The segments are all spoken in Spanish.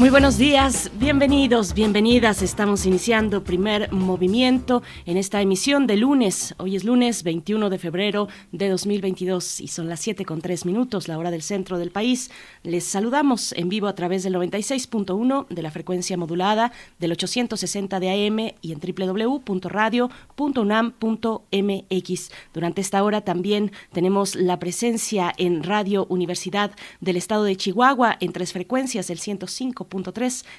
Muy buenos días, bienvenidos, bienvenidas. Estamos iniciando primer movimiento en esta emisión de lunes. Hoy es lunes 21 de febrero de 2022 y son las 7 con 3 minutos, la hora del centro del país. Les saludamos en vivo a través del 96.1 de la frecuencia modulada, del 860 de AM y en www.radio.unam.mx. Durante esta hora también tenemos la presencia en Radio Universidad del Estado de Chihuahua en tres frecuencias, el 105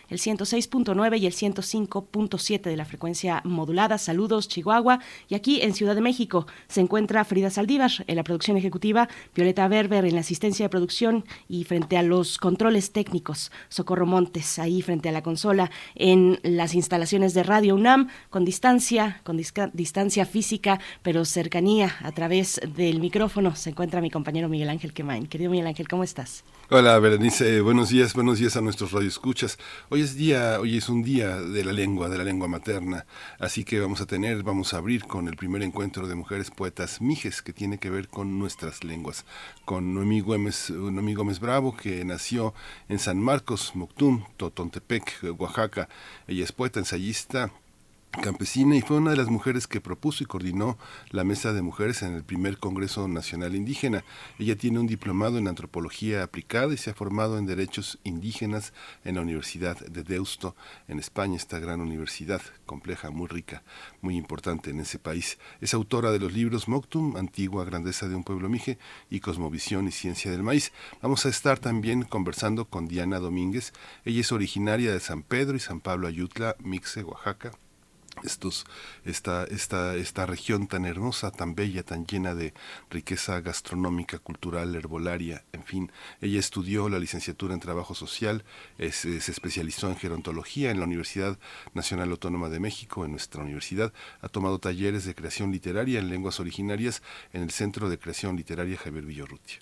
el 106.9 y el 105.7 de la frecuencia modulada. Saludos, Chihuahua. Y aquí en Ciudad de México se encuentra Frida Saldívar en la producción ejecutiva, Violeta Berber en la asistencia de producción y frente a los controles técnicos, Socorro Montes ahí frente a la consola en las instalaciones de Radio UNAM con distancia, con distancia física, pero cercanía a través del micrófono se encuentra mi compañero Miguel Ángel Quemain. Querido Miguel Ángel, ¿cómo estás? Hola, Berenice. buenos días, buenos días a nuestros radioescuchas. Hoy es día, hoy es un día de la lengua, de la lengua materna, así que vamos a tener, vamos a abrir con el primer encuentro de mujeres poetas mijes que tiene que ver con nuestras lenguas, con Noemí Gómez, Noemí Gómez Bravo que nació en San Marcos, Moctum, Totontepec, Oaxaca. Ella es poeta, ensayista, campesina y fue una de las mujeres que propuso y coordinó la mesa de mujeres en el primer Congreso Nacional Indígena. Ella tiene un diplomado en antropología aplicada y se ha formado en derechos indígenas en la Universidad de Deusto en España, esta gran universidad compleja, muy rica, muy importante en ese país. Es autora de los libros Moctum, Antigua Grandeza de un Pueblo Mije y Cosmovisión y Ciencia del Maíz. Vamos a estar también conversando con Diana Domínguez. Ella es originaria de San Pedro y San Pablo Ayutla, Mixe, Oaxaca esta, esta, esta región tan hermosa, tan bella, tan llena de riqueza gastronómica, cultural, herbolaria, en fin. Ella estudió la licenciatura en Trabajo Social, se especializó en gerontología en la Universidad Nacional Autónoma de México, en nuestra universidad. Ha tomado talleres de creación literaria en lenguas originarias en el Centro de Creación Literaria Javier Villorrutia.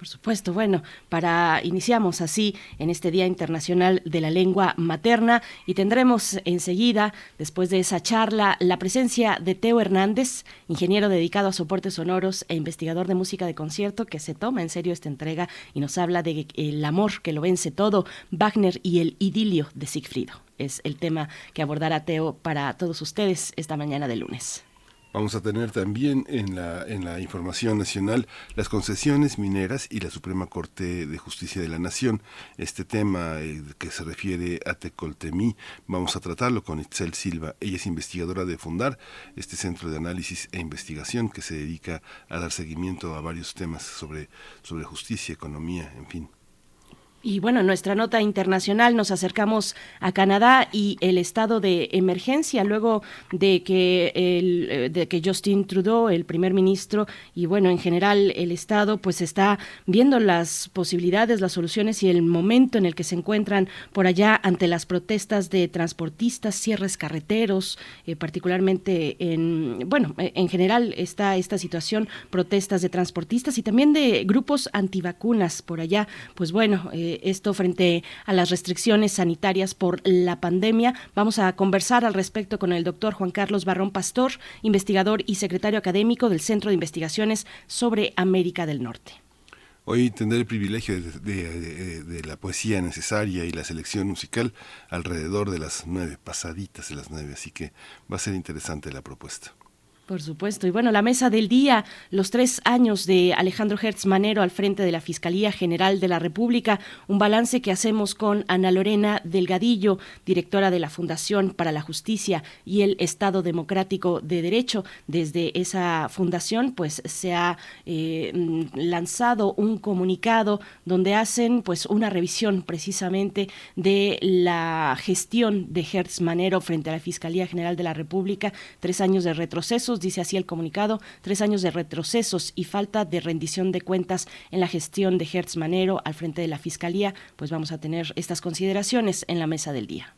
Por supuesto, bueno, para iniciamos así en este Día Internacional de la Lengua Materna y tendremos enseguida, después de esa charla, la presencia de Teo Hernández, ingeniero dedicado a soportes sonoros e investigador de música de concierto, que se toma en serio esta entrega y nos habla de el amor que lo vence todo, Wagner y el idilio de Siegfriedo. Es el tema que abordará Teo para todos ustedes esta mañana de lunes. Vamos a tener también en la, en la información nacional las concesiones mineras y la Suprema Corte de Justicia de la Nación. Este tema eh, que se refiere a Tecoltemí, vamos a tratarlo con Itzel Silva. Ella es investigadora de Fundar, este centro de análisis e investigación que se dedica a dar seguimiento a varios temas sobre, sobre justicia, economía, en fin. Y bueno, en nuestra nota internacional nos acercamos a Canadá y el estado de emergencia luego de que el, eh, de que Justin Trudeau, el primer ministro, y bueno, en general el estado pues está viendo las posibilidades, las soluciones y el momento en el que se encuentran por allá ante las protestas de transportistas, cierres carreteros, eh, particularmente en bueno, en general está esta situación, protestas de transportistas y también de grupos antivacunas por allá. Pues bueno, eh, esto frente a las restricciones sanitarias por la pandemia. Vamos a conversar al respecto con el doctor Juan Carlos Barrón Pastor, investigador y secretario académico del Centro de Investigaciones sobre América del Norte. Hoy tendré el privilegio de, de, la poesía necesaria y la selección musical alrededor de las nueve, pasaditas de las nueve, así que va a ser interesante la propuesta. Por supuesto. Y bueno, la mesa del día, los tres años de Alejandro Hertz Manero al frente de la Fiscalía General de la República, un balance que hacemos con Ana Lorena Delgadillo, directora de la Fundación para la Justicia y el Estado Democrático de Derecho. Desde esa fundación, pues se ha eh, lanzado un comunicado donde hacen pues una revisión precisamente de la gestión de Hertz Manero frente a la Fiscalía General de la República, tres años de retrocesos dice así el comunicado, tres años de retrocesos y falta de rendición de cuentas en la gestión de Hertz Manero al frente de la Fiscalía, pues vamos a tener estas consideraciones en la mesa del día.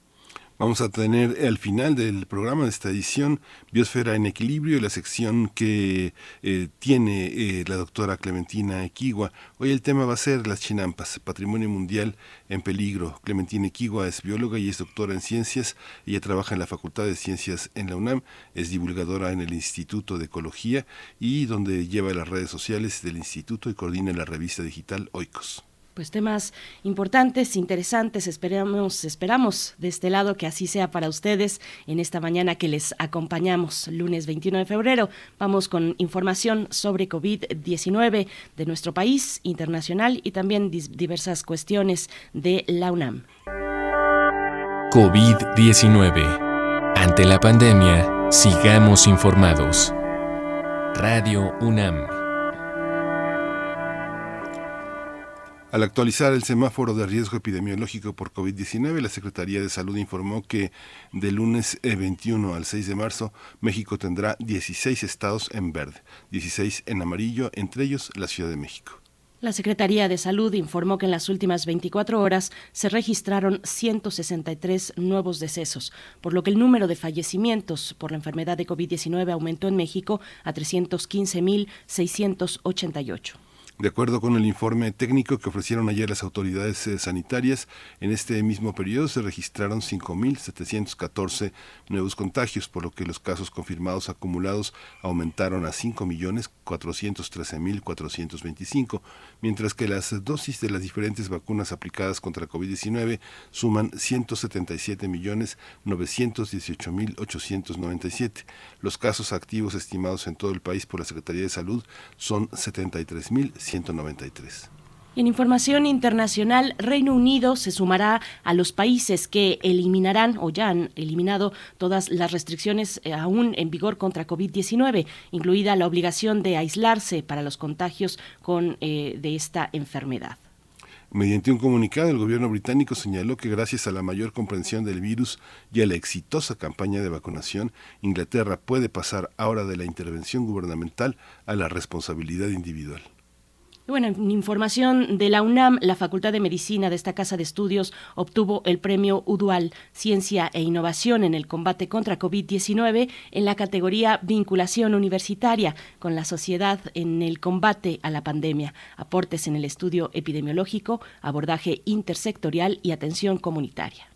Vamos a tener al final del programa de esta edición Biosfera en Equilibrio, la sección que eh, tiene eh, la doctora Clementina Equigua. Hoy el tema va a ser las chinampas, patrimonio mundial en peligro. Clementina Equigua es bióloga y es doctora en ciencias. Ella trabaja en la Facultad de Ciencias en la UNAM, es divulgadora en el Instituto de Ecología y donde lleva las redes sociales del instituto y coordina la revista digital Oikos pues temas importantes, interesantes. Esperamos, esperamos de este lado que así sea para ustedes en esta mañana que les acompañamos, lunes 21 de febrero. Vamos con información sobre COVID-19 de nuestro país, internacional y también diversas cuestiones de la UNAM. COVID-19. Ante la pandemia, sigamos informados. Radio UNAM. Al actualizar el semáforo de riesgo epidemiológico por COVID-19, la Secretaría de Salud informó que del lunes 21 al 6 de marzo, México tendrá 16 estados en verde, 16 en amarillo, entre ellos la Ciudad de México. La Secretaría de Salud informó que en las últimas 24 horas se registraron 163 nuevos decesos, por lo que el número de fallecimientos por la enfermedad de COVID-19 aumentó en México a 315.688. De acuerdo con el informe técnico que ofrecieron ayer las autoridades eh, sanitarias, en este mismo periodo se registraron 5.714 nuevos contagios, por lo que los casos confirmados acumulados aumentaron a 5.413.425, mientras que las dosis de las diferentes vacunas aplicadas contra COVID-19 suman 177.918.897. Los casos activos estimados en todo el país por la Secretaría de Salud son 73.100 en información internacional, Reino Unido se sumará a los países que eliminarán o ya han eliminado todas las restricciones eh, aún en vigor contra COVID-19, incluida la obligación de aislarse para los contagios con, eh, de esta enfermedad. Mediante un comunicado, el gobierno británico señaló que gracias a la mayor comprensión del virus y a la exitosa campaña de vacunación, Inglaterra puede pasar ahora de la intervención gubernamental a la responsabilidad individual. Bueno, en información de la UNAM, la Facultad de Medicina de esta casa de estudios obtuvo el premio UDUAL Ciencia e Innovación en el combate contra COVID-19 en la categoría Vinculación Universitaria con la sociedad en el combate a la pandemia, aportes en el estudio epidemiológico, abordaje intersectorial y atención comunitaria.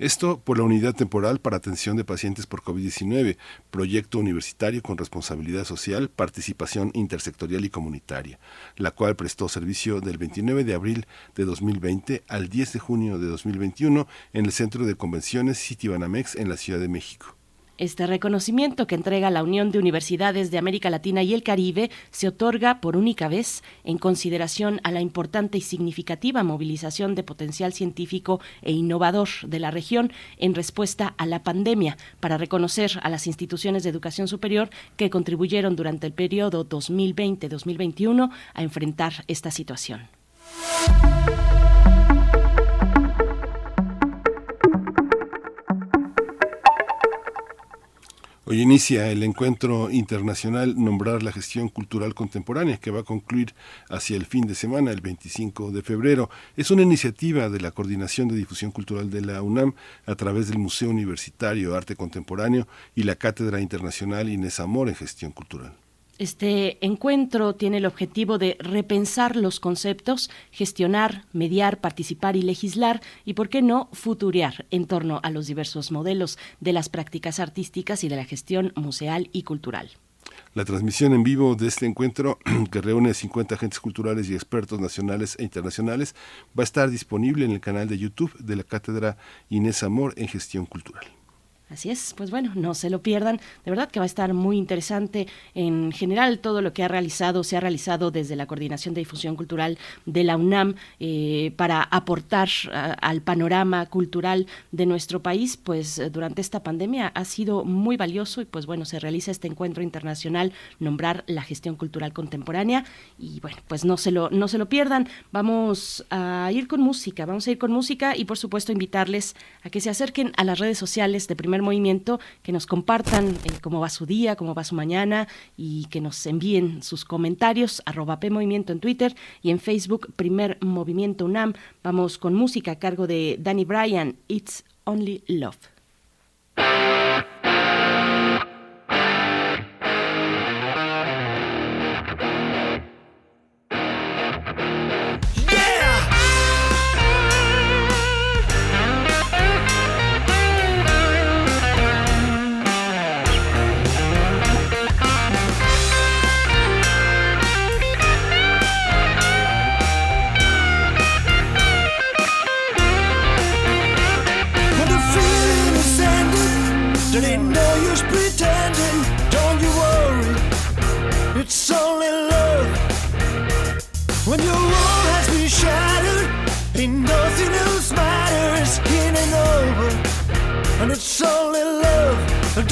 Esto por la Unidad Temporal para Atención de Pacientes por COVID-19, proyecto universitario con responsabilidad social, participación intersectorial y comunitaria, la cual prestó servicio del 29 de abril de 2020 al 10 de junio de 2021 en el Centro de Convenciones Citibanamex en la Ciudad de México. Este reconocimiento que entrega la Unión de Universidades de América Latina y el Caribe se otorga por única vez en consideración a la importante y significativa movilización de potencial científico e innovador de la región en respuesta a la pandemia para reconocer a las instituciones de educación superior que contribuyeron durante el periodo 2020-2021 a enfrentar esta situación. Hoy inicia el encuentro internacional Nombrar la Gestión Cultural Contemporánea, que va a concluir hacia el fin de semana, el 25 de febrero. Es una iniciativa de la Coordinación de Difusión Cultural de la UNAM a través del Museo Universitario Arte Contemporáneo y la Cátedra Internacional Inés Amor en Gestión Cultural. Este encuentro tiene el objetivo de repensar los conceptos, gestionar, mediar, participar y legislar y, por qué no, futurear en torno a los diversos modelos de las prácticas artísticas y de la gestión museal y cultural. La transmisión en vivo de este encuentro, que reúne 50 agentes culturales y expertos nacionales e internacionales, va a estar disponible en el canal de YouTube de la Cátedra Inés Amor en Gestión Cultural. Así es, pues bueno, no se lo pierdan. De verdad que va a estar muy interesante. En general, todo lo que ha realizado, se ha realizado desde la Coordinación de Difusión Cultural de la UNAM eh, para aportar al panorama cultural de nuestro país, pues durante esta pandemia ha sido muy valioso y pues bueno, se realiza este encuentro internacional, nombrar la gestión cultural contemporánea y bueno, pues no se lo, no se lo pierdan. Vamos a ir con música, vamos a ir con música y por supuesto invitarles a que se acerquen a las redes sociales de primer movimiento, que nos compartan eh, cómo va su día, cómo va su mañana y que nos envíen sus comentarios, arroba P Movimiento en Twitter y en Facebook, Primer Movimiento UNAM. Vamos con música a cargo de Danny Bryan, It's Only Love.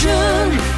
真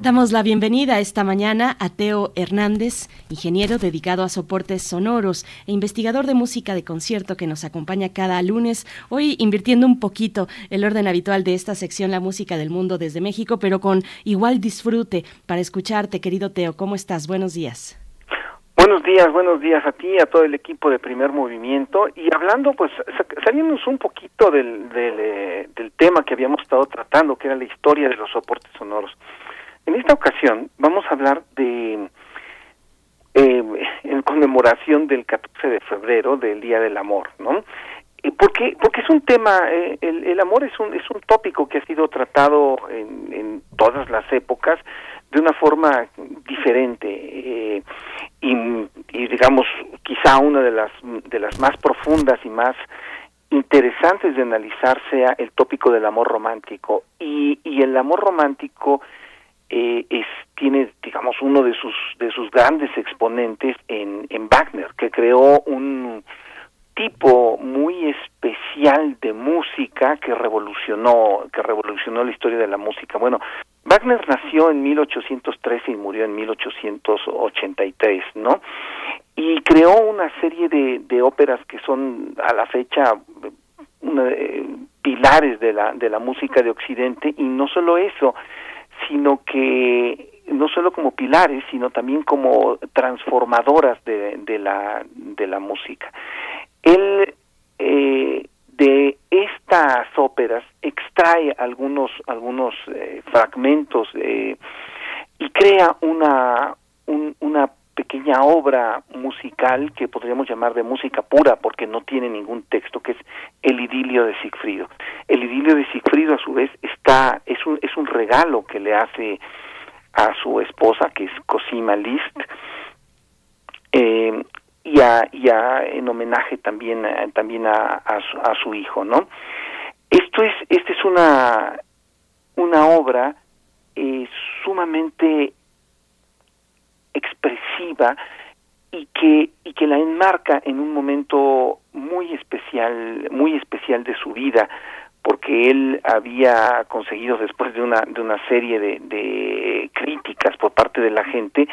Damos la bienvenida esta mañana a Teo Hernández, ingeniero dedicado a soportes sonoros e investigador de música de concierto que nos acompaña cada lunes, hoy invirtiendo un poquito el orden habitual de esta sección La música del mundo desde México, pero con igual disfrute para escucharte, querido Teo. ¿Cómo estás? Buenos días. Buenos días, buenos días a ti, a todo el equipo de Primer Movimiento. Y hablando, pues, saliéndonos un poquito del, del, eh, del tema que habíamos estado tratando, que era la historia de los soportes sonoros. En esta ocasión vamos a hablar de, eh, en conmemoración del 14 de febrero, del Día del Amor, ¿no? Porque, porque es un tema, eh, el, el, amor es un, es un tópico que ha sido tratado en, en todas las épocas de una forma diferente eh, y, y, digamos quizá una de las de las más profundas y más interesantes de analizar sea el tópico del amor romántico y, y el amor romántico eh, es, tiene, digamos, uno de sus, de sus grandes exponentes en, en Wagner, que creó un tipo muy especial de música que revolucionó, que revolucionó la historia de la música. Bueno, Wagner nació en 1813 y murió en 1883, ¿no? y creó una serie de, de óperas que son a la fecha una, pilares de la, de la música de Occidente y no solo eso, sino que no solo como pilares, sino también como transformadoras de, de la, de la música. Él eh, de estas óperas extrae algunos, algunos eh, fragmentos eh, y crea una, una pequeña obra musical que podríamos llamar de música pura porque no tiene ningún texto que es el idilio de Sigfrido. El idilio de Sigfrido a su vez está es un es un regalo que le hace a su esposa que es Cosima Liszt eh, y a, en homenaje también también a, a, su, a su hijo no esto es esta es una una obra eh, sumamente expresiva y que y que la enmarca en un momento muy especial muy especial de su vida porque él había conseguido después de una de una serie de, de críticas por parte de la gente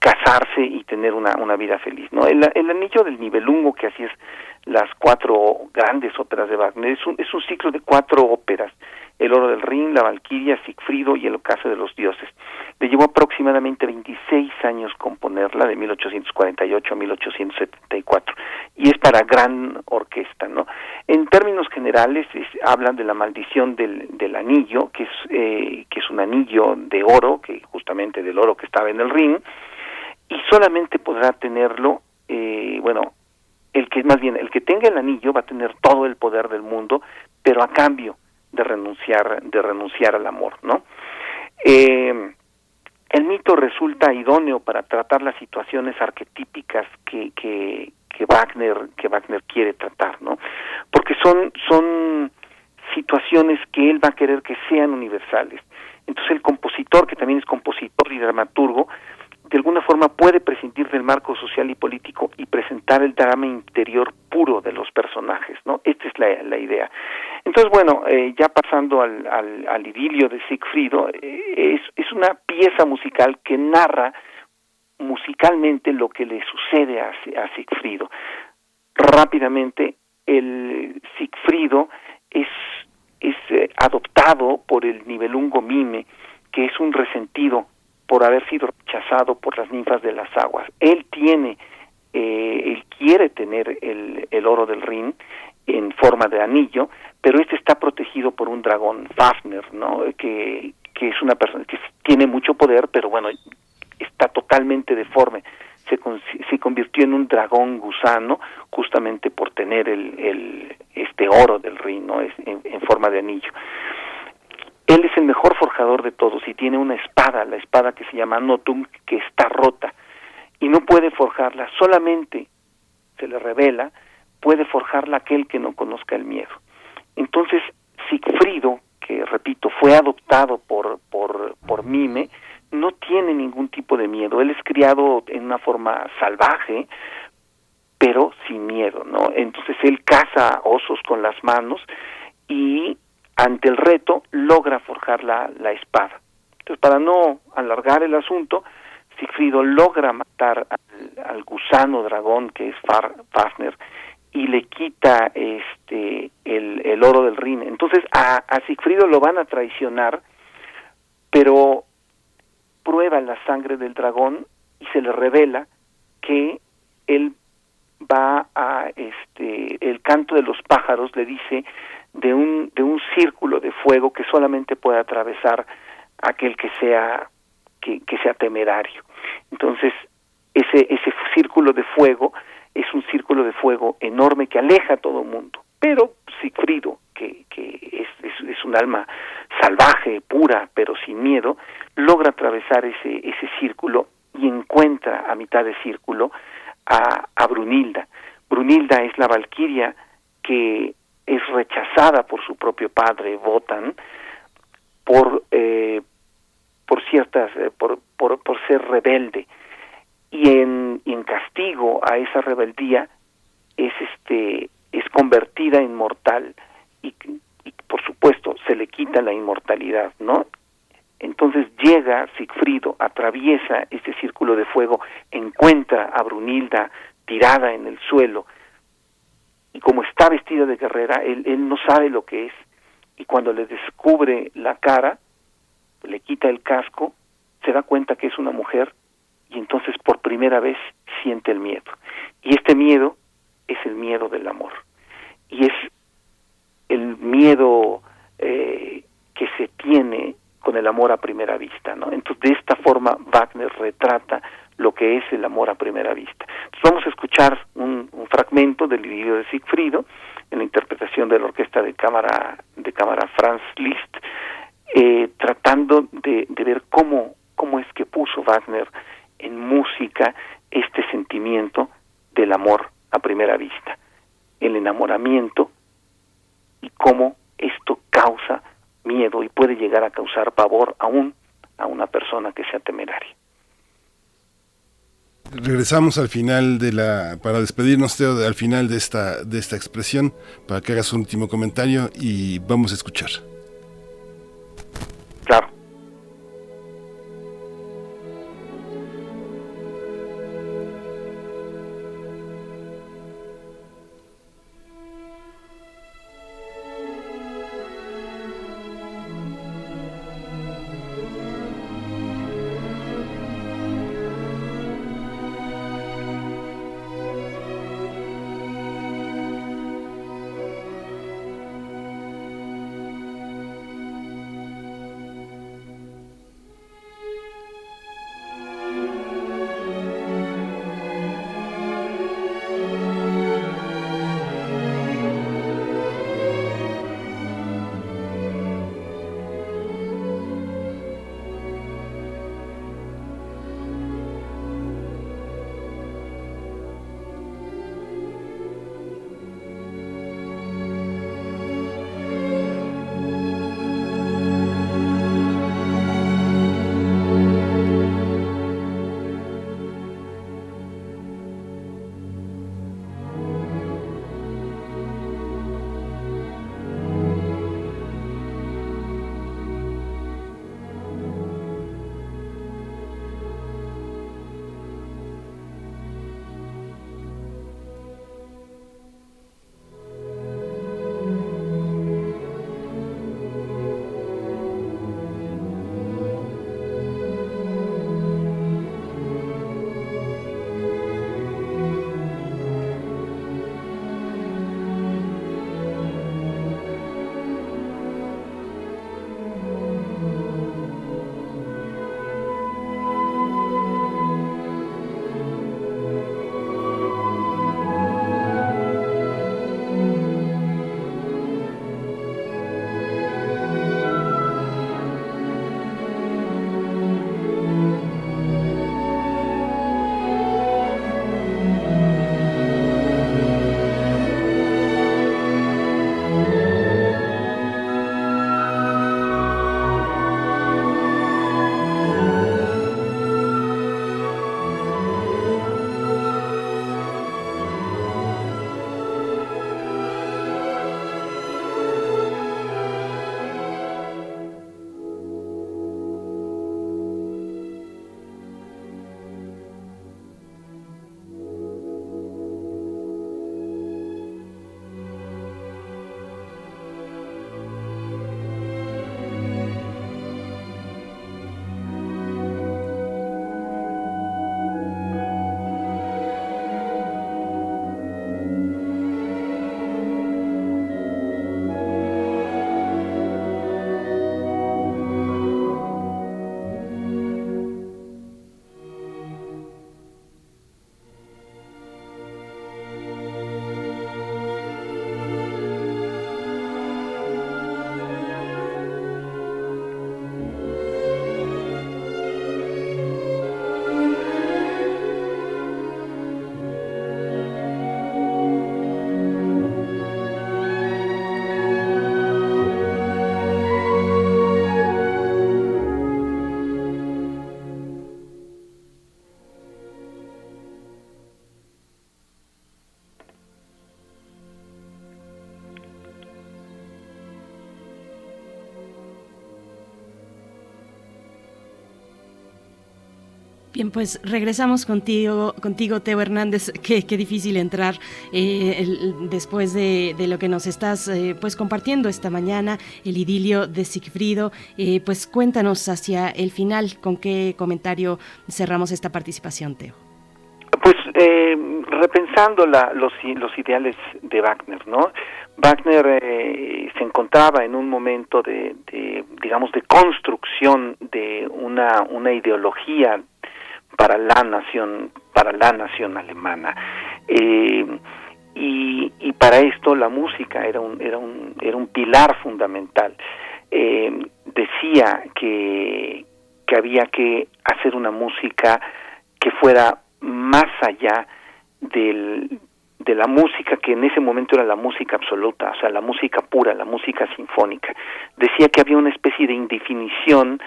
casarse y tener una, una vida feliz no el, el anillo del nivelungo que así es las cuatro grandes óperas de Wagner es un, es un ciclo de cuatro óperas el oro del Rin, la Valquiria, Sigfrido y el ocaso de los dioses. Le llevó aproximadamente 26 años componerla, de 1848 a 1874, y es para gran orquesta, ¿no? En términos generales, hablan de la maldición del, del anillo, que es, eh, que es un anillo de oro, que justamente del oro que estaba en el Rin, y solamente podrá tenerlo, eh, bueno, el que más bien, el que tenga el anillo va a tener todo el poder del mundo, pero a cambio de renunciar de renunciar al amor no eh, el mito resulta idóneo para tratar las situaciones arquetípicas que, que, que Wagner que Wagner quiere tratar no porque son son situaciones que él va a querer que sean universales. Entonces el compositor que también es compositor y dramaturgo de alguna forma puede prescindir del marco social y político y presentar el drama interior puro de los personajes, ¿no? Esta es la, la idea. Entonces, bueno, eh, ya pasando al, al, al, idilio de Siegfriedo, eh, es, es una pieza musical que narra musicalmente lo que le sucede a, a Siegfriedo. Rápidamente, el Siegfriedo es, es eh, adoptado por el nivelungo Mime, que es un resentido por haber sido rechazado por las ninfas de las aguas. Él tiene, eh, él quiere tener el, el oro del Rin en forma de anillo, pero este está protegido por un dragón, Fafner, ¿no? Que, que es una persona que tiene mucho poder, pero bueno, está totalmente deforme. Se, se convirtió en un dragón gusano justamente por tener el, el este oro del Rin, ¿no? Es en, en forma de anillo. Él es el mejor forjador de todos y tiene una espada, la espada que se llama Notum, que está rota y no puede forjarla, solamente se le revela, puede forjarla aquel que no conozca el miedo. Entonces, Sigfrido, que repito, fue adoptado por, por, por Mime, no tiene ningún tipo de miedo. Él es criado en una forma salvaje, pero sin miedo, ¿no? Entonces él caza osos con las manos y ante el reto logra forjar la, la espada. Entonces, para no alargar el asunto, Sigfrido logra matar al, gusano dragón que es Far, Fafner y le quita este el, el oro del Rin. Entonces a, a Sigfrido lo van a traicionar, pero prueba la sangre del dragón y se le revela que él va a este el canto de los pájaros le dice de un, de un círculo de fuego que solamente puede atravesar aquel que sea, que, que sea temerario. Entonces, ese, ese círculo de fuego es un círculo de fuego enorme que aleja a todo mundo. Pero Sigfrido, que, que es, es, es, un alma salvaje, pura, pero sin miedo, logra atravesar ese, ese círculo y encuentra a mitad de círculo a, a Brunilda. Brunilda es la valquiria que es rechazada por su propio padre, Votan, por, eh, por ciertas, eh, por, por, por, ser rebelde. Y en, en castigo a esa rebeldía es este es convertida en mortal y, y por supuesto se le quita la inmortalidad, ¿no? Entonces llega Sigfrido, atraviesa este Círculo de Fuego encuentra a Brunilda tirada en el suelo y como está vestida de guerrera, él, él no sabe lo que es y cuando le descubre la cara, le quita el casco, se da cuenta que es una mujer y entonces por primera vez siente el miedo. Y este miedo es el miedo del amor. Y es el miedo eh, que se tiene con el amor a primera vista, ¿no? Entonces, de esta forma, Wagner retrata lo que es el amor a primera vista. Entonces, vamos a escuchar un, fragmento del libro de Siegfriedo en la interpretación de la orquesta de cámara de cámara Franz Liszt, eh, tratando de, de ver cómo cómo es que puso Wagner en música este sentimiento del amor a primera vista, el enamoramiento y cómo esto causa miedo y puede llegar a causar pavor aún a una persona que sea temeraria. Regresamos al final de la para despedirnos Teo al final de esta de esta expresión para que hagas un último comentario y vamos a escuchar. Bien, pues regresamos contigo, contigo Teo Hernández. Qué, difícil entrar eh, después de, lo que nos estás eh, pues compartiendo esta mañana, el idilio de Sigfrido. Eh, pues cuéntanos hacia el final, con qué comentario cerramos esta participación, Teo. Pues repensando los, los ideales de Wagner, ¿no? Wagner se encontraba en un momento de, de, digamos, de construcción de una, una ideología para la nación, para la nación alemana. Eh, y, y, para esto la música era un, era un, era un pilar fundamental. Eh, decía que, que había que hacer una música que fuera más allá del, de la música que en ese momento era la música absoluta, o sea, la música pura, la música sinfónica. Decía que había una especie de indefinición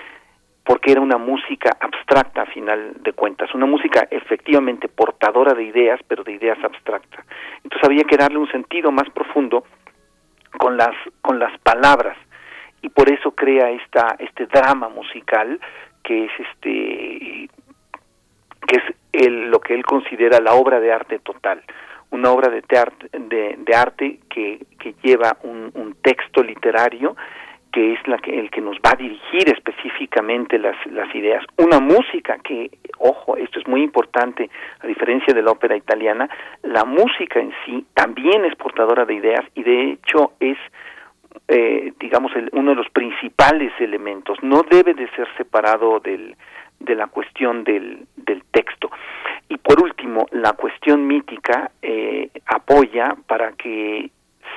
porque era una música abstracta a final de cuentas, una música efectivamente portadora de ideas, pero de ideas abstractas. Entonces había que darle un sentido más profundo con las con las palabras y por eso crea esta este drama musical que es este que es el, lo que él considera la obra de arte total, una obra de, de, de arte que, que lleva un texto literario que es la que, el que nos va a dirigir específicamente las, las ideas. Una música que, ojo, esto es muy importante, a diferencia de la ópera italiana, la música en sí también es portadora de ideas y de hecho es, eh, digamos, uno de los principales elementos. No debe de ser separado del, de la cuestión del, del texto. Y por último, la cuestión mítica eh, apoya para que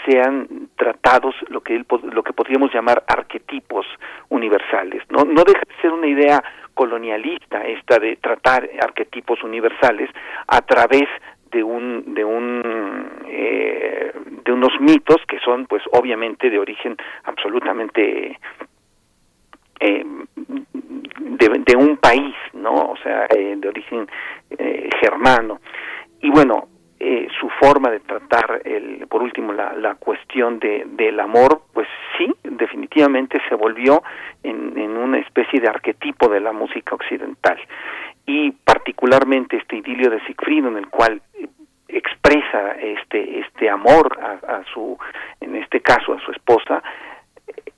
sean tratados lo que él, lo que podríamos llamar arquetipos universales. No, no deja de ser una idea colonialista esta de tratar arquetipos universales a través de un de un eh, de unos mitos que son pues obviamente de origen absolutamente eh, de, de, un país no o sea eh, de origen eh, germano y bueno eh, su forma de tratar, el, por último, la, la cuestión de, del amor, pues sí, definitivamente se volvió en, en una especie de arquetipo de la música occidental. Y particularmente este idilio de Siegfried, en el cual expresa este este amor a, su en este caso a su esposa eh,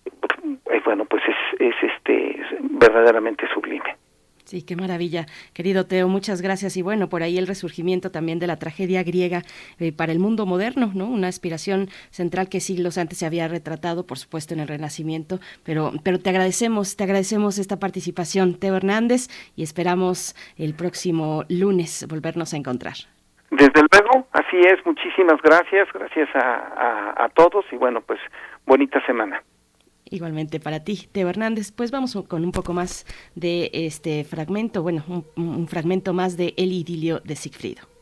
eh bueno pues es es este es verdaderamente sublime Sí, qué maravilla, querido Teo, muchas gracias. Y bueno, por ahí el resurgimiento también de la tragedia griega eh, para el mundo moderno, ¿no? Una aspiración central que siglos antes se había retratado, por supuesto, en el Renacimiento. Pero, pero te agradecemos, te agradecemos esta participación, Teo Hernández, y esperamos el próximo lunes volvernos a encontrar. Desde luego, así es. Muchísimas gracias, gracias a, a todos y bueno, pues bonita semana. Igualmente para ti, Teo Hernández. Pues vamos con un poco más de este fragmento, bueno, un, un fragmento más de El idilio de Sigfrido.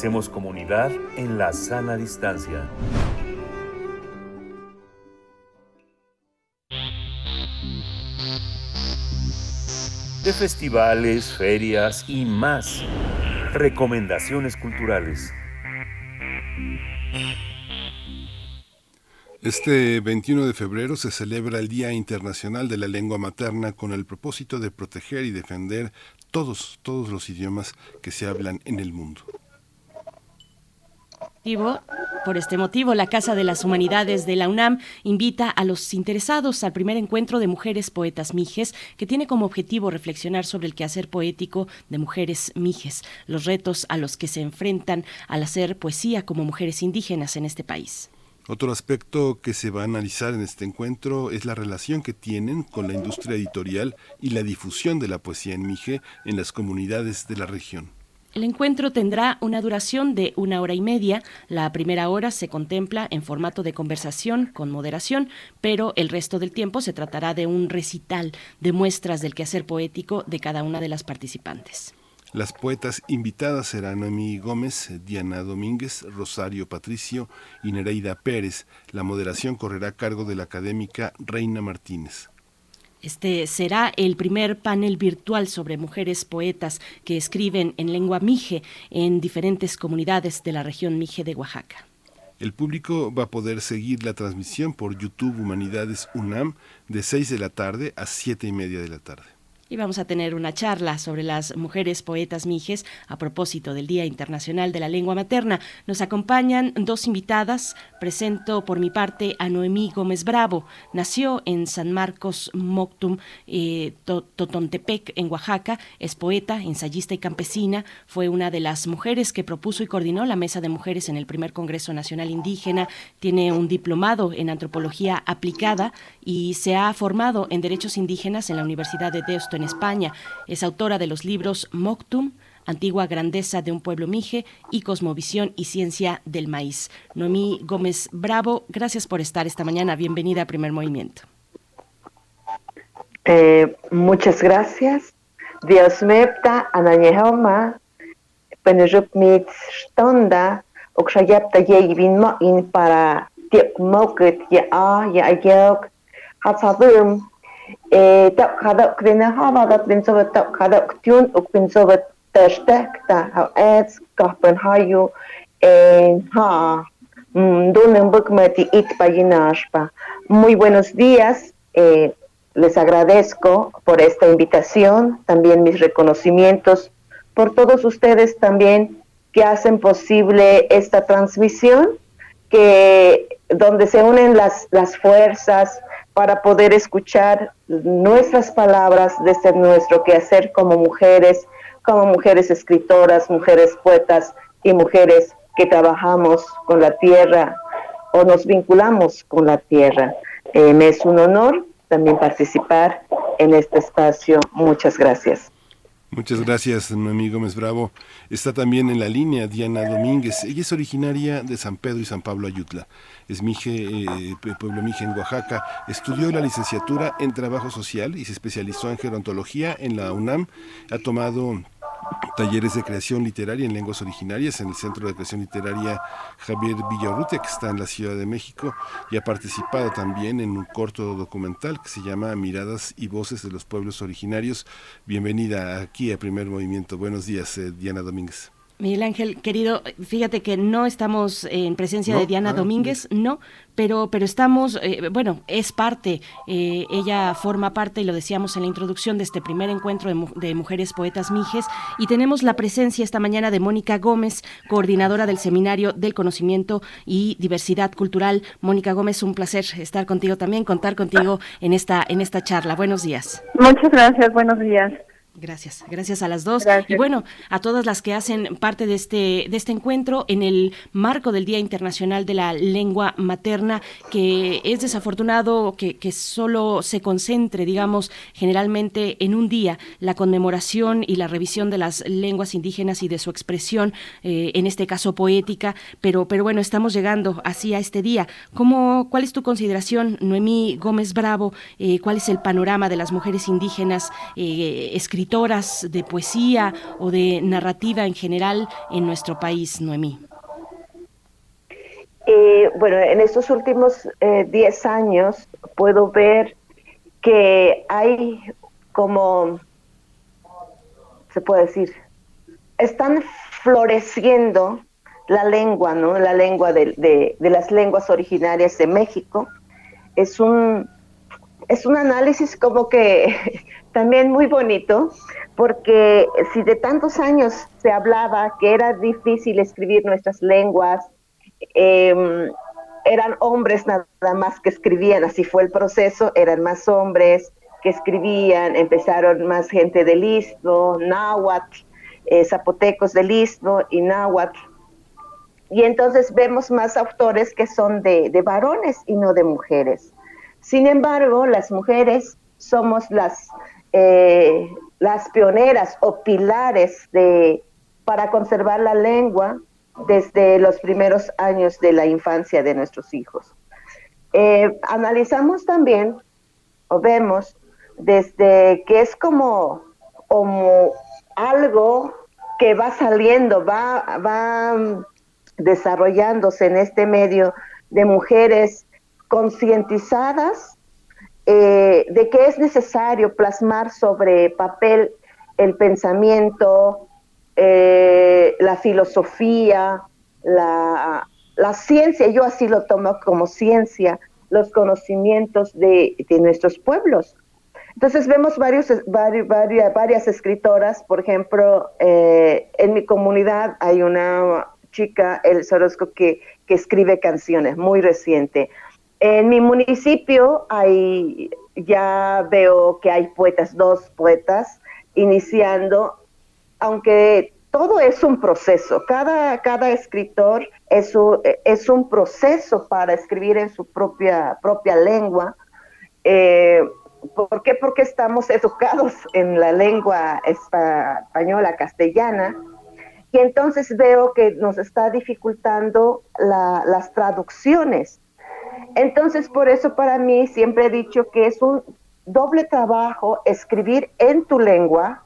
Hacemos comunidad en la sana distancia. De festivales, ferias y más. Recomendaciones culturales. Este 21 de febrero se celebra el Día Internacional de la Lengua Materna con el propósito de proteger y defender todos, todos los idiomas que se hablan en el mundo. Por este motivo, la Casa de las Humanidades de la UNAM invita a los interesados al primer encuentro de mujeres poetas mijes, que tiene como objetivo reflexionar sobre el quehacer poético de mujeres mijes, los retos a los que se enfrentan al hacer poesía como mujeres indígenas en este país. Otro aspecto que se va a analizar en este encuentro es la relación que tienen con la industria editorial y la difusión de la poesía en Mije en las comunidades de la región. El encuentro tendrá una duración de una hora y media. La primera hora se contempla en formato de conversación con moderación, pero el resto del tiempo se tratará de un recital de muestras del quehacer poético de cada una de las participantes. Las poetas invitadas serán Noemí Gómez, Diana Domínguez, Rosario Patricio y Nereida Pérez. La moderación correrá a cargo de la académica Reina Martínez. Este será el primer panel virtual sobre mujeres poetas que escriben en lengua mije en diferentes comunidades de la región mije de Oaxaca. El público va a poder seguir la transmisión por YouTube Humanidades UNAM de 6 de la tarde a 7 y media de la tarde y vamos a tener una charla sobre las mujeres poetas mijes a propósito del Día Internacional de la Lengua Materna. Nos acompañan dos invitadas. Presento por mi parte a Noemí Gómez Bravo. Nació en San Marcos Moctum, eh, Totontepec, en Oaxaca. Es poeta, ensayista y campesina. Fue una de las mujeres que propuso y coordinó la Mesa de Mujeres en el primer Congreso Nacional Indígena. Tiene un diplomado en antropología aplicada y se ha formado en derechos indígenas en la Universidad de Deusto en España. Es autora de los libros Moctum, Antigua Grandeza de un Pueblo Mije y Cosmovisión y Ciencia del Maíz. Noemí Gómez Bravo, gracias por estar esta mañana. Bienvenida a Primer Movimiento. Eh, muchas gracias. Dios mepta ananyehoma penejup mit stonda ukshayapta yeyvin ma in para tiek moket ya a ya ayok hatzadum tak kada krina hava dat bin so tak kada ktun uk bin so testek ta ha ets kahpen hayu en ha donen bukmati it payinashpa muy buenos días eh, les agradezco por esta invitación también mis reconocimientos por todos ustedes también que hacen posible esta transmisión que donde se unen las, las fuerzas para poder escuchar nuestras palabras desde nuestro quehacer como mujeres, como mujeres escritoras, mujeres poetas y mujeres que trabajamos con la tierra o nos vinculamos con la tierra. Eh, me es un honor también participar en este espacio. Muchas gracias. Muchas gracias, mi amigo Gómez Bravo. Está también en la línea Diana Domínguez. Ella es originaria de San Pedro y San Pablo Ayutla. Es Mije, eh, pueblo Mije en Oaxaca. Estudió la licenciatura en Trabajo Social y se especializó en gerontología en la UNAM. Ha tomado talleres de creación literaria en lenguas originarias en el Centro de Creación Literaria Javier Villarrutia, que está en la Ciudad de México, y ha participado también en un corto documental que se llama Miradas y Voces de los Pueblos Originarios. Bienvenida aquí a Primer Movimiento. Buenos días, eh, Diana Domínguez. Miguel Ángel, querido, fíjate que no estamos en presencia de Diana ah, Domínguez, no, pero, pero estamos, eh, bueno, es parte, eh, ella forma parte, y lo decíamos en la introducción, de este primer encuentro de, mujeres poetas mijes, y tenemos la presencia esta mañana de Mónica Gómez, coordinadora del Seminario del Conocimiento y Diversidad Cultural. Mónica Gómez, un placer estar contigo también, contar contigo en esta, en esta charla. Buenos días. Muchas gracias, buenos días. Gracias, gracias a las dos. Y bueno, a todas las que hacen parte de este, de este encuentro en el marco del Día Internacional de la Lengua Materna, que es desafortunado que, que solo se concentre, digamos, generalmente en un día la conmemoración y la revisión de las lenguas indígenas y de su expresión, eh, en este caso poética, pero, pero bueno, estamos llegando así a este día. ¿Cómo, ¿Cuál es tu consideración, Noemí Gómez Bravo? Eh, ¿Cuál es el panorama de las mujeres indígenas eh, escritoras? De poesía o de narrativa en general en nuestro país, Noemí? Eh, bueno, en estos últimos 10 eh, años puedo ver que hay como, se puede decir, están floreciendo la lengua, ¿no? La lengua de, de, las lenguas originarias de México. Es un, es un análisis como que también muy bonito, porque si de tantos años se hablaba que era difícil escribir nuestras lenguas, em, eran hombres nada más que escribían, así fue el proceso, eran más hombres que escribían, empezaron más gente del Istmo, náhuatl, eh, zapotecos del Istmo y náhuatl, y entonces vemos más autores que son de, varones y no de mujeres. Sin embargo, las mujeres somos las, eh, las pioneras o pilares de, para conservar la lengua desde los primeros años de la infancia de nuestros hijos. Eh, analizamos también o vemos desde que es como, como algo que va saliendo, va, va desarrollándose en este medio de mujeres concientizadas eh, de que es necesario plasmar sobre papel el pensamiento, eh, la filosofía, la, ciencia, yo así lo tomo como ciencia, los conocimientos de, nuestros pueblos. Entonces vemos varios, varias, escritoras, por ejemplo, eh, en mi comunidad hay una chica, el Sorosco, que, que escribe canciones, muy reciente. En mi municipio hay, ya veo que hay poetas, dos poetas, iniciando, aunque todo es un proceso, cada, cada escritor es un, es un proceso para escribir en su propia, propia lengua. Eh, ¿Por qué? Porque estamos educados en la lengua española, castellana, y entonces veo que nos está dificultando las traducciones. Entonces, por eso para mí siempre he dicho que es un doble trabajo escribir en tu lengua,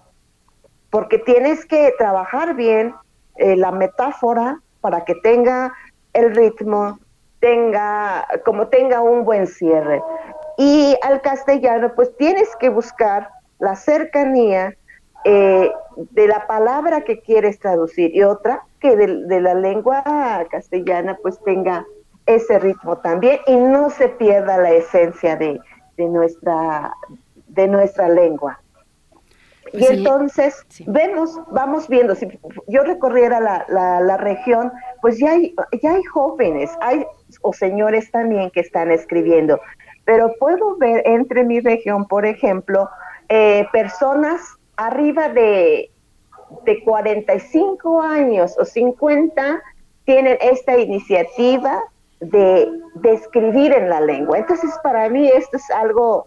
porque tienes que trabajar bien eh, la metáfora para que tenga el ritmo, tenga, como tenga un buen cierre. Y al castellano, pues tienes que buscar la cercanía eh, de la palabra que quieres traducir y otra que de, la lengua castellana pues tenga ese ritmo también y no se pierda la esencia de, nuestra, de nuestra lengua. y pues entonces vemos, vamos viendo, si yo recorriera la, la, región, pues ya hay, ya hay jóvenes, hay o señores también que están escribiendo, pero puedo ver entre mi región, por ejemplo, eh, personas arriba de, de 45 años o 50 tienen esta iniciativa de, escribir en la lengua. Entonces, para mí esto es algo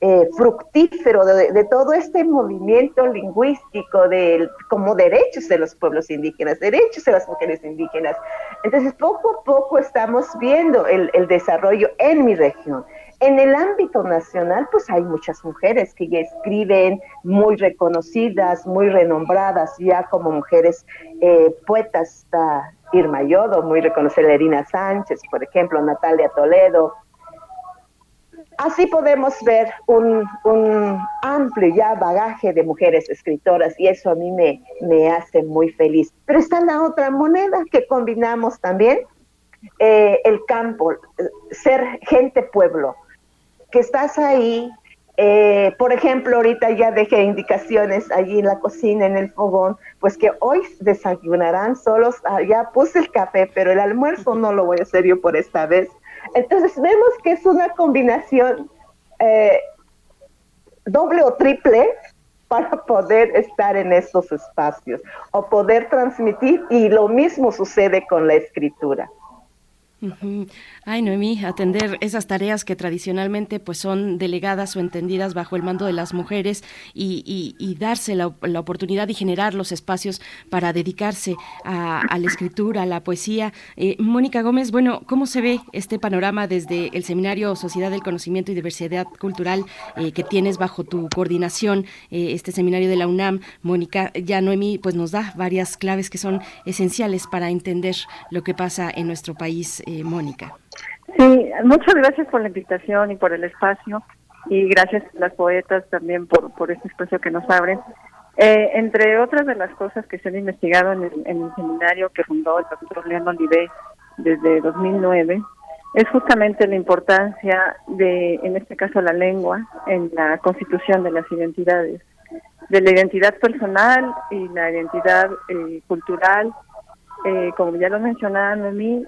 eh, fructífero de, todo este movimiento lingüístico de, como derechos de los pueblos indígenas, derechos de las mujeres indígenas. Entonces, poco a poco estamos viendo el, desarrollo en mi región. En el ámbito nacional, pues hay muchas mujeres que ya escriben muy reconocidas, muy renombradas, ya como mujeres eh, poetas, está Irma Yodo, muy reconocida Irina Sánchez, por ejemplo, Natalia Toledo. Así podemos ver un, amplio ya bagaje de mujeres escritoras y eso a mí me, me hace muy feliz. Pero está la otra moneda que combinamos también, eh, el campo, ser gente pueblo que estás ahí, eh, por ejemplo, ahorita ya dejé indicaciones allí en la cocina, en el fogón, pues que hoy desayunarán solos, ah, ya puse el café, pero el almuerzo no lo voy a hacer yo por esta vez. Entonces vemos que es una combinación eh, doble o triple para poder estar en estos espacios o poder transmitir y lo mismo sucede con la escritura. Ay, Noemí, atender esas tareas que tradicionalmente pues son delegadas o entendidas bajo el mando de las mujeres y, darse la, oportunidad y generar los espacios para dedicarse a, la escritura, a la poesía. Eh, Mónica Gómez, bueno, ¿cómo se ve este panorama desde el Seminario Sociedad del Conocimiento y Diversidad Cultural eh, que tienes bajo tu coordinación, eh, este seminario de la UNAM? Mónica, ya Noemí pues nos da varias claves que son esenciales para entender lo que pasa en nuestro país, Mónica. Sí, muchas gracias por la invitación y por el espacio y gracias a las poetas también por, por este espacio que nos abren. Eh, entre otras de las cosas que se han investigado en el, seminario que fundó el doctor León Olivé desde 2009, es justamente la importancia de, en este caso, la lengua en la constitución de las identidades, de la identidad personal y la identidad eh, cultural. Eh, como ya lo mencionaba mí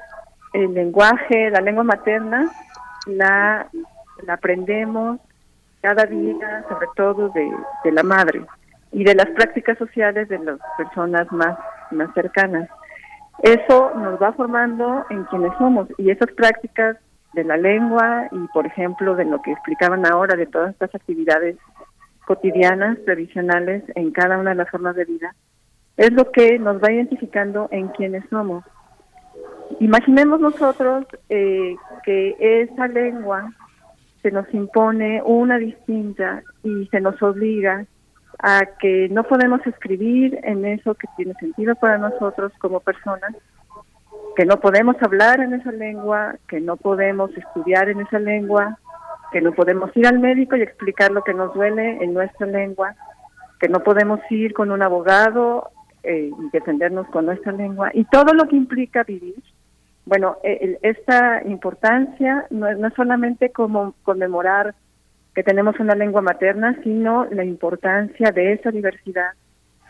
el lenguaje, la lengua materna, la, la aprendemos cada día, sobre todo de, de la madre y de las prácticas sociales de las personas más, más cercanas. Eso nos va formando en quienes somos y esas prácticas de la lengua y, por ejemplo, de lo que explicaban ahora, de todas estas actividades cotidianas, tradicionales, en cada una de las formas de vida, es lo que nos va identificando en quienes somos. Imaginemos nosotros eh, que esa lengua se nos impone una distinta y se nos obliga a que no podemos escribir en eso que tiene sentido para nosotros como personas, que no podemos hablar en esa lengua, que no podemos estudiar en esa lengua, que no podemos ir al médico y explicar lo que nos duele en nuestra lengua, que no podemos ir con un abogado eh, y defendernos con nuestra lengua, y todo lo que implica vivir. Bueno, e, esta importancia no es, no es solamente como conmemorar que tenemos una lengua materna, sino la importancia de esa diversidad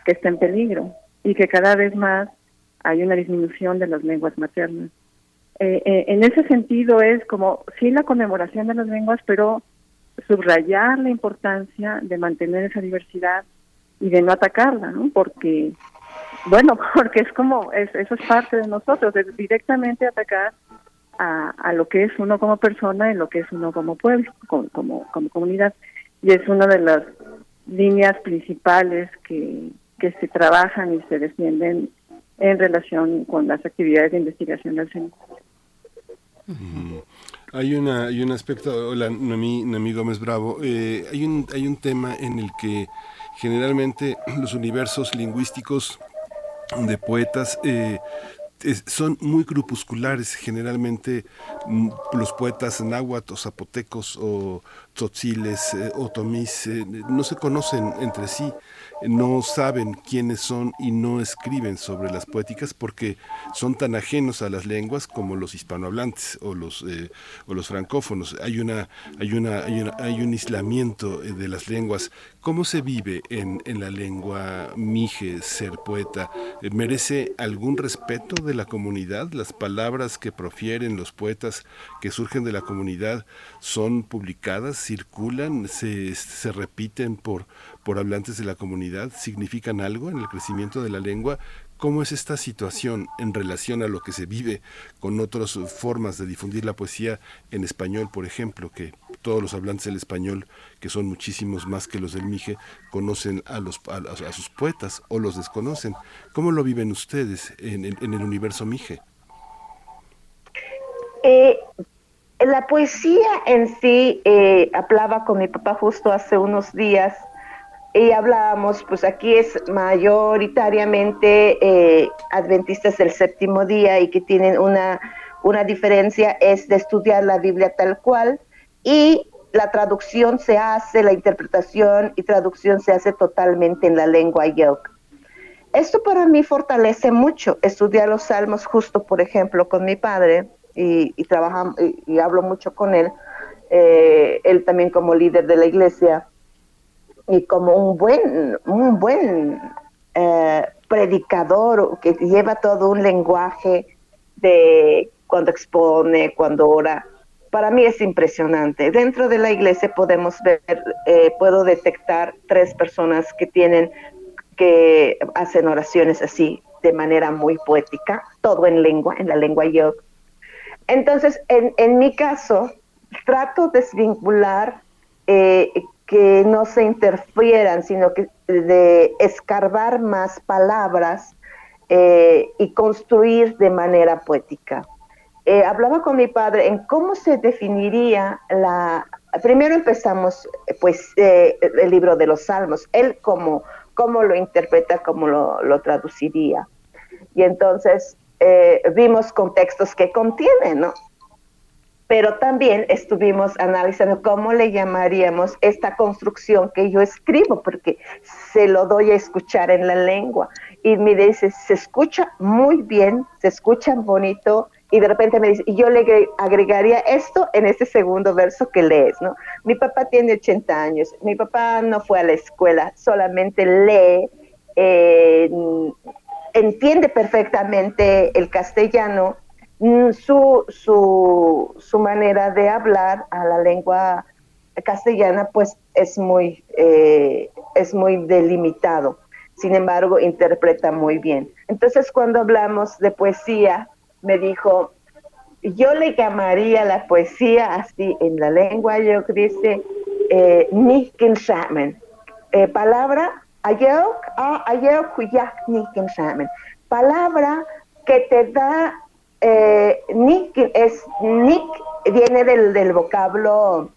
que está en peligro y que cada vez más hay una disminución de las lenguas maternas. Eh, eh, en ese sentido es como sí la conmemoración de las lenguas, pero subrayar la importancia de mantener esa diversidad y de no atacarla, ¿no? Porque, bueno, porque es como, es, eso es parte de nosotros, de directamente atacar a, lo que es uno como persona y lo que es uno como pueblo, como, como, comunidad. Y es una de las líneas principales que, que se trabajan y se defienden en relación con las actividades de investigación del centro. Hay una hay un aspecto, hola Noemí, Noemí Gómez Bravo, eh, hay un hay un tema en el que generalmente los universos lingüísticos de poetas eh, son muy grupusculares, generalmente mm, los poetas náhuatl o zapotecos o tzotziles eh, o tomís eh, no se conocen entre sí no saben quiénes son y no escriben sobre las poéticas porque son tan ajenos a las lenguas como los hispanohablantes o los eh, o los francófonos. Hay una hay una hay, un aislamiento eh, de las lenguas. ¿Cómo se vive en, en la lengua mije ser poeta? Eh, ¿Merece algún respeto de la comunidad? Las palabras que profieren los poetas que surgen de la comunidad son publicadas, circulan, se, se repiten por por hablantes de la comunidad significan algo en el crecimiento de la lengua. ¿Cómo es esta situación en relación a lo que se vive con otras formas de difundir la poesía en español, por ejemplo, que todos los hablantes del español, que son muchísimos más que los del Mije, conocen a, los, a, sus poetas o los desconocen? ¿Cómo lo viven ustedes en, el universo Mije? Eh, la poesía en sí, eh, hablaba con mi papá justo hace unos días, y hablábamos, pues aquí es mayoritariamente eh, adventistas del séptimo día y que tienen una, una diferencia es de estudiar la Biblia tal cual y la traducción se hace, la interpretación y traducción se hace totalmente en la lengua yoke. Esto para mí fortalece mucho, estudiar los salmos justo, por ejemplo, con mi padre y, y, y, hablo mucho con él, eh, él también como líder de la iglesia y como un buen, un buen eh, predicador que lleva todo un lenguaje de cuando expone, cuando ora. Para mí es impresionante. Dentro de la iglesia podemos ver, eh, puedo detectar tres personas que tienen, que hacen oraciones así, de manera muy poética, todo en lengua, en la lengua yo. Entonces, en, en mi caso, trato de desvincular eh, que no se interfieran, sino que de escarbar más palabras eh, y construir de manera poética. Eh, hablaba con mi padre en cómo se definiría la... Primero empezamos, pues, eh, el libro de los Salmos, él cómo, cómo lo interpreta, cómo lo, lo traduciría. Y entonces vimos contextos que contiene, ¿no? Pero también estuvimos analizando cómo le llamaríamos esta construcción que yo escribo, porque se lo doy a escuchar en la lengua. Y me dice, se escucha muy bien, se escucha bonito, y de repente me dice, y yo le agregaría esto en este segundo verso que lees, ¿no? Mi papá tiene 80 años, mi papá no fue a la escuela, solamente lee, eh, entiende perfectamente el castellano, su, su, su, manera de hablar a la lengua castellana pues es muy, eh, es muy delimitado, sin embargo interpreta muy bien. Entonces cuando hablamos de poesía, me dijo, yo le llamaría la poesía así en la lengua, yo dice, eh, eh, palabra Palabra que te da, eh, es, nik viene del, del vocablo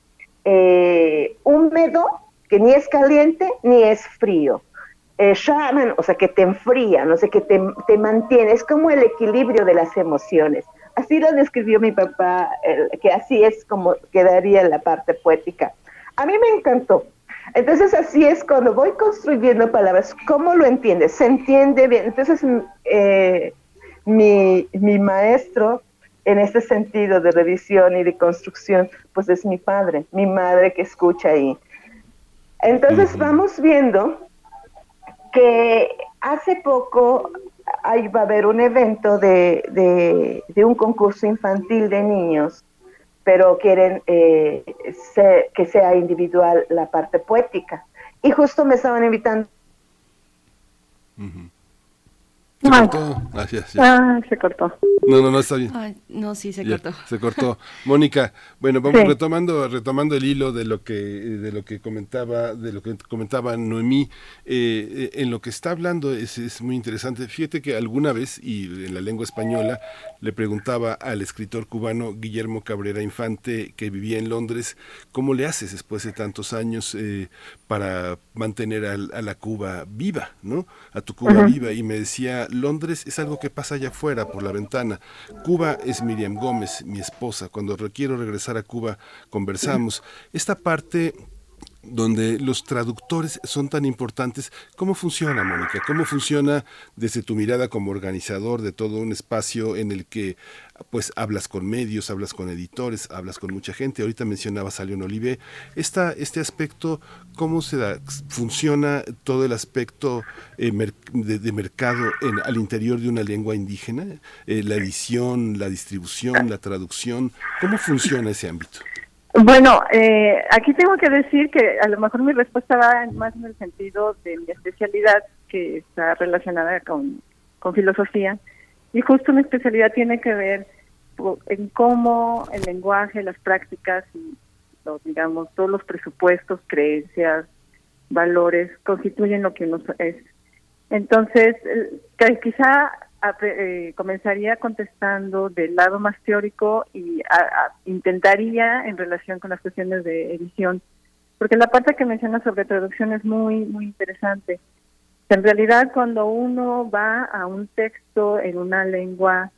eh, húmedo, que ni es caliente ni es frío. Eh, shaman, o sea, que te enfría, no sé, que te, te, mantiene, es como el equilibrio de las emociones. Así lo describió mi papá, que así es como quedaría la parte poética. A mí me encantó, entonces así es cuando voy construyendo palabras, ¿cómo lo entiendes? ¿Se entiende bien? Entonces eh, mi, mi maestro en este sentido de revisión y de construcción, pues es mi padre, mi madre que escucha ahí. Entonces vamos viendo que hace poco ahí va a haber un evento de, de, de un concurso infantil de niños pero quieren eh, que sea individual la parte poética. Y justo me estaban invitando. Se cortó. Ah, se cortó. No, no, no está bien. no, sí, se cortó. Se cortó. Mónica, bueno, vamos retomando, retomando el hilo de lo que, de lo que comentaba, de lo que comentaba Noemí. Eh, eh, en lo que está hablando es, es muy interesante. Fíjate que alguna vez, y en la lengua española, le preguntaba al escritor cubano Guillermo Cabrera Infante, que vivía en Londres, ¿cómo le haces después de tantos años eh, para mantener a, la Cuba viva, ¿no? A tu Cuba viva. Y me decía, Londres es algo que pasa allá afuera, por la ventana. Cuba es Miriam Gómez, mi esposa. Cuando quiero regresar a Cuba, conversamos. Esta parte donde los traductores son tan importantes. ¿Cómo funciona, Mónica? ¿Cómo funciona desde tu mirada como organizador de todo un espacio en el que pues hablas con medios, hablas con editores, hablas con mucha gente? Ahorita mencionabas a León. Esta, este aspecto, ¿cómo se da? ¿Funciona todo el aspecto eh, de, mercado en, al interior de una lengua indígena? Eh, la edición, la distribución, la traducción. ¿Cómo funciona ese ámbito? Bueno, eh, aquí tengo que decir que a lo mejor mi respuesta va más en el sentido de mi especialidad, que está relacionada con, filosofía, y justo mi especialidad tiene que ver en cómo el lenguaje, las prácticas y digamos todos los presupuestos, creencias, valores constituyen lo que uno es. Entonces, quizá eh, comenzaría contestando del lado más teórico y intentaría en relación con las cuestiones de edición, porque la parte que menciona sobre traducción es muy, muy interesante. En realidad, cuando uno va a un texto en una lengua,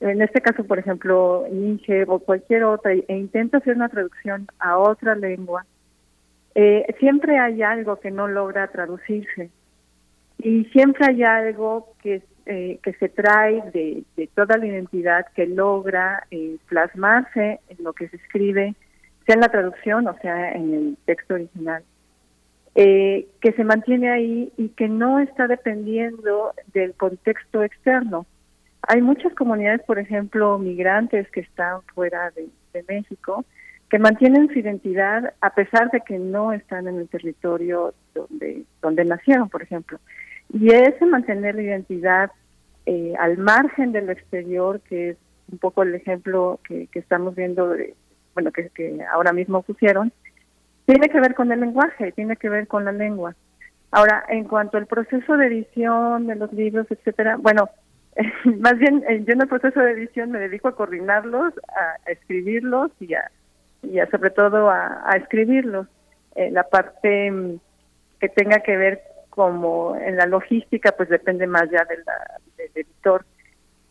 en este caso, por ejemplo, Inge o cualquier otra, e intenta hacer una traducción a otra lengua, eh, siempre hay algo que no logra traducirse. Y siempre hay algo que eh, que se trae de, toda la identidad que logra eh, plasmarse en lo que se escribe, sea en la traducción o sea en el texto original, eh, que se mantiene ahí y que no está dependiendo del contexto externo. Hay muchas comunidades, por ejemplo, migrantes que están fuera de, de México, que mantienen su identidad a pesar de que no están en el territorio donde, donde nacieron, por ejemplo. Y ese mantener la identidad eh, al margen del exterior, que es un poco el ejemplo que, estamos viendo, de, bueno, que, que ahora mismo pusieron, tiene que ver con el lenguaje, tiene que ver con la lengua. Ahora, en cuanto al proceso de edición de los libros, etcétera, bueno, más bien eh, yo en el proceso de edición me dedico a coordinarlos, a, escribirlos y a, y a sobre todo a, escribirlos. Eh, la parte mm, que tenga que ver como en la logística, pues depende más ya del editor.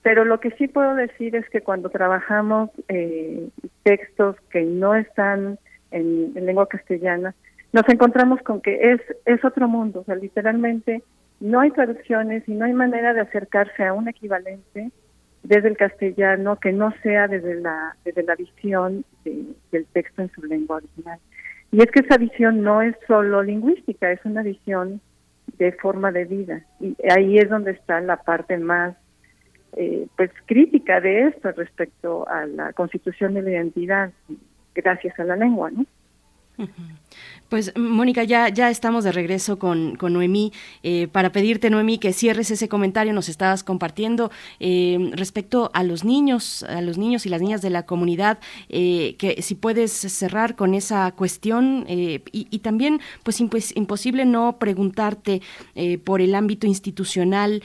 Pero lo que sí puedo decir es que cuando trabajamos eh, textos que no están en, lengua castellana, nos encontramos con que es, es otro mundo, o sea, literalmente no hay traducciones y no hay manera de acercarse a un equivalente desde el castellano que no sea desde la, desde la visión del texto en su lengua original. Y es que esa visión no es solo lingüística, es una visión de forma de vida. Y ahí es donde está la parte más eh, pues crítica de esto respecto a la constitución de la identidad gracias a la lengua, ¿no? Pues Mónica, ya, ya estamos de regreso con, con Noemí. Eh, para pedirte, Noemí, que cierres ese comentario, nos estabas compartiendo eh, respecto a los niños, a los niños y las niñas de la comunidad, eh, que si puedes cerrar con esa cuestión y, también, pues imposible no preguntarte por el ámbito institucional,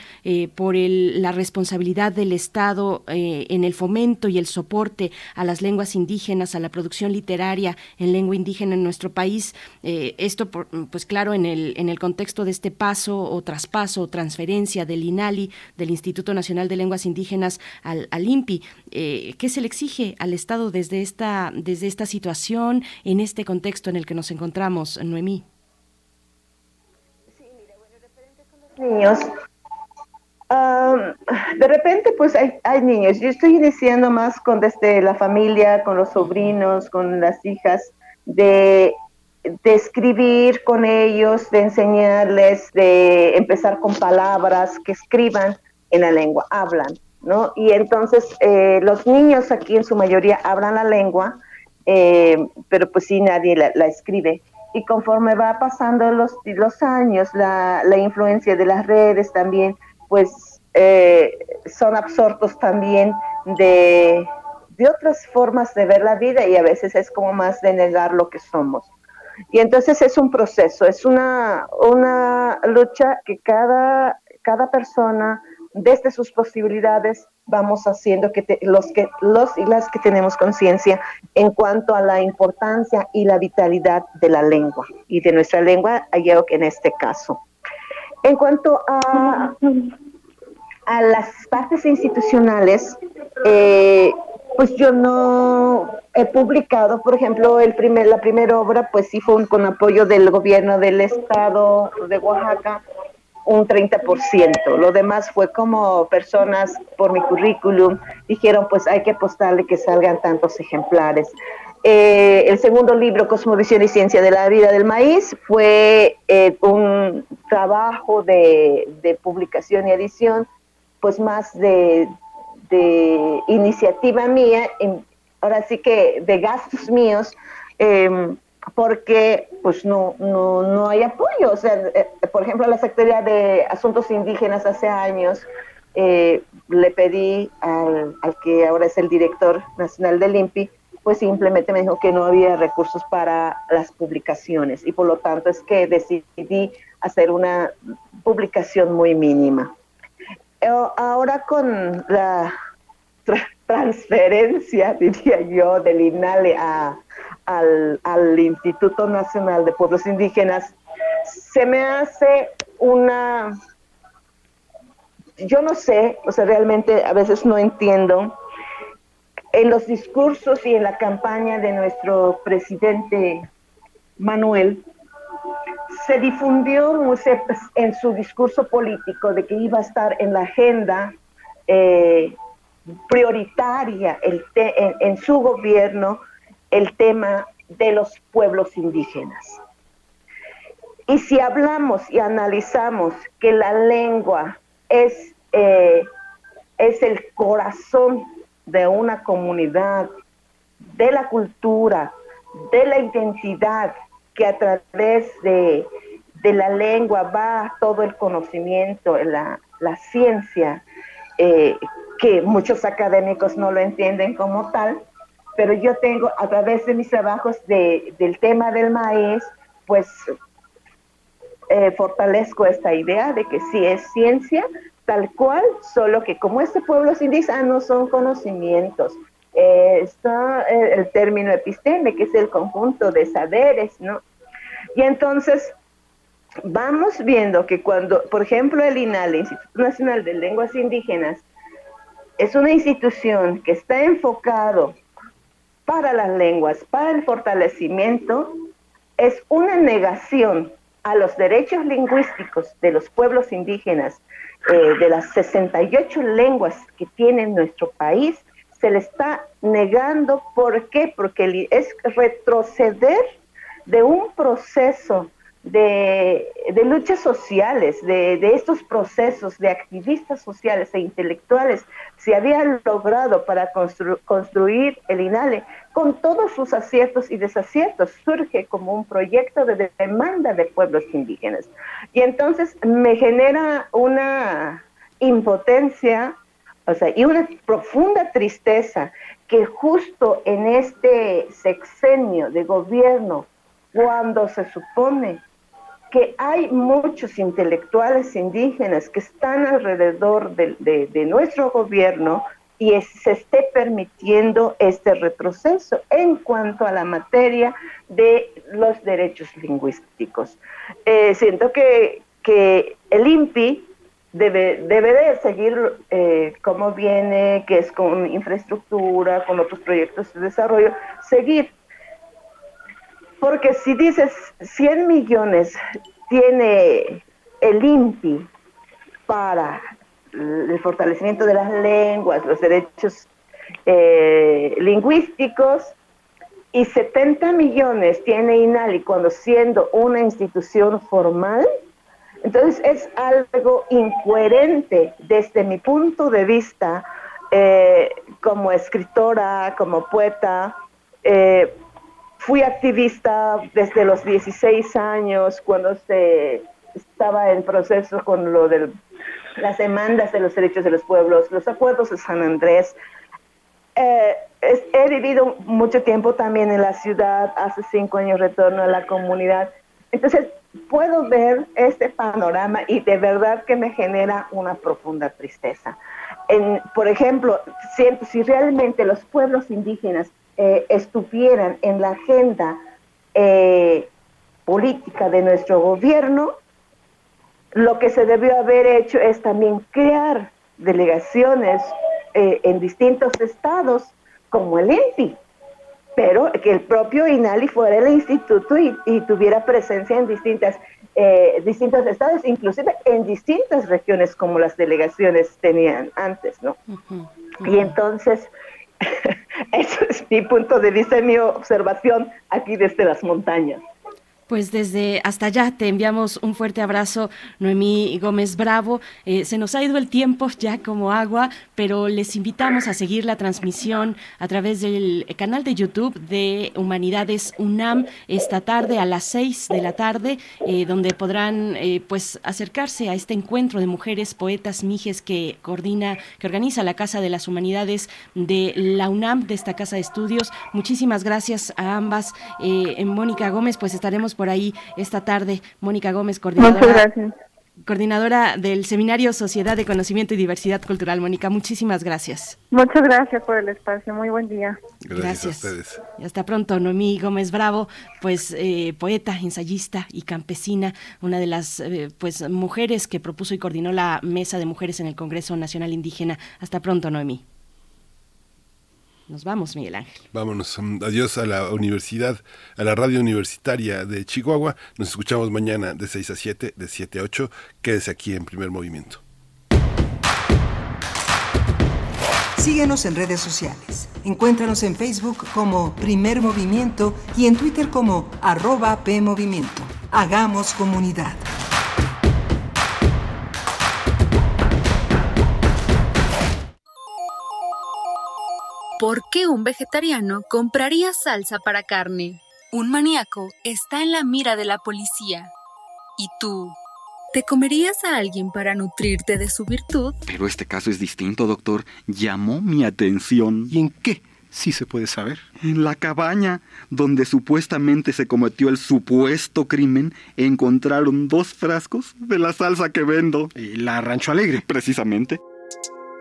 por el, la responsabilidad del Estado en el fomento y el soporte a las lenguas indígenas, a la producción literaria en lengua indígena en nuestro país. Eh, esto, pues claro, en el, en el contexto de este paso o traspaso o transferencia del INALI, del Instituto Nacional de Lenguas Indígenas, al, al INPI, eh, ¿qué se le exige al Estado desde esta, desde esta situación, en este contexto en el que nos encontramos, Noemí? Sí, mira, bueno, niños, de repente, pues hay, hay, niños. Yo estoy iniciando más con desde la familia, con los sobrinos, con las hijas, de escribir con ellos, de enseñarles, de empezar con palabras que escriban en la lengua, hablan, ¿no? Y entonces eh, los niños aquí en su mayoría hablan la lengua, eh, pero pues sí nadie la, escribe. Y conforme va pasando los, los años, la, la influencia de las redes también, pues eh, son absortos también de, de otras formas de ver la vida y a veces es como más de negar lo que somos. Y entonces es un proceso, es una, una lucha que cada, cada persona, desde sus posibilidades, vamos haciendo que los, que los y las que tenemos conciencia en cuanto a la importancia y la vitalidad de la lengua y de nuestra lengua que en este caso. En cuanto a, a las partes institucionales, eh, pues yo no he publicado, por ejemplo, el primer, la primera obra, pues sí fue con apoyo del gobierno del estado de Oaxaca, un 30%. Lo demás fue como personas por mi currículum dijeron, pues hay que apostarle que salgan tantos ejemplares. Eh, el segundo libro, Cosmovisión y Ciencia de la Vida del Maíz, fue eh, un trabajo de publicación y edición, pues más de iniciativa mía, ahora sí que de gastos míos, em, porque pues no, no, no hay apoyo. O sea, eh, por ejemplo, la Secretaría de Asuntos Indígenas hace años eh, le pedí al, al, que ahora es el director nacional del INPI, pues simplemente me dijo que no había recursos para las publicaciones y por lo tanto es que decidí hacer una publicación muy mínima. Eh, ahora con la transferencia, diría yo, del INALE al, al Instituto Nacional de Pueblos Indígenas, se me hace una, yo no sé, o sea, realmente a veces no entiendo, en los discursos y en la campaña de nuestro presidente Manuel, se difundió en su discurso político de que iba a estar en la agenda eh, prioritaria en, su gobierno el tema de los pueblos indígenas. Y si hablamos y analizamos que la lengua es, eh, es el corazón de una comunidad, de la cultura, de la identidad, que a través de, la lengua va todo el conocimiento, la, la ciencia, eh, que muchos académicos no lo entienden como tal, pero yo tengo a través de mis trabajos de, del tema del maíz, pues eh, fortalezco esta idea de que sí es ciencia, tal cual, solo que como este pueblo indígena no son conocimientos, eh, está el término episteme, que es el conjunto de saberes, ¿no? Y entonces vamos viendo que cuando, por ejemplo, el INAL, el Instituto Nacional de Lenguas Indígenas, es una institución que está enfocado para las lenguas, para el fortalecimiento, es una negación a los derechos lingüísticos de los pueblos indígenas, eh, de las 68 lenguas que tiene nuestro país, se le está negando. ¿Por qué? Porque es retroceder de un proceso de, luchas sociales, de, estos procesos de activistas sociales e intelectuales, se había logrado para construir el INALE con todos sus aciertos y desaciertos. Surge como un proyecto de demanda de pueblos indígenas. Y entonces me genera una impotencia o sea, y una profunda tristeza que justo en este sexenio de gobierno, cuando se supone que hay muchos intelectuales indígenas que están alrededor de, nuestro gobierno y se esté permitiendo este retroceso en cuanto a la materia de los derechos lingüísticos. Eh, siento que, que el INPI debe, debe de seguir eh, como viene, que es con infraestructura, con otros proyectos de desarrollo, seguir. Porque si dices 100 millones tiene el INPI para el fortalecimiento de las lenguas, los derechos eh, lingüísticos, y 70 millones tiene INALI cuando siendo una institución formal, entonces es algo incoherente desde mi punto de vista eh, como escritora, como poeta. Eh, fui activista desde los 16 años cuando se estaba en proceso con lo de las demandas de los derechos de los pueblos, los acuerdos de San Andrés. Eh, he vivido mucho tiempo también en la ciudad, hace cinco años retorno a la comunidad. Entonces, puedo ver este panorama y de verdad que me genera una profunda tristeza. En, por ejemplo, si, si realmente los pueblos indígenas eh, estuvieran en la agenda eh, política de nuestro gobierno, lo que se debió haber hecho es también crear delegaciones eh, en distintos estados como el ENPI, pero que el propio INALI fuera el instituto y, tuviera presencia en distintas, eh, distintos estados, inclusive en distintas regiones como las delegaciones tenían antes, ¿no? Y entonces, eso es mi punto de vista y mi observación aquí desde las montañas. Pues desde hasta allá te enviamos un fuerte abrazo, Noemí Gómez Bravo. Eh, se nos ha ido el tiempo ya como agua, pero les invitamos a seguir la transmisión a través del canal de YouTube de Humanidades UNAM esta tarde a las 6 de la tarde, eh, donde podrán eh, pues acercarse a este encuentro de mujeres poetas mijes que coordina, que organiza la Casa de las Humanidades de la UNAM, de esta casa de estudios. Muchísimas gracias a ambas. Mónica Gómez, pues estaremos por ahí esta tarde. Mónica Gómez, coordinadora. Coordinadora del Seminario Sociedad de Conocimiento y Diversidad Cultural. Mónica, muchísimas gracias. Muchas gracias por el espacio. Muy buen día. Gracias. A ustedes. Y hasta pronto, Noemí Gómez Bravo, pues eh, poeta, ensayista y campesina, una de las eh, pues mujeres que propuso y coordinó la Mesa de Mujeres en el Congreso Nacional Indígena. Hasta pronto, Noemí. Nos vamos, Miguel Ángel. Vámonos. Um, adiós a la universidad, a la radio universitaria de Chihuahua. Nos escuchamos mañana de 6 a 7, de 7 a 8. Quédese aquí en primer movimiento. Síguenos en redes sociales. Encuéntranos en Facebook como Primer Movimiento y en Twitter como arroba PMovimiento. Hagamos comunidad. ¿Por qué un vegetariano compraría salsa para carne? Un maníaco está en la mira de la policía. ¿Y tú? ¿Te comerías a alguien para nutrirte de su virtud? Pero este caso es distinto, doctor. Llamó mi atención. ¿Y en qué? Sí se puede saber. En la cabaña donde supuestamente se cometió el supuesto crimen, encontraron dos frascos de la salsa que vendo. ¿Y la Rancho Alegre? Precisamente.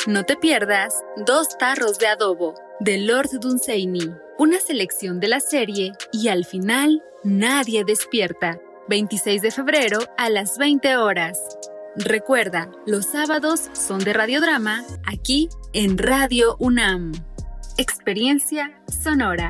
No te pierdas Dos tarros de adobo de Lord Dunsany, una selección de la serie y al final nadie despierta. 26 de febrero a las 20 horas. Recuerda, los sábados son de radiodrama aquí en Radio UNAM. Experiencia sonora.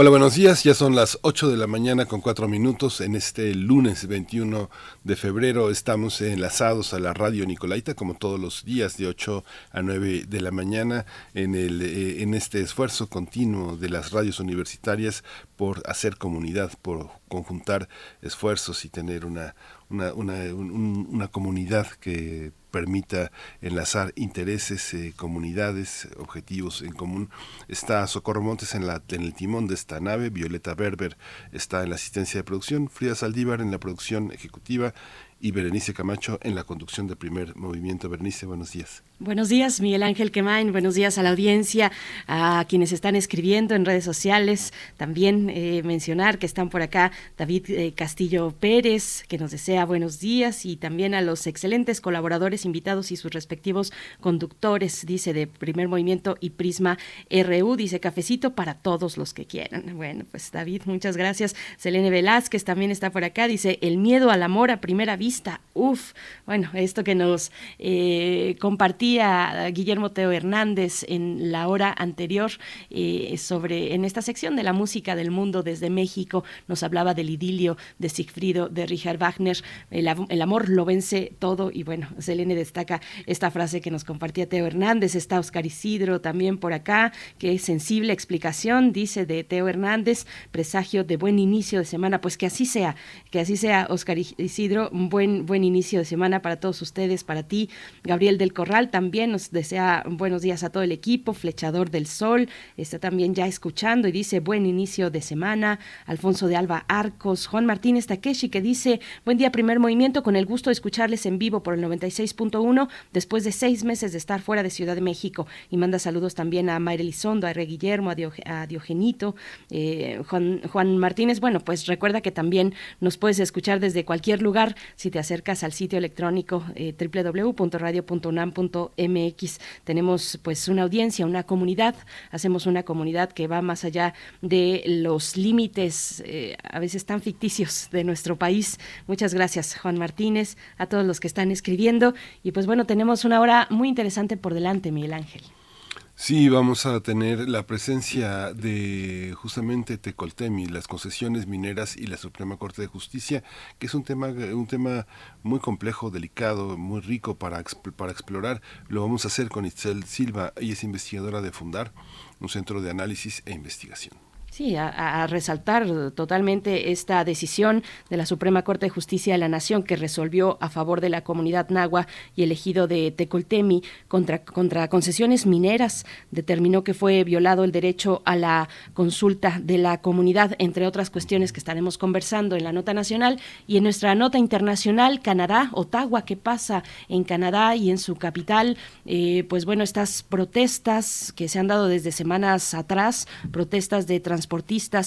Hola, buenos días. Ya son las 8 de la mañana con 4 minutos. En este lunes 21 de febrero estamos enlazados a la radio Nicolaita, como todos los días, de 8 a 9 de la mañana, en, el, eh, en este esfuerzo continuo de las radios universitarias por hacer comunidad, por conjuntar esfuerzos y tener una, una, una, una comunidad que permita enlazar intereses, eh, comunidades, objetivos en común. Está Socorro Montes en, la, en el timón de esta nave, Violeta Berber está en la asistencia de producción, Frida Saldívar en la producción ejecutiva y Berenice Camacho en la conducción del primer movimiento. Berenice, buenos días. Buenos días, Miguel Ángel Quemain. Buenos días a la audiencia, a quienes están escribiendo en redes sociales. También eh, mencionar que están por acá David eh, Castillo Pérez, que nos desea buenos días, y también a los excelentes colaboradores invitados y sus respectivos conductores, dice de Primer Movimiento y Prisma RU, dice cafecito para todos los que quieran. Bueno, pues David, muchas gracias. Selene Velázquez también está por acá, dice el miedo al amor a primera vista. Uf, bueno, esto que nos eh, compartía Guillermo Teo Hernández en la hora anterior eh, sobre en esta sección de la música del mundo desde México nos hablaba del idilio de Sigfrido de Richard Wagner. El, amor lo vence todo y bueno Selene destaca esta frase que nos compartía Teo Hernández está Oscar Isidro también por acá que sensible explicación dice de Teo Hernández presagio de buen inicio de semana pues que así sea que así sea Oscar Isidro un buen buen inicio de semana para todos ustedes para ti. Gabriel del Corral también nos desea buenos días a todo el equipo, Flechador del Sol, está también ya escuchando y dice buen inicio de semana, Alfonso de Alba Arcos, Juan Martínez Takeshi que dice buen día primer movimiento, con el gusto de escucharles en vivo por el 96.1 después de seis meses de estar fuera de Ciudad de México y manda saludos también a Mayra Elizondo, a R. Guillermo, a, Diogenito, eh, Juan, Juan Martínez, bueno pues recuerda que también nos puedes escuchar desde cualquier lugar si te acercas al sitio electrónico eh, www.radio.unam.mx MX. Tenemos pues una audiencia, una comunidad, hacemos una comunidad que va más allá de los límites eh, a veces tan ficticios de nuestro país. Muchas gracias Juan Martínez, a todos los que están escribiendo y pues bueno, tenemos una hora muy interesante por delante, Miguel Ángel. Sí, vamos a tener la presencia de justamente Tecoltemi, las concesiones mineras y la Suprema Corte de Justicia, que es un tema, un tema muy complejo, delicado, muy rico para, para explorar. Lo vamos a hacer con Itzel Silva, ella es investigadora de Fundar, un centro de análisis e investigación. Sí, a, resaltar totalmente esta decisión de la Suprema Corte de Justicia de la Nación que resolvió a favor de la comunidad nahua y el ejido de Tecoltemi contra, contra concesiones mineras. Determinó que fue violado el derecho a la consulta de la comunidad, entre otras cuestiones que estaremos conversando en la nota nacional y en nuestra nota internacional, Canadá, Ottawa, ¿qué pasa en Canadá y en su capital? Eh, pues bueno, estas protestas que se han dado desde semanas atrás, protestas de transporte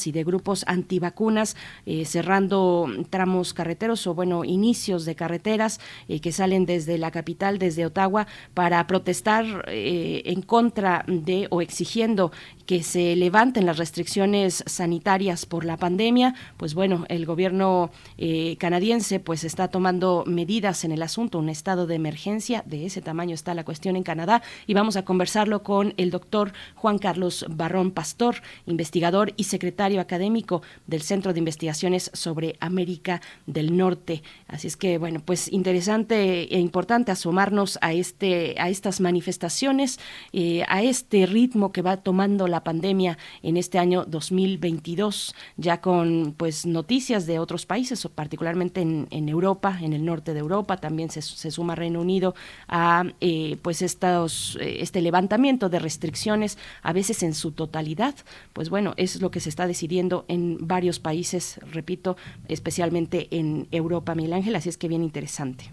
y de grupos antivacunas eh, cerrando tramos carreteros o bueno inicios de carreteras eh, que salen desde la capital desde Ottawa para protestar eh, en contra de o exigiendo que se levanten las restricciones sanitarias por la pandemia, pues bueno, el gobierno eh, canadiense pues está tomando medidas en el asunto, un estado de emergencia, de ese tamaño está la cuestión en Canadá y vamos a conversarlo con el doctor Juan Carlos Barrón Pastor, investigador y secretario académico del Centro de Investigaciones sobre América del Norte. Así es que bueno, pues interesante e importante asomarnos a este a estas manifestaciones, eh, a este ritmo que va tomando la pandemia en este año 2022, ya con pues noticias de otros países, particularmente en, Europa, en el norte de Europa, también se, suma Reino Unido a eh, pues estos, eh, este levantamiento de restricciones, a veces en su totalidad, pues bueno, es lo que se está decidiendo en varios países, repito, especialmente en Europa, Miguel Ángel, así es que bien interesante.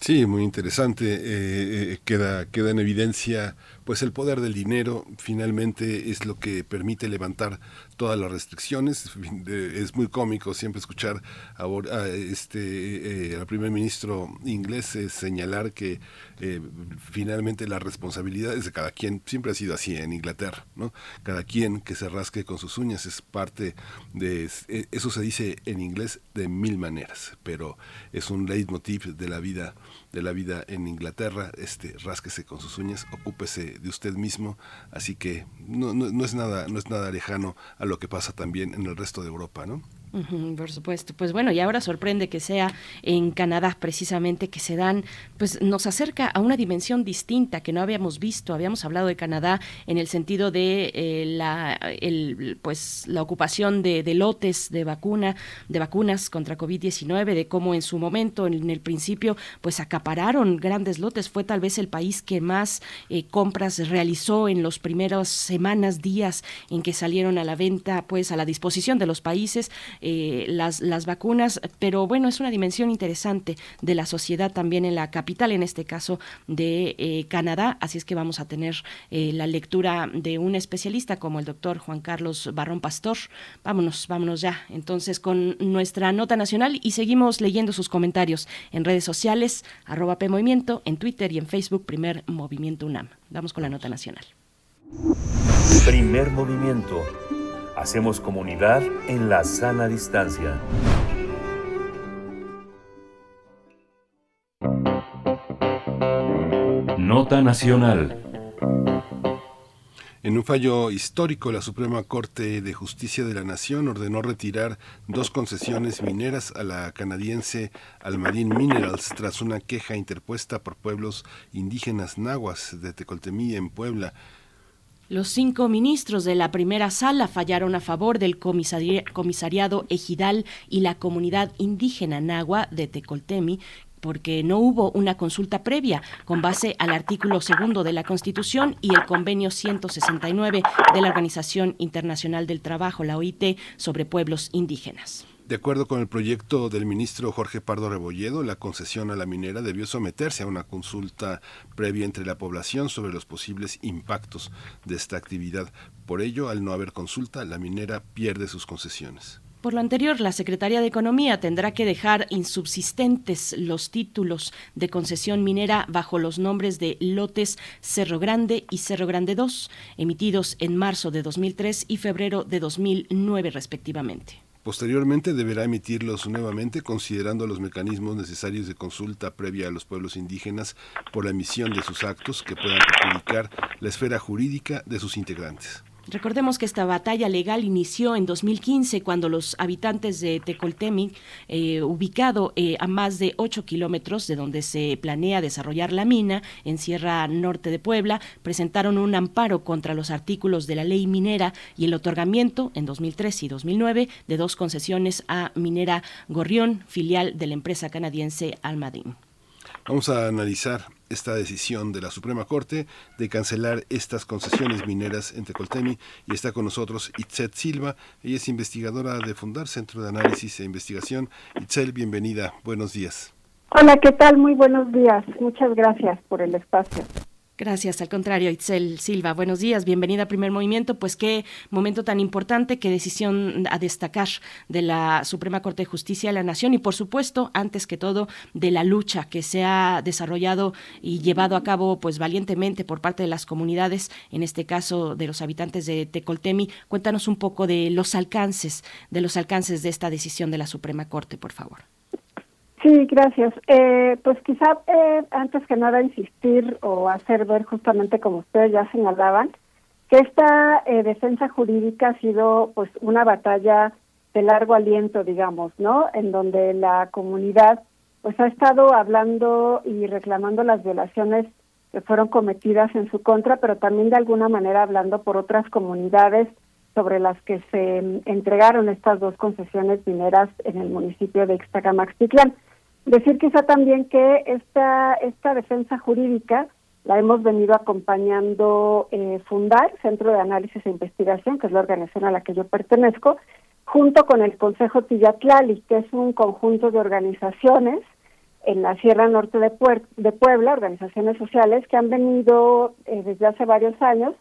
Sí, muy interesante. Eh, queda, queda en evidencia pues el poder del dinero finalmente es lo que permite levantar todas las restricciones. Es muy cómico siempre escuchar a, este, eh, al primer ministro inglés eh, señalar que eh, finalmente la responsabilidad es de cada quien. Siempre ha sido así en Inglaterra, ¿no? Cada quien que se rasque con sus uñas es parte de... Eso se dice en inglés de mil maneras, pero es un leitmotiv de la vida de la vida en Inglaterra, este, rásquese con sus uñas, ocúpese de usted mismo, así que no, no, no, es nada, no es nada lejano a lo que pasa también en el resto de Europa, ¿no? Por supuesto. Pues bueno, y ahora sorprende que sea en Canadá precisamente que se dan, pues nos acerca a una dimensión distinta que no habíamos visto. Habíamos hablado de Canadá en el sentido de eh, la, pues la ocupación de, lotes de vacuna, de vacunas contra COVID-19, de cómo en su momento, en el principio, pues acapararon grandes lotes. Fue tal vez el país que más eh, compras realizó en los primeros semanas, días en que salieron a la venta, pues a la disposición de los países eh, las, las vacunas, pero bueno, es una dimensión interesante de la sociedad también en la capital, en este caso de eh, Canadá, así es que vamos a tener eh, la lectura de un especialista como el doctor Juan Carlos Barrón Pastor. Vámonos, vámonos ya entonces con nuestra nota nacional y seguimos leyendo sus comentarios en redes sociales, arroba P Movimiento, en Twitter y en Facebook, Primer Movimiento UNAM. Vamos con la nota nacional. Primer movimiento Hacemos comunidad en la sana distancia. Nota Nacional. En un fallo histórico, la Suprema Corte de Justicia de la Nación ordenó retirar dos concesiones mineras a la canadiense Almadín Minerals tras una queja interpuesta por pueblos indígenas nahuas de Tecoltemí en Puebla. Los cinco ministros de la primera sala fallaron a favor del comisariado ejidal y la comunidad indígena nahua de Tecoltemi, porque no hubo una consulta previa con base al artículo segundo de la Constitución y el convenio 169 de la Organización Internacional del Trabajo, la OIT, sobre pueblos indígenas. De acuerdo con el proyecto del ministro Jorge Pardo Rebolledo, la concesión a la minera debió someterse a una consulta previa entre la población sobre los posibles impactos de esta actividad. Por ello, al no haber consulta, la minera pierde sus concesiones. Por lo anterior, la Secretaría de Economía tendrá que dejar insubsistentes los títulos de concesión minera bajo los nombres de lotes Cerro Grande y Cerro Grande II, emitidos en marzo de 2003 y febrero de 2009 respectivamente. Posteriormente deberá emitirlos nuevamente considerando los mecanismos necesarios de consulta previa a los pueblos indígenas por la emisión de sus actos que puedan perjudicar la esfera jurídica de sus integrantes. Recordemos que esta batalla legal inició en 2015 cuando los habitantes de Tecoltemi, eh, ubicado eh, a más de 8 kilómetros de donde se planea desarrollar la mina en Sierra Norte de Puebla, presentaron un amparo contra los artículos de la ley minera y el otorgamiento en 2003 y 2009 de dos concesiones a Minera Gorrión, filial de la empresa canadiense Almadín. Vamos a analizar esta decisión de la Suprema Corte de cancelar estas concesiones mineras entre Coltemi y está con nosotros Itzel Silva. Ella es investigadora de Fundar Centro de Análisis e Investigación. Itzel, bienvenida. Buenos días. Hola, ¿qué tal? Muy buenos días. Muchas gracias por el espacio. Gracias, al contrario, Itzel Silva. Buenos días, bienvenida a Primer Movimiento. Pues qué momento tan importante, qué decisión a destacar de la Suprema Corte de Justicia de la Nación y, por supuesto, antes que todo, de la lucha que se ha desarrollado y llevado a cabo, pues valientemente por parte de las comunidades, en este caso de los habitantes de Tecoltemi. Cuéntanos un poco de los alcances, de los alcances de esta decisión de la Suprema Corte, por favor. Sí, gracias. Eh, pues quizá eh, antes que nada insistir o hacer ver justamente como ustedes ya señalaban, que esta eh, defensa jurídica ha sido pues una batalla de largo aliento, digamos, ¿no? En donde la comunidad pues ha estado hablando y reclamando las violaciones que fueron cometidas en su contra, pero también de alguna manera hablando por otras comunidades sobre las que se mm, entregaron estas dos concesiones mineras en el municipio de Ixtacamaxtitlán. Decir quizá también que esta, esta defensa jurídica la hemos venido acompañando eh, Fundar, Centro de Análisis e Investigación, que es la organización a la que yo pertenezco, junto con el Consejo Tillatlali, que es un conjunto de organizaciones en la Sierra Norte de, Puebla, organizaciones sociales que han venido eh, desde hace varios años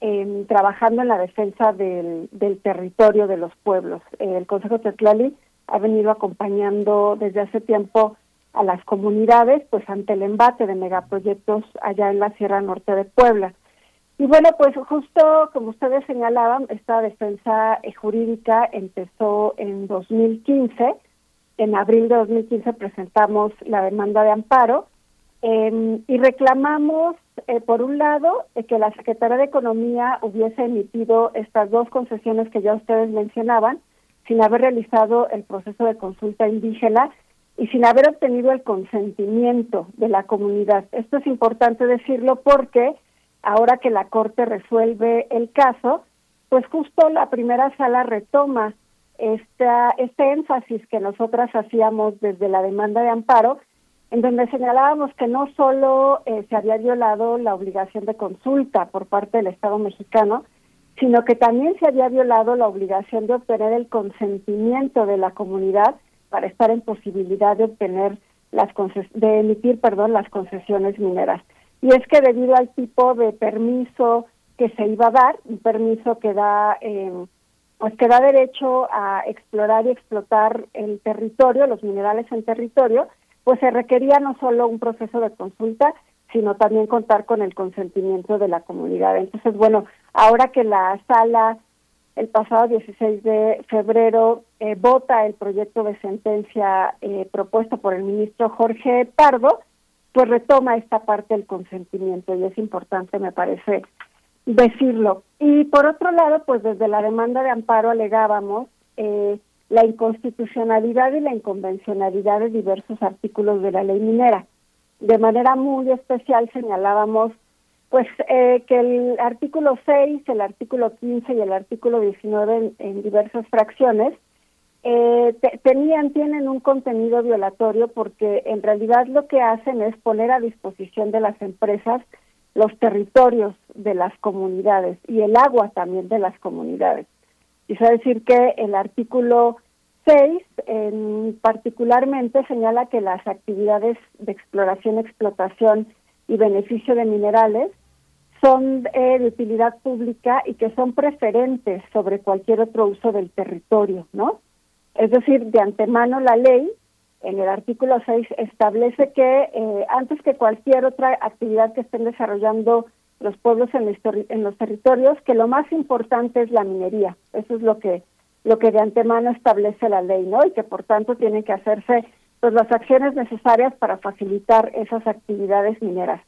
em, trabajando en la defensa del, del territorio de los pueblos. el Consejo Tillatlali ha venido acompañando desde hace tiempo a las comunidades, pues ante el embate de megaproyectos allá en la Sierra Norte de Puebla. Y bueno, pues justo como ustedes señalaban, esta defensa eh, jurídica empezó en 2015. En abril de 2015 presentamos la demanda de amparo em, y reclamamos, eh, por un lado, eh, que la Secretaría de Economía hubiese emitido estas dos concesiones que ya ustedes mencionaban, sin haber realizado el proceso de consulta indígena y sin haber obtenido el consentimiento de la comunidad. Esto es importante decirlo porque ahora que la Corte resuelve el caso, pues justo la primera sala retoma esta, este énfasis que nosotras hacíamos desde la demanda de amparo, en donde señalábamos que no solo eh, se había violado la obligación de consulta por parte del Estado mexicano, sino que también se había violado la obligación de obtener el consentimiento de la comunidad para estar en posibilidad de obtener las de emitir, perdón, las concesiones mineras. Y es que debido al tipo de permiso que se iba a dar, un permiso que da eh, pues que da derecho a explorar y explotar el territorio, los minerales en territorio, pues se requería no solo un proceso de consulta, sino también contar con el consentimiento de la comunidad. Entonces, bueno, ahora que la sala el pasado 16 de febrero eh, vota el proyecto de sentencia eh, propuesto por el ministro Jorge Pardo, pues retoma esta parte del consentimiento y es importante, me parece, decirlo. Y por otro lado, pues desde la demanda de amparo alegábamos eh, la inconstitucionalidad y la inconvencionalidad de diversos artículos de la ley minera de manera muy especial señalábamos pues eh, que el artículo 6, el artículo 15 y el artículo 19 en, diversas fracciones eh, tenían, tienen un contenido violatorio porque en realidad lo que hacen es poner a disposición de las empresas los territorios de las comunidades y el agua también de las comunidades. Quiso decir que el artículo 6 en, particularmente señala que las actividades de exploración, explotación y beneficio de minerales son eh, de utilidad pública y que son preferentes sobre cualquier otro uso del territorio, ¿no? Es decir, de antemano la ley en el artículo 6 establece que eh, antes que cualquier otra actividad que estén desarrollando los pueblos en, en los territorios, que lo más importante es la minería. Eso es lo que lo que de antemano establece la ley, ¿no? Y que por tanto tienen que hacerse pues las acciones necesarias para facilitar esas actividades mineras.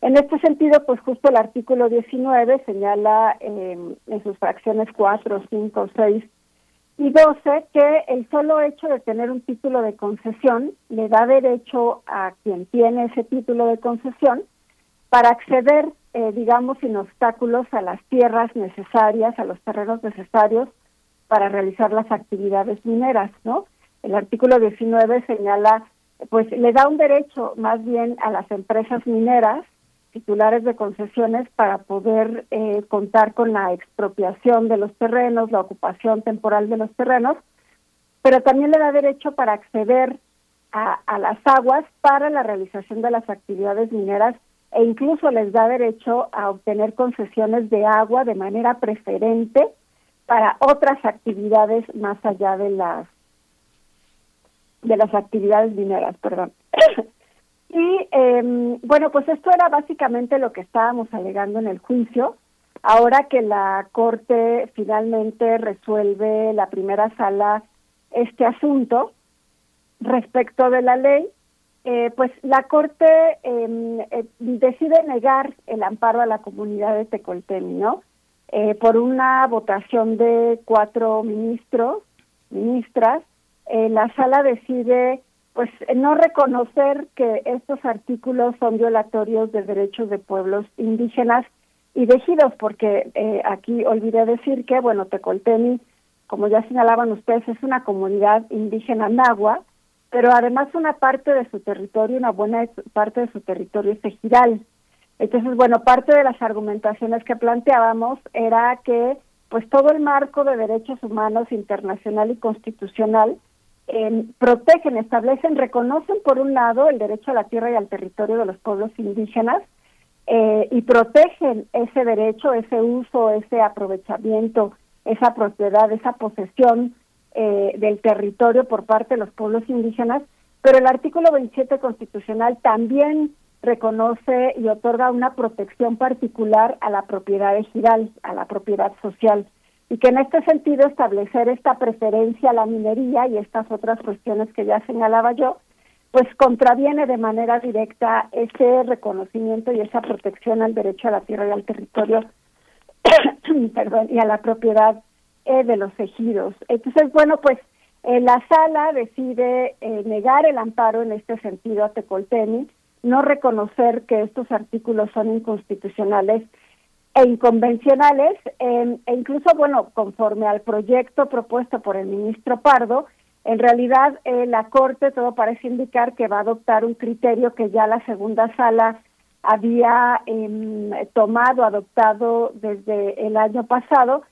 En este sentido, pues justo el artículo 19 señala em, en sus fracciones 4, 5, 6 y 12 que el solo hecho de tener un título de concesión le da derecho a quien tiene ese título de concesión para acceder, eh, digamos, sin obstáculos a las tierras necesarias, a los terrenos necesarios para realizar las actividades mineras, ¿no? El artículo 19 señala, pues le da un derecho más bien a las empresas mineras titulares de concesiones para poder eh, contar con la expropiación de los terrenos, la ocupación temporal de los terrenos, pero también le da derecho para acceder a, a las aguas para la realización de las actividades mineras e incluso les da derecho a obtener concesiones de agua de manera preferente para otras actividades más allá de las de las actividades mineras, perdón. Y eh, bueno, pues esto era básicamente lo que estábamos alegando en el juicio. Ahora que la Corte finalmente resuelve la primera sala este asunto respecto de la ley, eh, pues la Corte em, eh, decide negar el amparo a la comunidad de Tecoltemi, ¿no? Eh, por una votación de cuatro ministros, ministras, eh, la sala decide pues no reconocer que estos artículos son violatorios de derechos de pueblos indígenas y de porque eh, aquí olvidé decir que, bueno, Tecoltemi, como ya señalaban ustedes, es una comunidad indígena nahua, pero además una parte de su territorio, una buena parte de su territorio es ejiral. Entonces, bueno, parte de las argumentaciones que planteábamos era que, pues todo el marco de derechos humanos internacional y constitucional protegen, establecen, reconocen por un lado el derecho a la tierra y al territorio de los pueblos indígenas eh, y protegen ese derecho, ese uso, ese aprovechamiento, esa propiedad, esa posesión eh, del territorio por parte de los pueblos indígenas, pero el artículo 27 constitucional también reconoce y otorga una protección particular a la propiedad ejidal, a la propiedad social y que en este sentido establecer esta preferencia a la minería y estas otras cuestiones que ya señalaba yo, pues contraviene de manera directa ese reconocimiento y esa protección al derecho a la tierra y al territorio, perdón, y a la propiedad eh, de los ejidos. Entonces, bueno, pues eh, la sala decide eh, negar el amparo en este sentido a Tecolteni, no reconocer que estos artículos son inconstitucionales e inconvencionales e incluso, bueno, conforme al proyecto propuesto por el ministro Pardo, en realidad eh, la Corte todo parece indicar que va a adoptar un criterio que ya la segunda sala había em, tomado, adoptado desde el año pasado,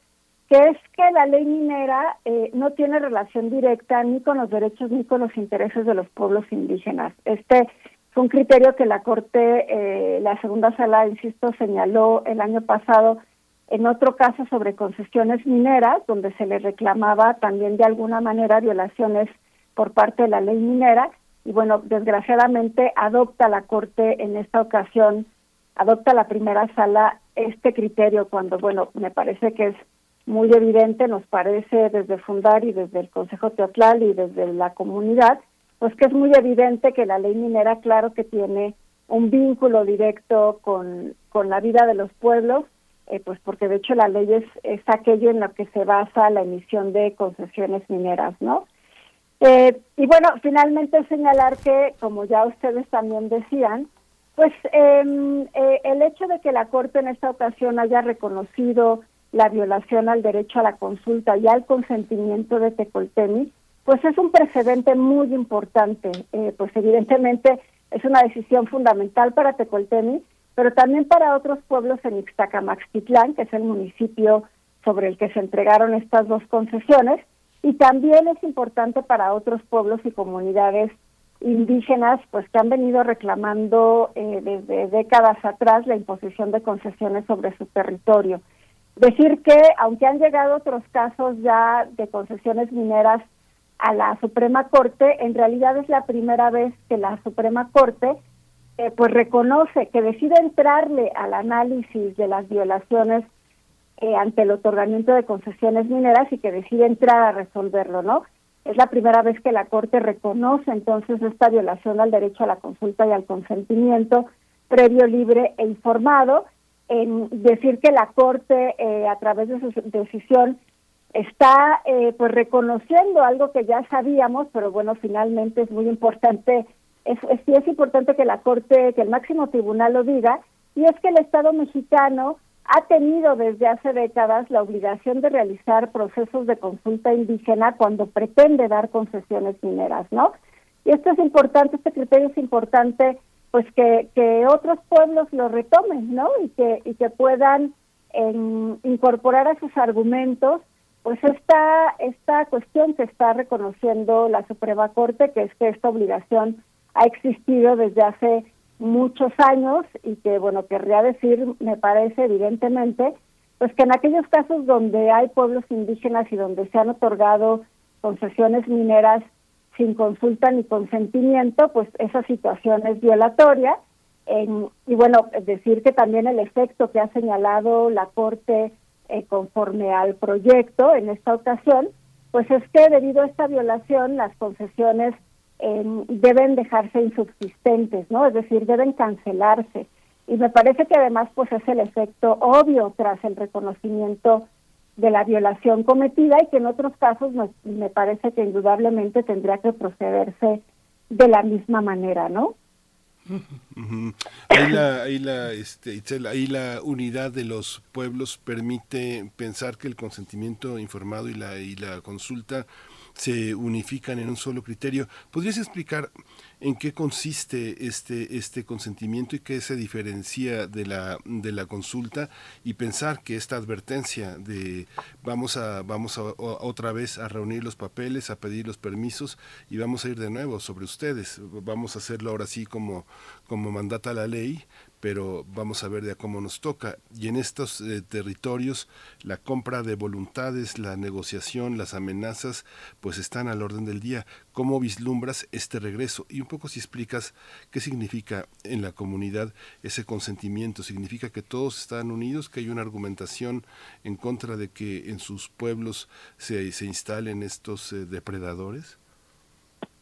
que es que la ley minera eh, no tiene relación directa ni con los derechos ni con los intereses de los pueblos indígenas. Este fue un criterio que la Corte, eh, la segunda sala, insisto, señaló el año pasado en otro caso sobre concesiones mineras, donde se le reclamaba también de alguna manera violaciones por parte de la ley minera. Y bueno, desgraciadamente adopta la Corte en esta ocasión, adopta la primera sala este criterio cuando, bueno, me parece que es muy evidente, nos parece desde Fundar y desde el Consejo Teatlal y desde la comunidad, pues que es muy evidente que la ley minera, claro que tiene un vínculo directo con, con la vida de los pueblos, eh, pues porque de hecho la ley es, es aquello en lo que se basa la emisión de concesiones mineras, ¿no? Eh, y bueno, finalmente señalar que, como ya ustedes también decían, pues em, eh, el hecho de que la Corte en esta ocasión haya reconocido la violación al derecho a la consulta y al consentimiento de Tecoltemi, pues es un precedente muy importante. Eh, pues evidentemente es una decisión fundamental para Tecoltemi, pero también para otros pueblos en Ixtacamaxtitlán, que es el municipio sobre el que se entregaron estas dos concesiones, y también es importante para otros pueblos y comunidades indígenas, pues que han venido reclamando eh, desde décadas atrás la imposición de concesiones sobre su territorio. Decir que, aunque han llegado otros casos ya de concesiones mineras a la Suprema Corte, en realidad es la primera vez que la Suprema Corte eh, pues reconoce que decide entrarle al análisis de las violaciones eh, ante el otorgamiento de concesiones mineras y que decide entrar a resolverlo, ¿no? Es la primera vez que la Corte reconoce entonces esta violación al derecho a la consulta y al consentimiento previo, libre e informado, en decir que la Corte, eh, a través de su decisión, está eh, pues reconociendo algo que ya sabíamos, pero bueno, finalmente es muy importante, es, es, importante que la Corte, que el máximo tribunal lo diga, y es que el Estado mexicano ha tenido desde hace décadas la obligación de realizar procesos de consulta indígena cuando pretende dar concesiones mineras, ¿no? Y esto es importante, este criterio es importante, pues que, que otros pueblos lo retomen, ¿no? Y que, y que puedan incorporar a sus argumentos pues esta, esta cuestión que está reconociendo la Suprema Corte, que es que esta obligación ha existido desde hace muchos años y que, bueno, querría decir, me parece evidentemente, pues que en aquellos casos donde hay pueblos indígenas y donde se han otorgado concesiones mineras sin consulta ni consentimiento, pues esa situación es violatoria. y bueno, decir que también el efecto que ha señalado la Corte eh, conforme al proyecto en esta ocasión, pues es que debido a esta violación las concesiones eh, deben dejarse insubsistentes, ¿no? Es decir, deben cancelarse. Y me parece que además pues es el efecto obvio tras el reconocimiento de la violación cometida y que en otros casos me parece que indudablemente tendría que procederse de la misma manera, ¿no? Ahí la, ahí la, este, ahí la unidad de los pueblos permite pensar que el consentimiento informado y la, y la consulta se unifican en un solo criterio. ¿Podrías explicar en qué consiste este, este consentimiento y qué se diferencia de la, de la consulta y pensar que esta advertencia de vamos a vamos otra vez a reunir los papeles, a pedir los permisos y vamos a ir de nuevo sobre ustedes. Vamos a hacerlo ahora sí como, como mandata la ley, pero vamos a ver de a cómo nos toca. Y en estos eh, territorios la compra de voluntades, la negociación, las amenazas, pues están al orden del día. ¿Cómo vislumbras este regreso? Y un poco si explicas qué significa en la comunidad ese consentimiento. ¿Significa que todos están unidos, que hay una argumentación en contra de que en sus pueblos se, se instalen estos eh, depredadores?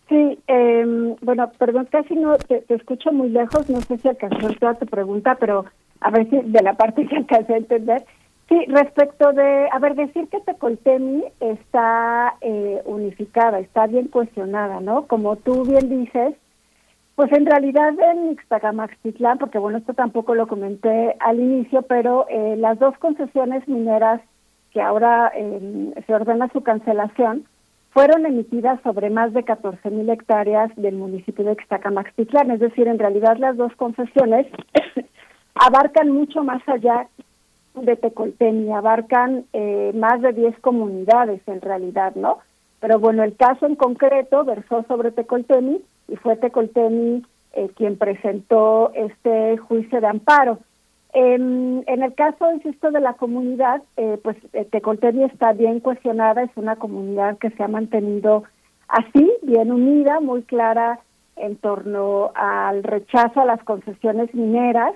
Sí, eh, bueno, perdón, casi no te, escucho muy lejos, no sé si alcanzó toda tu pregunta, pero a ver si de la parte que alcancé a entender. Sí, respecto de, a ver, decir que Tecoltemi está eh, unificada, está bien cuestionada, ¿no? Como tú bien dices, pues en realidad en Ixtagamaxtitlán, porque bueno, esto tampoco lo comenté al inicio, pero eh, las dos concesiones mineras que ahora eh, se ordena su cancelación, fueron emitidas sobre más de 14 mil hectáreas del municipio de Ixtacamaxtitlán, es decir, en realidad las dos concesiones abarcan mucho más allá de Tecolteni, abarcan eh, más de 10 comunidades en realidad, ¿no? Pero bueno, el caso en concreto versó sobre Tecolteni y fue Tecolteni eh, quien presentó este juicio de amparo. En, en, el caso, insisto, de la comunidad, eh, pues eh, Tecolteni está bien cuestionada, es una comunidad que se ha mantenido así, bien unida, muy clara en torno al rechazo a las concesiones mineras,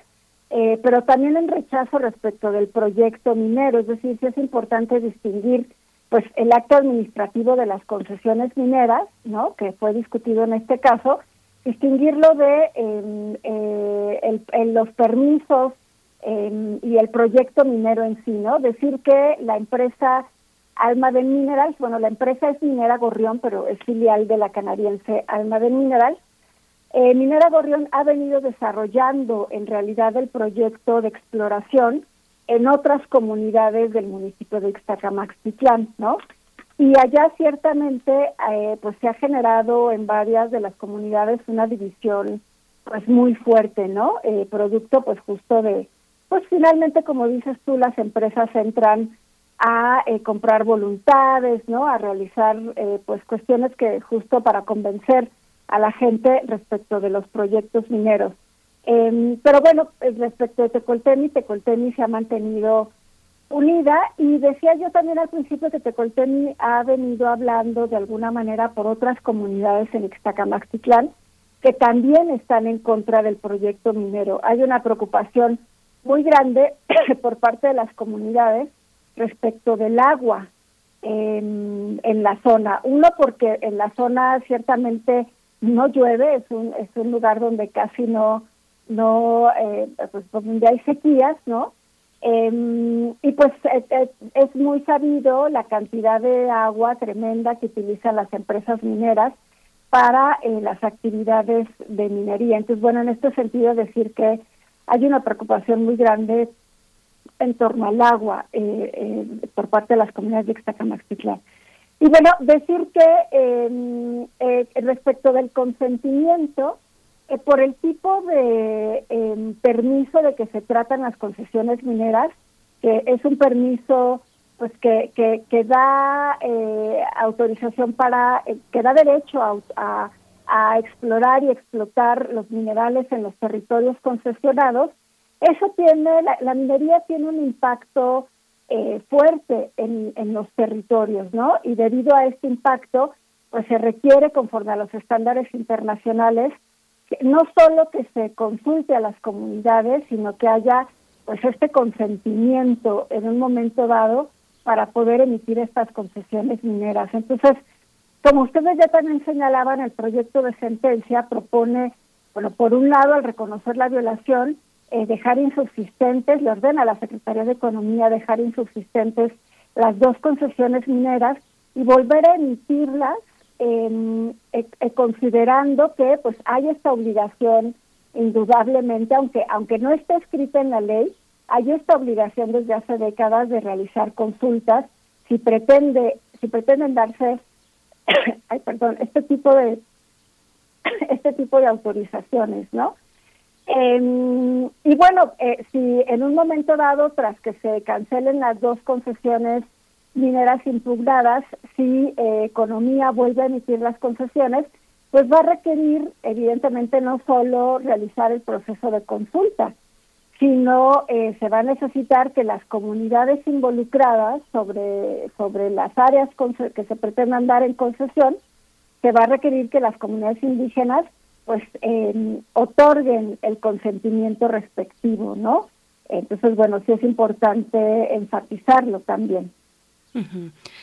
eh, pero también en rechazo respecto del proyecto minero, es decir, sí es importante distinguir pues el acto administrativo de las concesiones mineras, ¿no? que fue discutido en este caso, distinguirlo de em, eh, el, el, los permisos Em, y el proyecto minero en sí, ¿no? Decir que la empresa Alma de Minerals, bueno, la empresa es Minera Gorrión, pero es filial de la canadiense Alma de Minerals. Eh, Minera Gorrión ha venido desarrollando en realidad el proyecto de exploración en otras comunidades del municipio de Ixtacamaxtitlán, ¿no? Y allá ciertamente eh, pues se ha generado en varias de las comunidades una división pues muy fuerte, ¿no? Eh, producto pues justo de pues finalmente, como dices tú, las empresas entran a eh, comprar voluntades, ¿no? A realizar eh, pues cuestiones que justo para convencer a la gente respecto de los proyectos mineros. Em, pero bueno, eh, respecto de Tecoltemi, Tecoltemi se ha mantenido unida y decía yo también al principio que Tecoltemi ha venido hablando de alguna manera por otras comunidades en Ixtacamaxtitlán que también están en contra del proyecto minero. Hay una preocupación muy grande por parte de las comunidades respecto del agua en, la zona. Uno, porque en la zona ciertamente no llueve, es un, es un lugar donde casi no, no eh, pues donde hay sequías, ¿no? Em, y pues es muy sabido la cantidad de agua tremenda que utilizan las empresas mineras para las actividades de minería. Entonces, bueno, en este sentido decir que hay una preocupación muy grande en torno al agua eh, eh, por parte de las comunidades de Ixtacamaxtitlán. Y bueno, decir que em, eh, respecto del consentimiento, por el tipo de em, permiso de que se tratan las concesiones mineras, que es un permiso pues que, que, que da autorización para, que da derecho a, a explorar y explotar los minerales en los territorios concesionados, eso tiene, la, minería tiene un impacto eh, fuerte en, en los territorios, ¿no? Y debido a este impacto, pues se requiere, conforme a los estándares internacionales, que no solo que se consulte a las comunidades, sino que haya pues este consentimiento en un momento dado para poder emitir estas concesiones mineras. Entonces, como ustedes ya también señalaban, el proyecto de sentencia propone, bueno, por un lado, al reconocer la violación, eh, dejar insubsistentes, le ordena a la Secretaría de Economía dejar insubsistentes las dos concesiones mineras y volver a emitirlas eh, eh, considerando que pues hay esta obligación indudablemente, aunque aunque no esté escrita en la ley, hay esta obligación desde hace décadas de realizar consultas. Si pretende si pretenden darse ay perdón este tipo de este tipo de autorizaciones, ¿no? Em, y bueno, eh, si en un momento dado, tras que se cancelen las dos concesiones mineras impugnadas, si eh, Economía vuelve a emitir las concesiones, pues va a requerir, evidentemente, no solo realizar el proceso de consulta, sino eh, se va a necesitar que las comunidades involucradas sobre, sobre las áreas que se pretendan dar en concesión, se va a requerir que las comunidades indígenas pues eh, otorguen el consentimiento respectivo, ¿no? Entonces, bueno, sí es importante enfatizarlo también.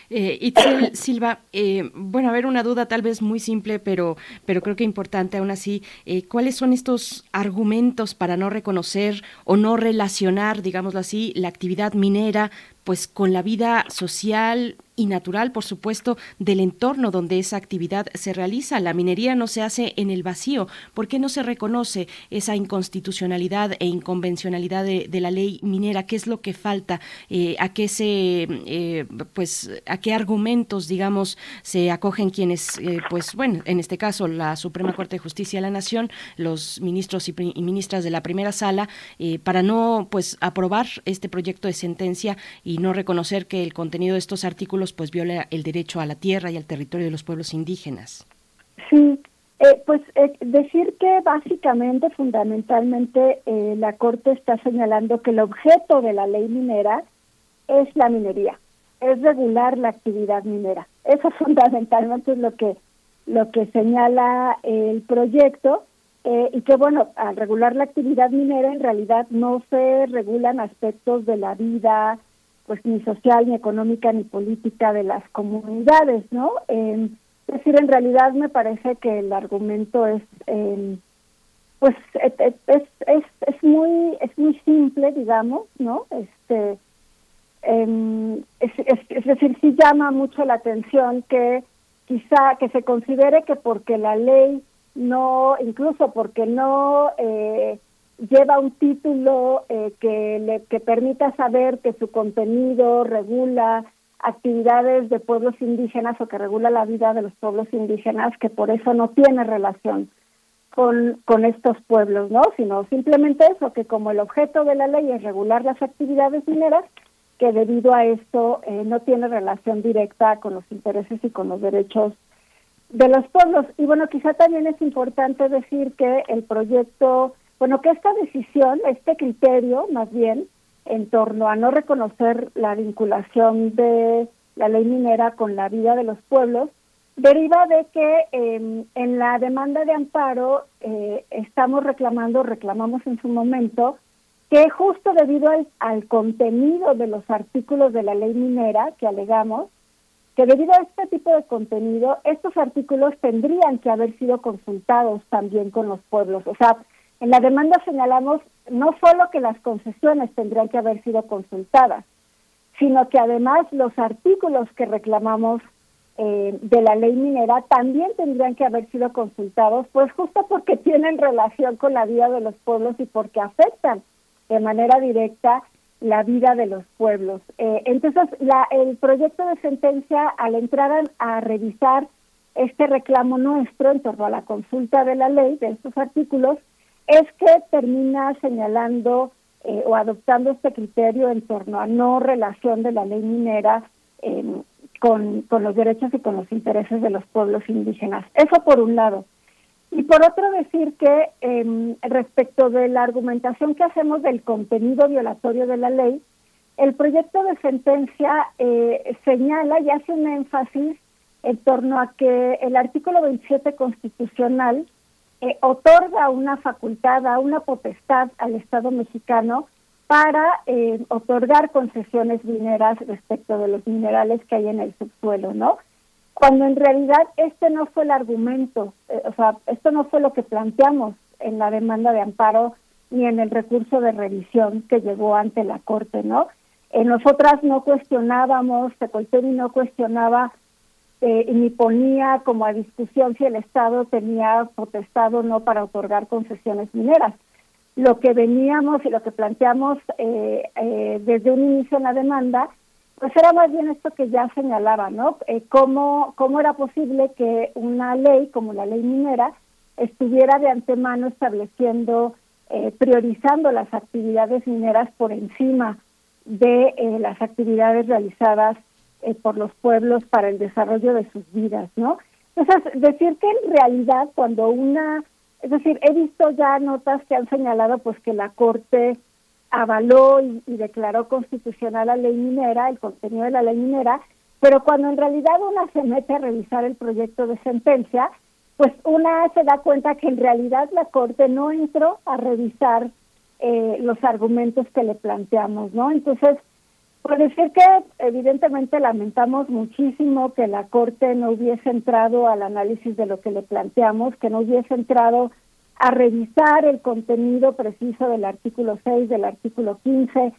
Eh, Itzel Silva, eh, bueno, a ver, una duda tal vez muy simple, pero, pero creo que importante aún así. Eh, ¿Cuáles son estos argumentos para no reconocer o no relacionar, digámoslo así, la actividad minera pues con la vida social y natural, por supuesto, del entorno donde esa actividad se realiza. La minería no se hace en el vacío. ¿Por qué no se reconoce esa inconstitucionalidad e inconvencionalidad de, la ley minera? ¿Qué es lo que falta? Eh, ¿A qué se, eh, pues, a qué argumentos, digamos, se acogen quienes, eh, pues, bueno, en este caso la Suprema Corte de Justicia de la Nación, los ministros y, y ministras de la primera sala, para no, pues, aprobar este proyecto de sentencia y y no reconocer que el contenido de estos artículos pues viola el derecho a la tierra y al territorio de los pueblos indígenas. Sí, eh, pues eh, decir que básicamente, fundamentalmente, eh, la Corte está señalando que el objeto de la ley minera es la minería, es regular la actividad minera. Eso fundamentalmente es lo que lo que señala el proyecto y que bueno, al regular la actividad minera en realidad no se regulan aspectos de la vida pues ni social, ni económica, ni política de las comunidades, ¿no? es decir, en realidad me parece que el argumento es, eh, pues, es, es, es, es, muy es muy simple, digamos, ¿no? Este, eh, es, es, decir, sí llama mucho la atención que quizá que se considere que porque la ley no, incluso porque no eh, lleva un título eh, que le que permita saber que su contenido regula actividades de pueblos indígenas o que regula la vida de los pueblos indígenas, que por eso no tiene relación con, con estos pueblos, ¿no? Sino simplemente eso, que como el objeto de la ley es regular las actividades mineras, que debido a esto eh, no tiene relación directa con los intereses y con los derechos de los pueblos. Y bueno, quizá también es importante decir que el proyecto bueno, que esta decisión, este criterio, más bien, en torno a no reconocer la vinculación de la ley minera con la vida de los pueblos, deriva de que em, en la demanda de amparo eh, estamos reclamando, reclamamos en su momento, que justo debido al, al, contenido de los artículos de la ley minera que alegamos, que debido a este tipo de contenido, estos artículos tendrían que haber sido consultados también con los pueblos. O sea, En la demanda señalamos no solo que las concesiones tendrían que haber sido consultadas, sino que además los artículos que reclamamos eh, de la ley minera también tendrían que haber sido consultados, pues justo porque tienen relación con la vida de los pueblos y porque afectan de manera directa la vida de los pueblos. Eh, entonces, la, el proyecto de sentencia, al entrar a, a, revisar este reclamo nuestro en torno a la consulta de la ley, de estos artículos, es que termina señalando eh, o adoptando este criterio en torno a no relación de la ley minera eh, con, con los derechos y con los intereses de los pueblos indígenas. Eso por un lado. Y por otro decir que eh, respecto de la argumentación que hacemos del contenido violatorio de la ley, el proyecto de sentencia eh, señala y hace un énfasis en torno a que el artículo 27 constitucional eh, otorga una facultad, una potestad al Estado mexicano para eh, otorgar concesiones mineras respecto de los minerales que hay en el subsuelo, ¿no? Cuando en realidad este no fue el argumento, eh, o sea, esto no fue lo que planteamos en la demanda de amparo ni en el recurso de revisión que llegó ante la Corte, ¿no? Nosotras no cuestionábamos, Tecolteni no cuestionaba eh, ni ponía como a discusión si el Estado tenía potestad o no para otorgar concesiones mineras. Lo que veníamos y lo que planteamos eh, eh, desde un inicio en la demanda, pues era más bien esto que ya señalaba, ¿no? Eh, cómo, ¿Cómo era posible que una ley como la ley minera estuviera de antemano estableciendo, eh, priorizando las actividades mineras por encima de eh, las actividades realizadas eh, por los pueblos para el desarrollo de sus vidas, ¿no? Entonces, decir que en realidad cuando una, es decir, he visto ya notas que han señalado pues que la Corte avaló y, declaró constitucional la ley minera, el contenido de la ley minera, pero cuando en realidad una se mete a revisar el proyecto de sentencia, pues una se da cuenta que en realidad la Corte no entró a revisar eh, los argumentos que le planteamos, ¿no? Entonces, por decir que evidentemente lamentamos muchísimo que la Corte no hubiese entrado al análisis de lo que le planteamos, que no hubiese entrado a revisar el contenido preciso del artículo 6, del artículo 15,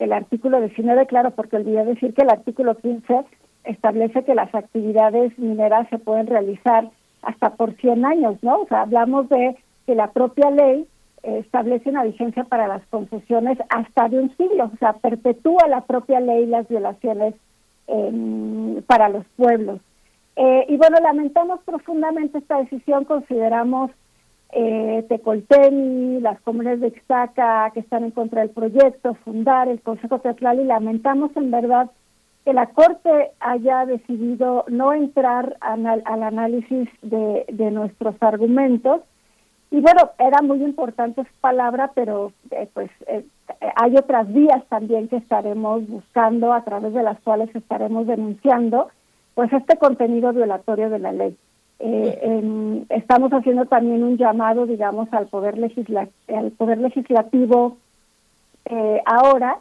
del artículo 19, claro, porque olvidé decir que el artículo 15 establece que las actividades mineras se pueden realizar hasta por 100 años, ¿no? O sea, hablamos de que la propia ley establece una vigencia para las concesiones hasta de un siglo, o sea, perpetúa la propia ley las violaciones eh, para los pueblos. Eh, y bueno, lamentamos profundamente esta decisión, consideramos eh, Tecolteni, las comunidades de Ixtaca que están en contra del proyecto, Fundar, el Consejo Teatral, y lamentamos en verdad que la Corte haya decidido no entrar al, análisis de, nuestros argumentos. Y bueno, era muy importante esa palabra, pero eh, pues eh, hay otras vías también que estaremos buscando, a través de las cuales estaremos denunciando, pues este contenido violatorio de la ley. Eh, en, estamos haciendo también un llamado, digamos, al poder legisla al poder legislativo eh, ahora,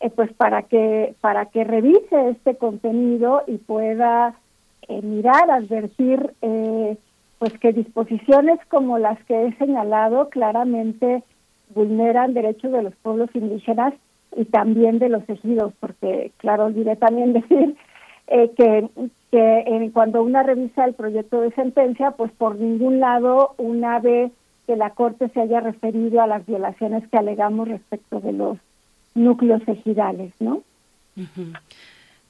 eh, pues para que para que revise este contenido y pueda eh, mirar, advertir, eh, pues que disposiciones como las que he señalado claramente vulneran derechos de los pueblos indígenas y también de los ejidos, porque claro, olvidé también decir eh, que, que cuando una revisa el proyecto de sentencia, pues por ningún lado una ve que la Corte se haya referido a las violaciones que alegamos respecto de los núcleos ejidales, ¿no? Uh.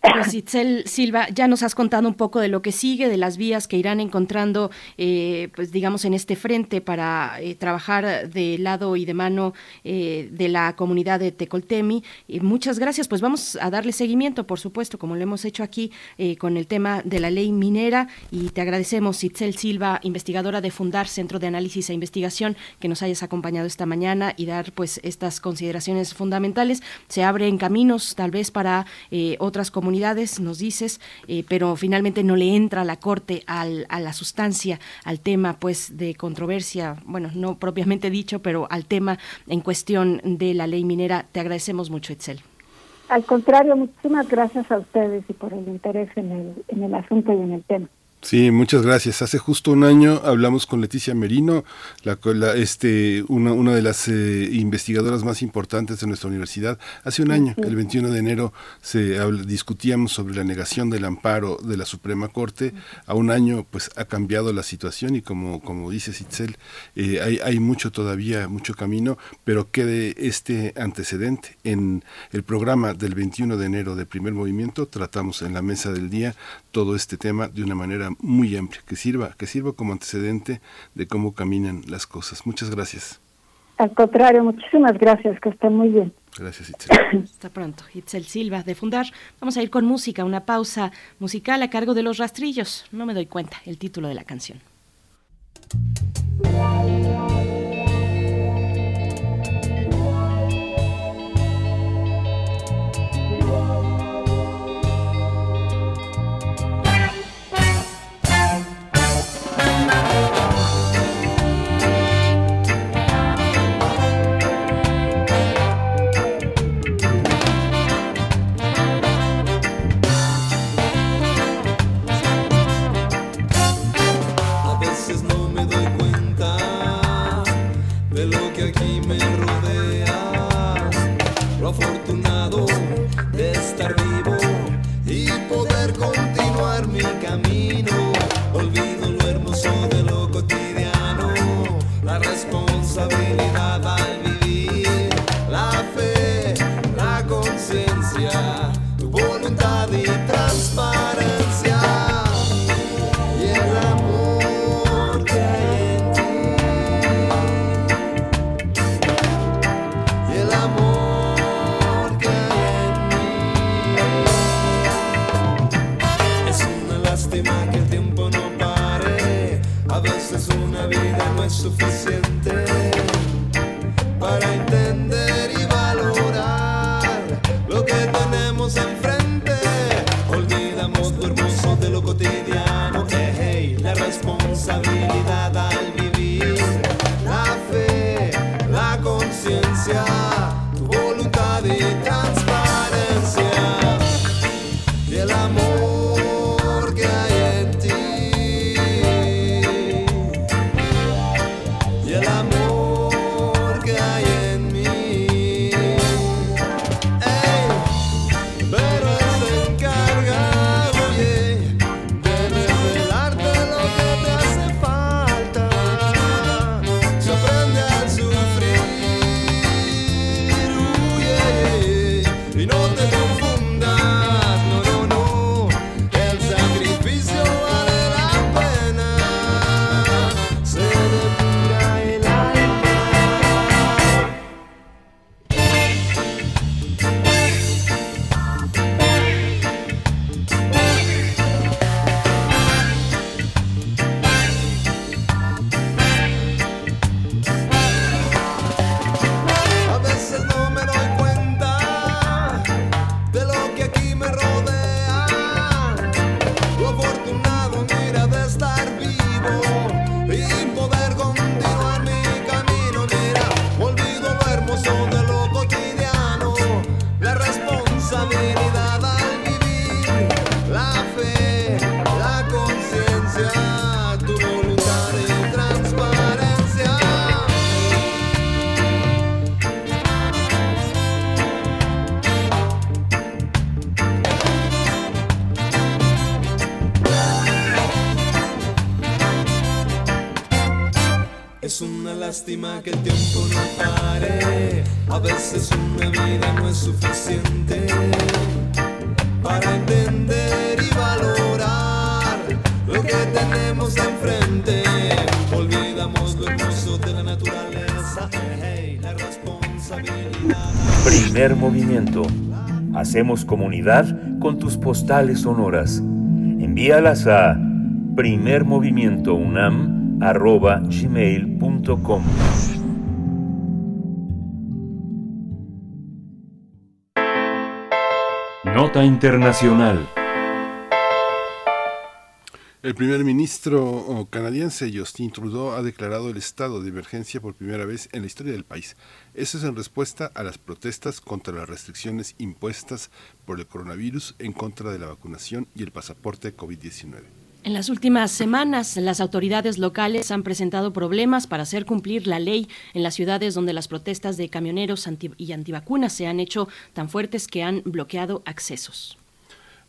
Pues Itzel Silva, ya nos has contado un poco de lo que sigue, de las vías que irán encontrando, eh, pues digamos, en este frente para eh, trabajar de lado y de mano eh, de la comunidad de Tecoltemi. Y muchas gracias, pues vamos a darle seguimiento, por supuesto, como lo hemos hecho aquí con el tema de la ley minera. Y te agradecemos, Itzel Silva, investigadora de Fundar, Centro de Análisis e Investigación, que nos hayas acompañado esta mañana y dar pues estas consideraciones fundamentales. Se abren caminos tal vez para otras comunidades comunidades, nos dices, eh, pero finalmente no le entra la Corte al, a la sustancia, al tema pues de controversia, bueno, no propiamente dicho, pero al tema en cuestión de la ley minera. Te agradecemos mucho, Etzel. Al contrario, muchísimas gracias a ustedes y por el interés en el, en el asunto y en el tema. Sí, muchas gracias. Hace justo un año hablamos con Leticia Merino, la, este, una, una, de las eh, investigadoras más importantes de nuestra universidad. Hace un año, el 21 de enero, se discutíamos sobre la negación del amparo de la Suprema Corte. A un año, pues ha cambiado la situación y como, como dice Sitzel, eh, hay, hay mucho todavía, mucho camino, pero quede este antecedente. En el programa del 21 de enero de primer movimiento tratamos en la mesa del día todo este tema de una manera muy amplia, que sirva, que sirva como antecedente de cómo caminan las cosas. Muchas gracias. Al contrario, muchísimas gracias, que estén muy bien. Gracias, Itzel. Hasta pronto. Itzel Silva, de Fundar. Vamos a ir con música, una pausa musical a cargo de Los Rastrillos. No me doy cuenta, el título de la canción. y me lástima que el tiempo no pare. A veces una vida no es suficiente para entender y valorar lo que tenemos enfrente. Olvidamos lo hermoso de la naturaleza, hey, la responsabilidad. Primer movimiento. Hacemos comunidad con tus postales sonoras. Envíalas a Nota Internacional El primer ministro canadiense Justin Trudeau ha declarado el estado de emergencia por primera vez en la historia del país. Eso es en respuesta a las protestas contra las restricciones impuestas por el coronavirus en contra de la vacunación y el pasaporte COVID-19. En las últimas semanas, las autoridades locales han presentado problemas para hacer cumplir la ley en las ciudades donde las protestas de camioneros y antivacunas se han hecho tan fuertes que han bloqueado accesos.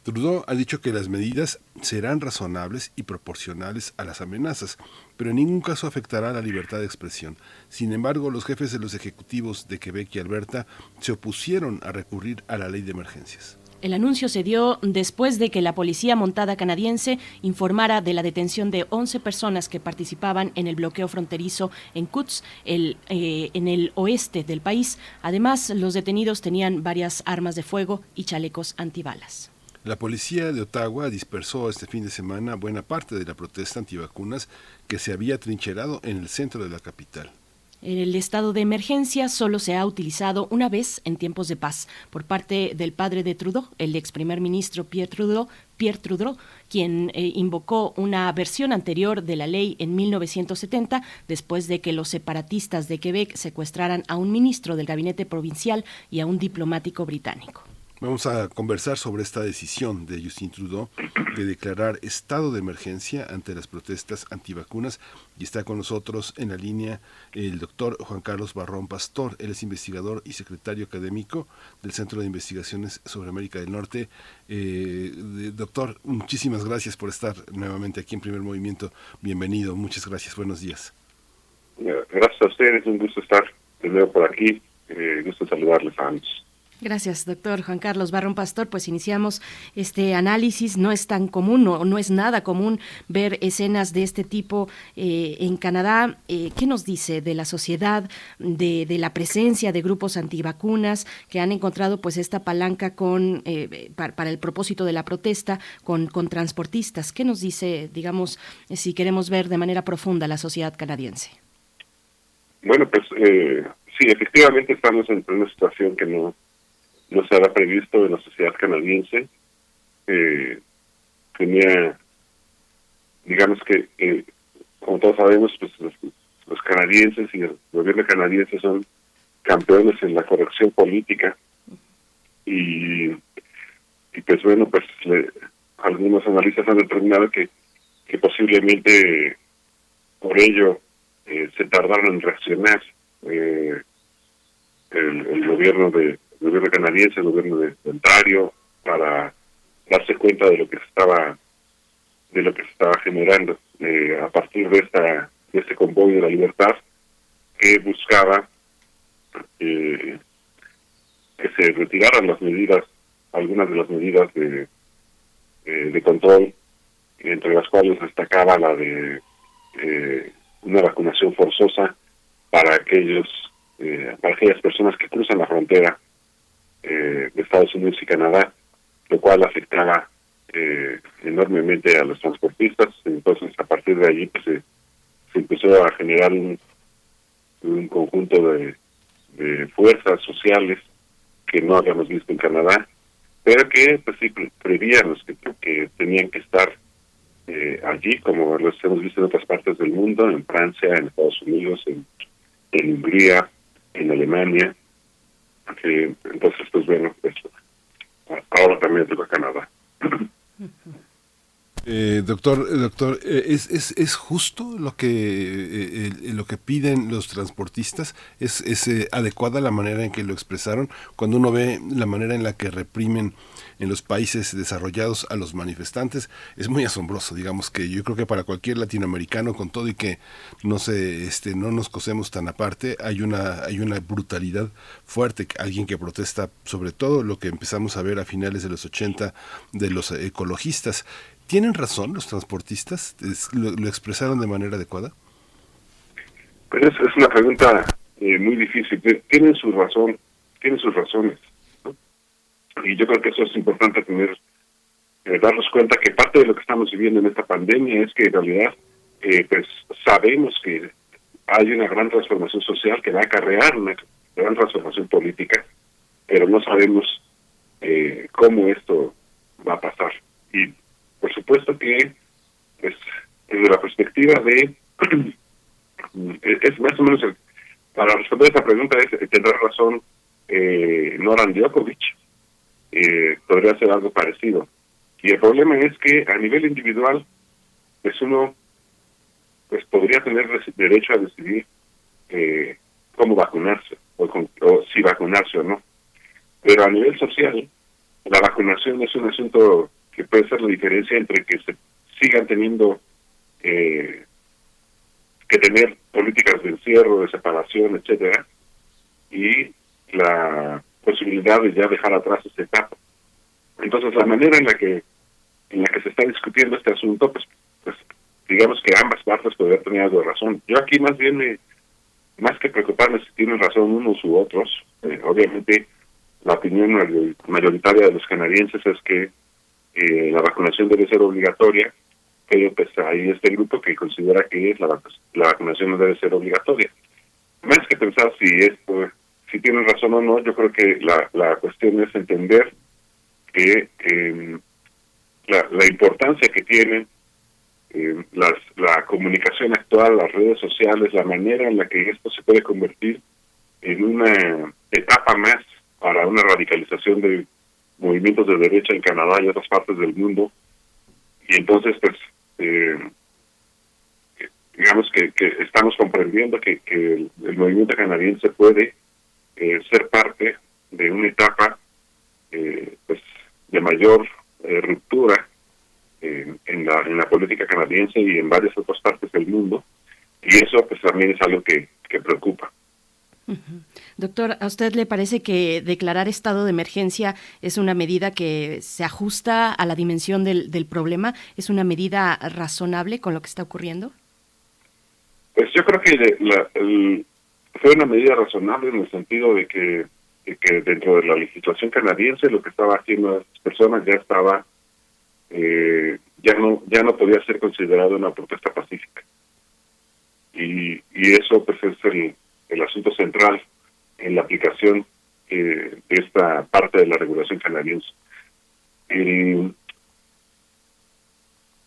Trudeau ha dicho que las medidas serán razonables y proporcionales a las amenazas, pero en ningún caso afectará la libertad de expresión. Sin embargo, los jefes de los ejecutivos de Quebec y Alberta se opusieron a recurrir a la ley de emergencias. El anuncio se dio después de que la policía montada canadiense informara de la detención de 11 personas que participaban en el bloqueo fronterizo en Kutz, el, eh, en el oeste del país. Además, los detenidos tenían varias armas de fuego y chalecos antibalas. La policía de Ottawa dispersó este fin de semana buena parte de la protesta antivacunas que se había trincherado en el centro de la capital. El estado de emergencia solo se ha utilizado una vez en tiempos de paz por parte del padre de Trudeau, el ex primer ministro Pierre Trudeau, Pierre Trudeau, quien eh, invocó una versión anterior de la ley en 1970 después de que los separatistas de Quebec secuestraran a un ministro del gabinete provincial y a un diplomático británico. Vamos a conversar sobre esta decisión de Justin Trudeau de declarar estado de emergencia ante las protestas antivacunas y está con nosotros en la línea el doctor Juan Carlos Barrón Pastor. Él es investigador y secretario académico del Centro de Investigaciones sobre América del Norte. Eh, doctor, muchísimas gracias por estar nuevamente aquí en Primer Movimiento. Bienvenido, muchas gracias, buenos días. Gracias a ustedes, un gusto estar de nuevo por aquí. Eh, gusto saludarles a. Gracias, doctor Juan Carlos Barrón Pastor. Pues iniciamos este análisis. No es tan común, no, no es nada común ver escenas de este tipo eh, en Canadá. Eh, ¿Qué nos dice de la sociedad, de, la presencia de grupos antivacunas que han encontrado pues esta palanca con eh, para, el propósito de la protesta con, con transportistas? ¿Qué nos dice, digamos, si queremos ver de manera profunda la sociedad canadiense? Bueno, pues sí, efectivamente estamos en una situación que no no se había previsto en la sociedad canadiense. Eh, tenía, digamos que, eh, como todos sabemos, pues los, canadienses y el gobierno canadiense son campeones en la corrección política y, y pues bueno, pues algunos analistas han determinado que, posiblemente por ello eh, se tardaron en reaccionar el, el, gobierno de, el gobierno canadiense, el gobierno de, Ontario, para darse cuenta de lo que se estaba de lo que se estaba generando eh, a partir de esta de este convoy de la libertad que buscaba eh, que se retiraran las medidas algunas de las medidas de eh, de control entre las cuales destacaba la de una vacunación forzosa para aquellos para aquellas personas que cruzan la frontera eh, de Estados Unidos y Canadá, lo cual afectaba eh, enormemente a los transportistas. Entonces, a partir de allí, pues, se, empezó a generar un, un conjunto de, fuerzas sociales que no habíamos visto en Canadá, pero que pues sí prevíamos que, que tenían que estar eh, allí, como los hemos visto en otras partes del mundo, en Francia, en Estados Unidos, en Hungría, en Alemania, entonces, pues bueno, pues, ahora también toca Canadá. Eh, doctor, doctor, eh, ¿es, es, ¿es justo lo que eh, lo que piden los transportistas? ¿Es, es adecuada la manera en que lo expresaron? Cuando uno ve la manera en la que reprimen en los países desarrollados a los manifestantes es muy asombroso digamos que yo creo que para cualquier latinoamericano con todo y que no se este no nos cosemos tan aparte hay una hay una brutalidad fuerte alguien que protesta sobre todo lo que empezamos a ver a finales de los 80 de los ecologistas. Tienen razón los transportistas lo, expresaron de manera adecuada pues es, una pregunta eh, muy difícil. Tienen su razón tienen sus razones y yo creo que eso es importante tener, eh, darnos cuenta que parte de lo que estamos viviendo en esta pandemia es que en realidad eh, pues sabemos que hay una gran transformación social que va a acarrear una gran transformación política, pero no sabemos eh, cómo esto va a pasar. Y por supuesto que pues desde la perspectiva de es más o menos para responder esa pregunta es tendrá razón eh, Noran Djokovic eh, podría ser algo parecido. Y el problema es que a nivel individual, pues uno pues podría tener derecho a decidir eh, cómo vacunarse o, o si vacunarse o no. Pero a nivel social, la vacunación es un asunto que puede ser la diferencia entre que se sigan teniendo eh, que tener políticas de encierro, de separación, etcétera, y la posibilidad de ya dejar atrás esta etapa. Entonces, la manera en la que en la que se está discutiendo este asunto, pues, pues digamos que ambas partes podrían tener algo de razón. Yo aquí más bien me, más que preocuparme si tienen razón unos u otros, eh, obviamente la opinión mayoritaria de los canadienses es que eh, la vacunación debe ser obligatoria, pero pues hay este grupo que considera que la, la vacunación no debe ser obligatoria. Más que pensar si esto, si tienen razón o no, yo creo que la, la cuestión es entender que eh, la, la importancia que tiene eh, las, la comunicación actual, las redes sociales, la manera en la que esto se puede convertir en una etapa más para una radicalización de movimientos de derecha en Canadá y otras partes del mundo. Y entonces, pues, eh, digamos que, que, estamos comprendiendo que el, movimiento canadiense puede eh, ser parte de una etapa eh, pues de mayor eh, ruptura en, la, en la política canadiense y en varias otras partes del mundo. Y eso pues también es algo que, que preocupa. Doctor, ¿a usted le parece que declarar estado de emergencia es una medida que se ajusta a la dimensión del, del problema? ¿Es una medida razonable con lo que está ocurriendo? Pues yo creo que la, el, fue una medida razonable en el sentido de que, que dentro de la legislación canadiense lo que estaba haciendo las personas ya estaba eh, ya no ya no podía ser considerado una protesta pacífica y, y eso pues es el, el asunto central en la aplicación eh, de esta parte de la regulación canadiense. Y,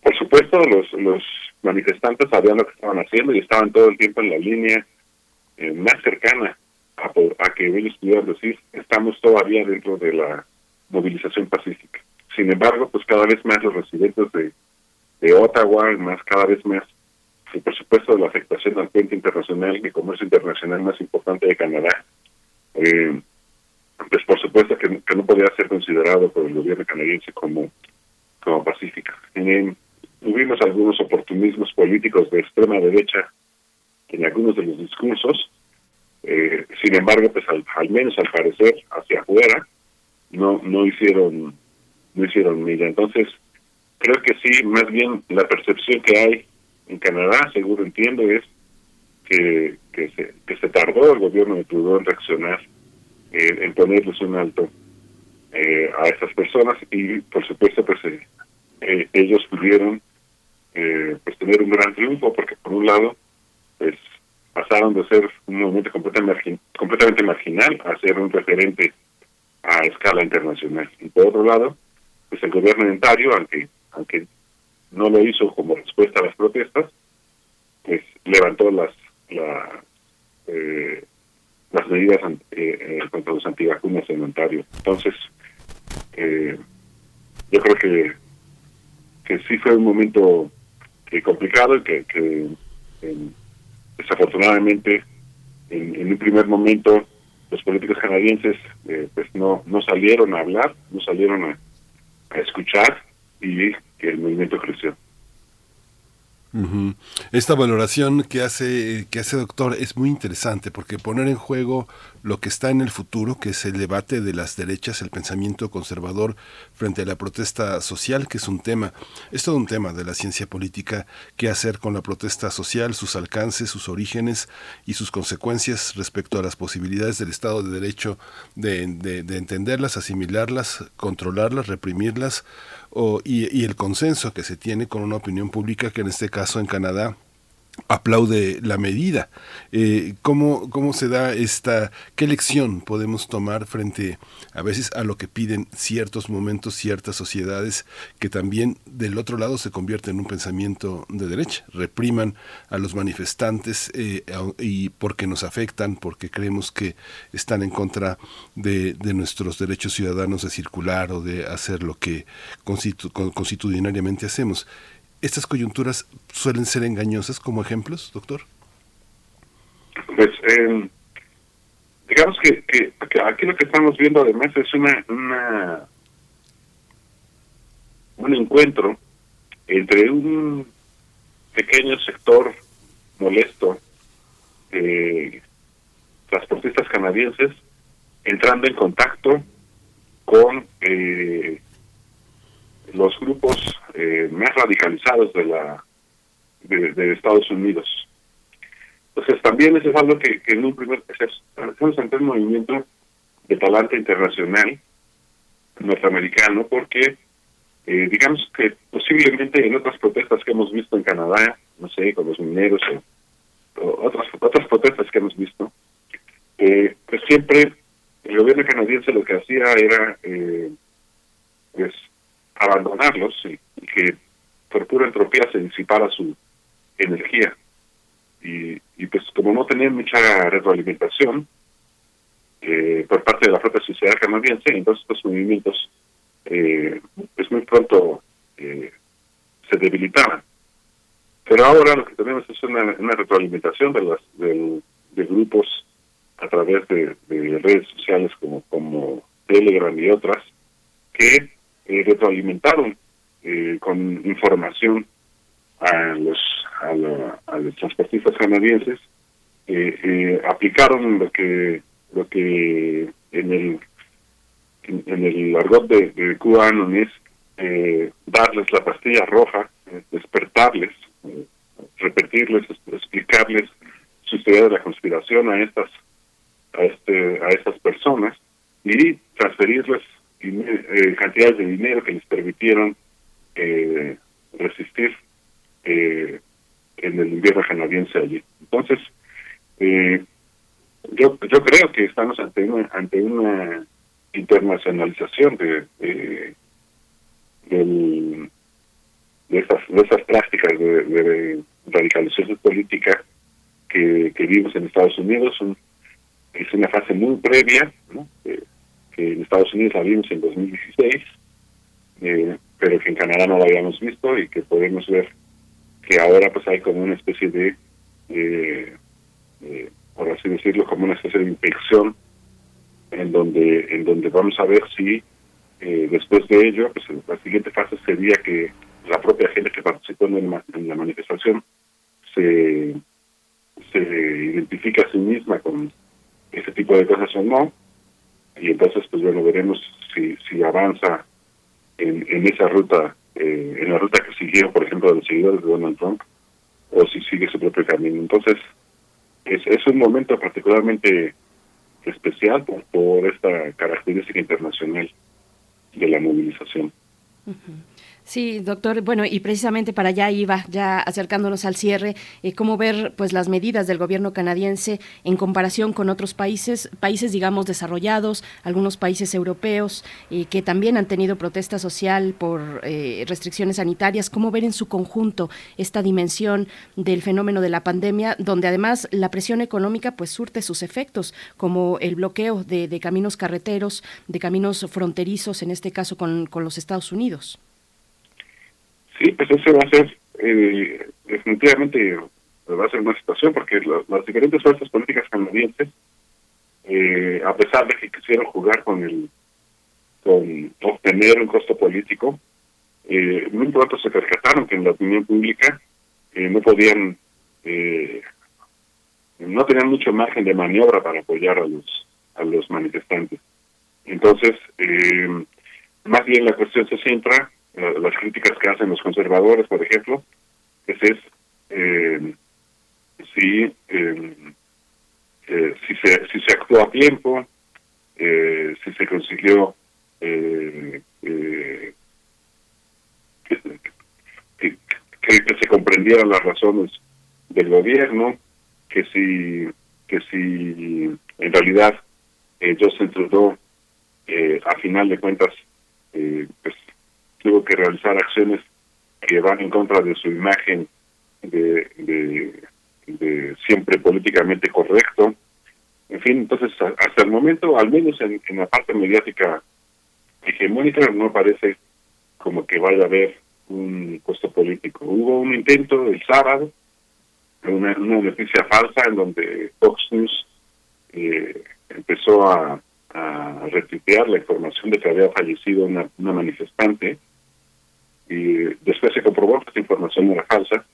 por supuesto, los, los manifestantes sabían lo que estaban haciendo y estaban todo el tiempo en la línea eh, más cercana a, a que ellos pudieran decir, estamos todavía dentro de la movilización pacífica. Sin embargo, pues cada vez más los residentes de, de Ottawa, más cada vez más y por supuesto la afectación al puente internacional y comercio internacional más importante de Canadá, eh, pues por supuesto que, no podía ser considerado por el gobierno canadiense como, como pacífica. Eh, tuvimos algunos oportunismos políticos de extrema derecha en algunos de los discursos, eh, sin embargo, pues al, menos al parecer hacia afuera no no hicieron no hicieron milla. Entonces creo que sí, más bien la percepción que hay en Canadá, seguro entiendo, es que, que, se, que se tardó el gobierno de Trudeau en reaccionar, eh, en ponerles un alto eh, a estas personas y, por supuesto, pues eh, eh ellos pudieron eh, pues tener un gran triunfo porque, por un lado, pues pasaron de ser un movimiento completamente, completamente marginal a ser un referente a escala internacional. Y por otro lado, pues el gobierno de Ontario, aunque, aunque no lo hizo como respuesta a las protestas, pues levantó las la, eh, las medidas eh, eh, contra los antivacunas en Ontario. Entonces, eh, yo creo que que sí fue un momento que complicado y que, que desafortunadamente en, un primer momento los políticos canadienses eh, pues no no salieron a hablar, no salieron a, a escuchar y que el movimiento creció. Esta valoración que hace, que hace doctor es muy interesante porque poner en juego lo que está en el futuro, que es el debate de las derechas, el pensamiento conservador frente a la protesta social, que es un tema, es todo un tema de la ciencia política, qué hacer con la protesta social, sus alcances, sus orígenes y sus consecuencias respecto a las posibilidades del Estado de Derecho de, de, de entenderlas, asimilarlas, controlarlas, reprimirlas o, y, y, el consenso que se tiene con una opinión pública que en este caso en Canadá aplaude la medida. Eh, ¿cómo, ¿Cómo se da esta, qué lección podemos tomar frente a veces a lo que piden ciertos momentos, ciertas sociedades que también del otro lado se convierten en un pensamiento de derecha, repriman a los manifestantes eh, y porque nos afectan, porque creemos que están en contra de, de, nuestros derechos ciudadanos de circular o de hacer lo que constitu constitucionalmente hacemos ¿Estas coyunturas suelen ser engañosas como ejemplos, doctor? Pues eh, digamos que, aquí lo que estamos viendo además es una, una un encuentro entre un pequeño sector molesto de transportistas canadienses entrando en contacto con eh, los grupos eh, más radicalizados de la de, Estados Unidos. Entonces también eso es algo que, en un primer estamos ante un movimiento de talante internacional norteamericano porque eh, digamos que posiblemente en otras protestas que hemos visto en Canadá, no sé, con los mineros o, otras otras protestas que hemos visto, eh, pues siempre el gobierno canadiense lo que hacía era eh, pues abandonarlos y, que por pura entropía se disipara su energía. Y, y pues como no tenían mucha retroalimentación eh, por parte de la propia sociedad canadiense, entonces estos movimientos eh, pues muy pronto eh, se debilitaban. Pero ahora lo que tenemos es una, una retroalimentación de, las, de, grupos a través de, redes sociales como, como Telegram y otras que eh, retroalimentaron eh, con información a los a, los transportistas canadienses eh, aplicaron lo que lo que en el en, el argot de, de cubano es darles la pastilla roja despertarles repetirles explicarles su historia de la conspiración a estas a este a estas personas y transferirles eh, cantidades de dinero que les permitieron eh, resistir eh, en el invierno canadiense allí. Entonces, eh, yo yo creo que estamos ante una ante una internacionalización de de, de esas de esas prácticas de, de radicalización política que, que vimos en Estados Unidos es una fase muy previa ¿no? Que en Estados Unidos la vimos en 2016, eh, pero que en Canadá no la habíamos visto y que podemos ver que ahora pues hay como una especie de, eh, eh, por así decirlo, como una especie de infección en donde en donde vamos a ver si después de ello, pues la siguiente fase sería que la propia gente que participó en, en la manifestación se, se identifica a sí misma con ese tipo de cosas o no, y entonces pues bueno veremos si si avanza en, en esa ruta eh, en la ruta que siguió por ejemplo de los seguidores de Donald Trump o si sigue su propio camino. Entonces es, es un momento particularmente especial por, por esta característica internacional de la movilización Sí, doctor. Bueno, y precisamente para allá iba, ya acercándonos al cierre, eh, cómo ver pues las medidas del gobierno canadiense en comparación con otros países, países digamos desarrollados, algunos países europeos eh, que también han tenido protesta social por eh, restricciones sanitarias. Cómo ver en su conjunto esta dimensión del fenómeno de la pandemia, donde además la presión económica pues surte sus efectos, como el bloqueo de, de caminos carreteros, de caminos fronterizos, en este caso con, con los Estados Unidos. Sí, pues ese va a ser eh, definitivamente va a ser una situación porque las diferentes fuerzas políticas canadienses, eh, a pesar de que quisieron jugar con el con obtener un costo político, eh, muy pronto se percataron que en la opinión pública eh, no podían, eh, no tenían mucho margen de maniobra para apoyar a los a los manifestantes. Entonces, eh, más bien la cuestión se centra las críticas que hacen los conservadores, por ejemplo, es, es eh, si, eh, eh, si, se, si se actuó a tiempo, eh, si se consiguió eh, eh, que, que, que, se comprendieran las razones del gobierno, que si, que si en realidad eh, Justin Trudeau, eh, a final de cuentas, eh, pues tuvo que realizar acciones que van en contra de su imagen de, de, siempre políticamente correcto. En fin, entonces hasta el momento, al menos en, la parte mediática hegemónica, no parece como que vaya a haber un puesto político. Hubo un intento el sábado, una, noticia falsa en donde Fox News eh, empezó a, a retuitear la información de que había fallecido una manifestante y después se comprobó que esta información era falsa,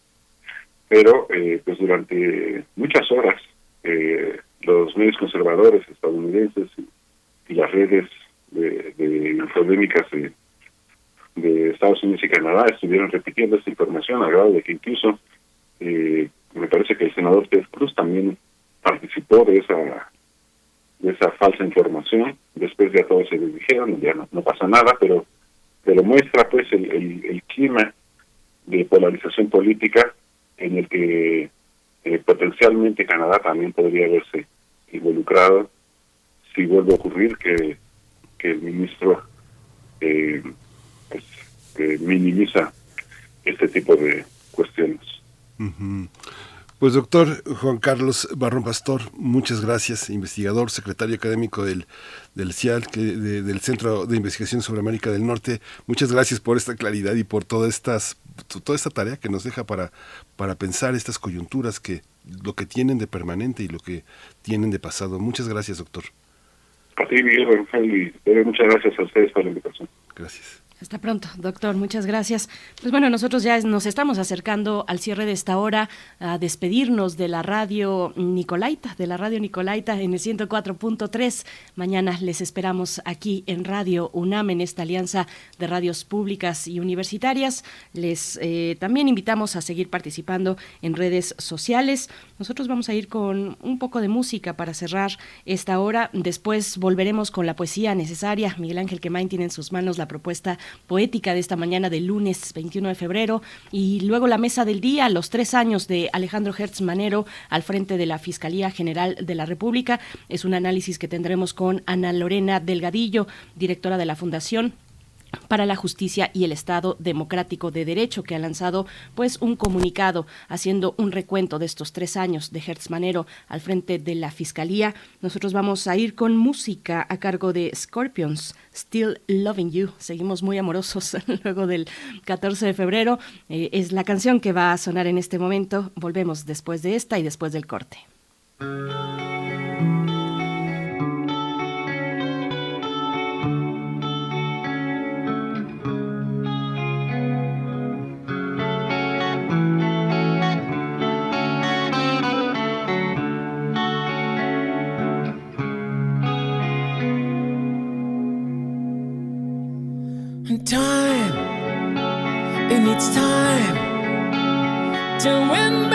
pero eh, pues durante muchas horas eh, los medios conservadores estadounidenses y, las redes de, polémicas de, Estados Unidos y Canadá estuvieron repitiendo esta información, al grado de que incluso eh, me parece que el senador Ted Cruz también participó de esa de esa falsa información. Después ya todos se les dijeron, ya no, no pasa nada, pero pero muestra pues el, el, el clima de polarización política en el que eh, potencialmente Canadá también podría verse involucrado si vuelve a ocurrir que, que el ministro eh, pues, eh, minimiza este tipo de cuestiones. Pues doctor Juan Carlos Barrón Pastor, muchas gracias, investigador, secretario académico del, del CIAL, que, de- del Centro de Investigación sobre América del Norte. Muchas gracias por esta claridad y por todas estas, toda esta tarea que nos deja para, para pensar estas coyunturas que lo que tienen de permanente y lo que tienen de pasado. Muchas gracias, doctor. Ti, Miguel Rangel, y eh, muchas gracias a ustedes por la invitación. Gracias. Hasta pronto, doctor. Muchas gracias. Pues bueno, nosotros ya nos estamos acercando al cierre de esta hora, a despedirnos de la radio Nicolaita, de la radio Nicolaita en el 104.3. Mañana les esperamos aquí en Radio UNAM, en esta alianza de radios públicas y universitarias. Les eh, también invitamos a seguir participando en redes sociales. Nosotros vamos a ir con un poco de música para cerrar esta hora. Después volveremos con la poesía necesaria. Miguel Ángel Quemain tiene en sus manos la propuesta poética de esta mañana del lunes 21 de febrero y luego la mesa del día, los tres años de Alejandro Hertz Manero al frente de la Fiscalía General de la República. Es un análisis que tendremos con Ana Lorena Delgadillo, directora de la Fundación para la justicia y el Estado democrático de derecho que ha lanzado pues un comunicado haciendo un recuento de estos tres años de Hertz Manero al frente de la fiscalía. Nosotros vamos a ir con música a cargo de Scorpions, Still Loving You. Seguimos muy amorosos luego del 14 de febrero. Eh, es la canción que va a sonar en este momento. Volvemos después de esta y después del corte. It needs time to win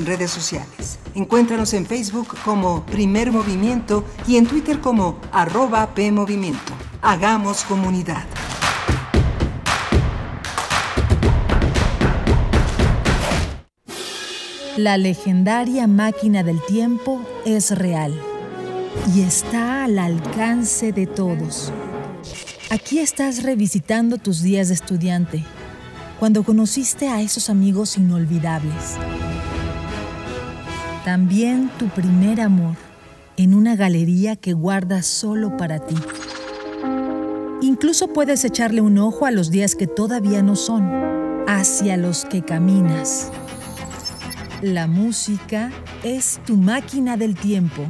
en redes sociales. Encuéntranos en Facebook como Primer Movimiento y en Twitter como arroba PMovimiento. Hagamos comunidad. La legendaria máquina del tiempo es real y está al alcance de todos. Aquí estás revisitando tus días de estudiante, cuando conociste a esos amigos inolvidables. También tu primer amor, en una galería que guardas solo para ti. Incluso puedes echarle un ojo a los días que todavía no son, hacia los que caminas. La música es tu máquina del tiempo.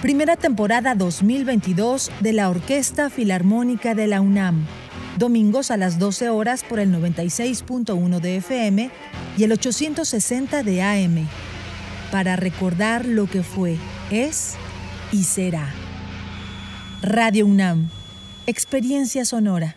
Primera temporada 2022 de la Orquesta Filarmónica de la UNAM. Domingos a las 12 horas por el 96.1 de FM y el 860 de AM. Para recordar lo que fue, es y será. Radio UNAM. Experiencia sonora.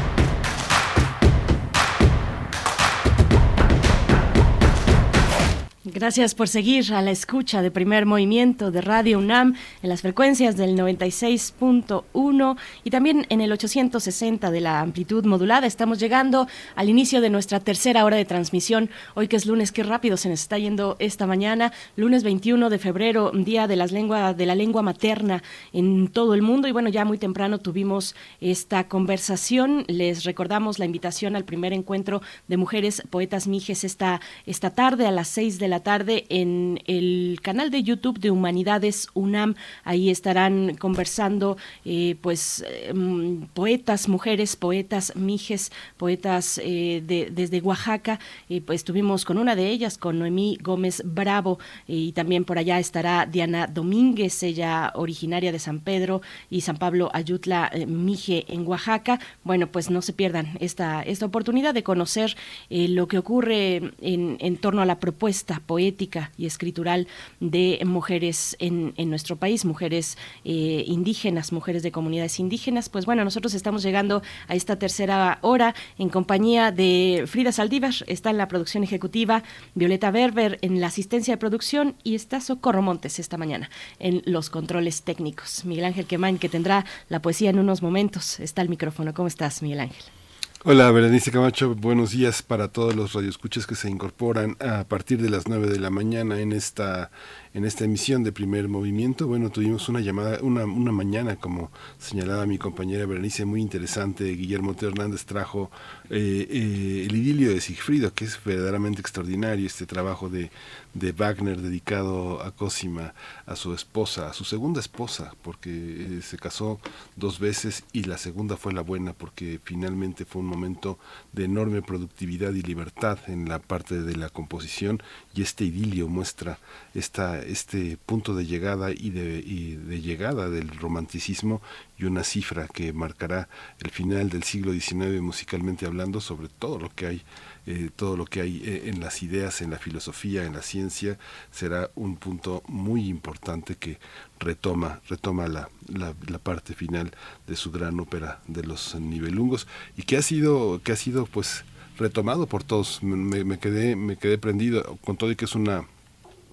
Gracias por seguir a la escucha de primer movimiento de Radio UNAM en las frecuencias del 96.1 y también en el 860 de la amplitud modulada. Estamos llegando al inicio de nuestra tercera hora de transmisión. Hoy que es lunes, qué rápido se nos está yendo esta mañana. Lunes 21 de febrero, día de, las lengua, de la lengua materna en todo el mundo. Y bueno, ya muy temprano tuvimos esta conversación. Les recordamos la invitación al primer encuentro de mujeres poetas mijes esta, esta tarde a las 6 de la tarde en el canal de YouTube de Humanidades UNAM. Ahí estarán conversando eh, pues em, poetas, mujeres, poetas mijes, poetas eh, de, desde Oaxaca. Eh, pues estuvimos con una de ellas, con Noemí Gómez Bravo, y también por allá estará Diana Domínguez, ella originaria de San Pedro y San Pablo Ayutla Mije en Oaxaca. Bueno, pues no se pierdan esta, esta oportunidad de conocer lo que ocurre en, en torno a la propuesta poética y escritural de mujeres en, en nuestro país, mujeres eh, indígenas, mujeres de comunidades indígenas. Pues bueno, nosotros estamos llegando a esta tercera hora en compañía de Frida Saldívar, está en la producción ejecutiva, Violeta Berber en la asistencia de producción y está Socorro Montes esta mañana en los controles técnicos. Miguel Ángel Quemain, que tendrá la poesía en unos momentos, está el micrófono. ¿Cómo estás, Miguel Ángel? Hola, Berenice Camacho, buenos días para todos los radioescuchas que se incorporan a partir de las 9 de la mañana en esta en esta emisión de primer movimiento. Bueno, tuvimos una llamada, una, una mañana, como señalaba mi compañera Berenice, muy interesante. Guillermo T. Hernández trajo eh, eh, el idilio de Sigfrido, que es verdaderamente extraordinario, este trabajo de, de Wagner dedicado a Cosima, a su esposa, a su segunda esposa, porque eh, se casó dos veces y la segunda fue la buena, porque finalmente fue un momento de enorme productividad y libertad en la parte de la composición y este idilio muestra esta este punto de llegada y de, de llegada del romanticismo y una cifra que marcará el final del siglo XIX musicalmente hablando sobre todo lo que hay eh, todo lo que hay eh, en las ideas, en la filosofía, en la ciencia, será un punto muy importante que retoma, retoma la, la, parte final de su gran ópera de los nivelungos y que ha sido, que ha sido pues retomado por todos. Me quedé, me quedé prendido con todo y que es una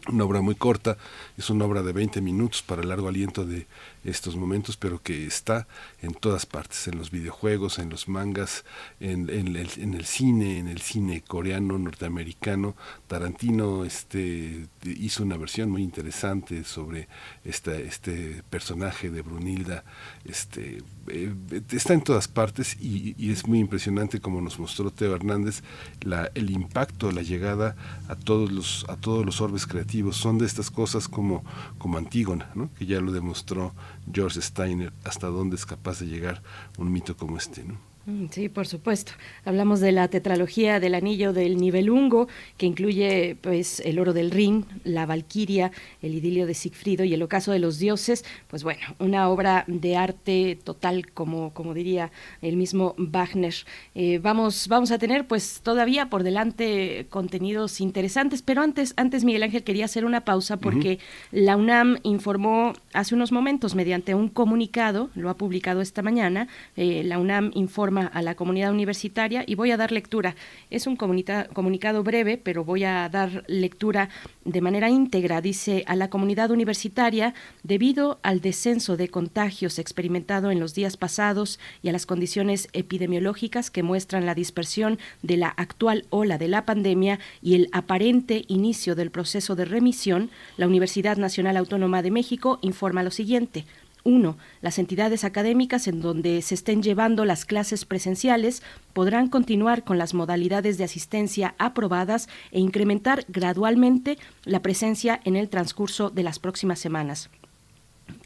una obra muy corta, es una obra de 20 minutos para largo aliento de estos momentos, pero que está en todas partes, en los videojuegos, en los mangas, en, el, en el, cine, en el cine coreano, norteamericano. Tarantino este, hizo una versión muy interesante sobre esta, este personaje de Brunilda. Este, eh, está en todas partes y, es muy impresionante como nos mostró Teo Hernández la, el impacto, la llegada a todos los, a todos los orbes creativos son de estas cosas como, como Antígona, que ya lo demostró George Steiner, hasta dónde es capaz de llegar un mito como este. ¿no? Mm, sí, por supuesto. Hablamos de la tetralogía del anillo del Nibelungo, que incluye pues el oro del Rin, la Valquiria, el idilio de Sigfrido y el ocaso de los dioses. Pues bueno, una obra de arte total, como, como diría el mismo Wagner. Eh, vamos, vamos a tener pues todavía por delante contenidos interesantes, pero antes, antes Miguel Ángel quería hacer una pausa porque la UNAM informó hace unos momentos mediante un comunicado, lo ha publicado esta mañana, eh, la UNAM informa a la comunidad universitaria y voy a dar lectura. Es un comunicado breve, pero voy a dar lectura de manera íntegra. Dice a la comunidad universitaria, debido al descenso de contagios experimentado en los días pasados y a las condiciones epidemiológicas que muestran la dispersión de la actual ola de la pandemia y el aparente inicio del proceso de remisión, la Universidad Nacional Autónoma de México informa lo siguiente. 1. Las entidades académicas en donde se estén llevando las clases presenciales podrán continuar con las modalidades de asistencia aprobadas e incrementar gradualmente la presencia en el transcurso de las próximas semanas.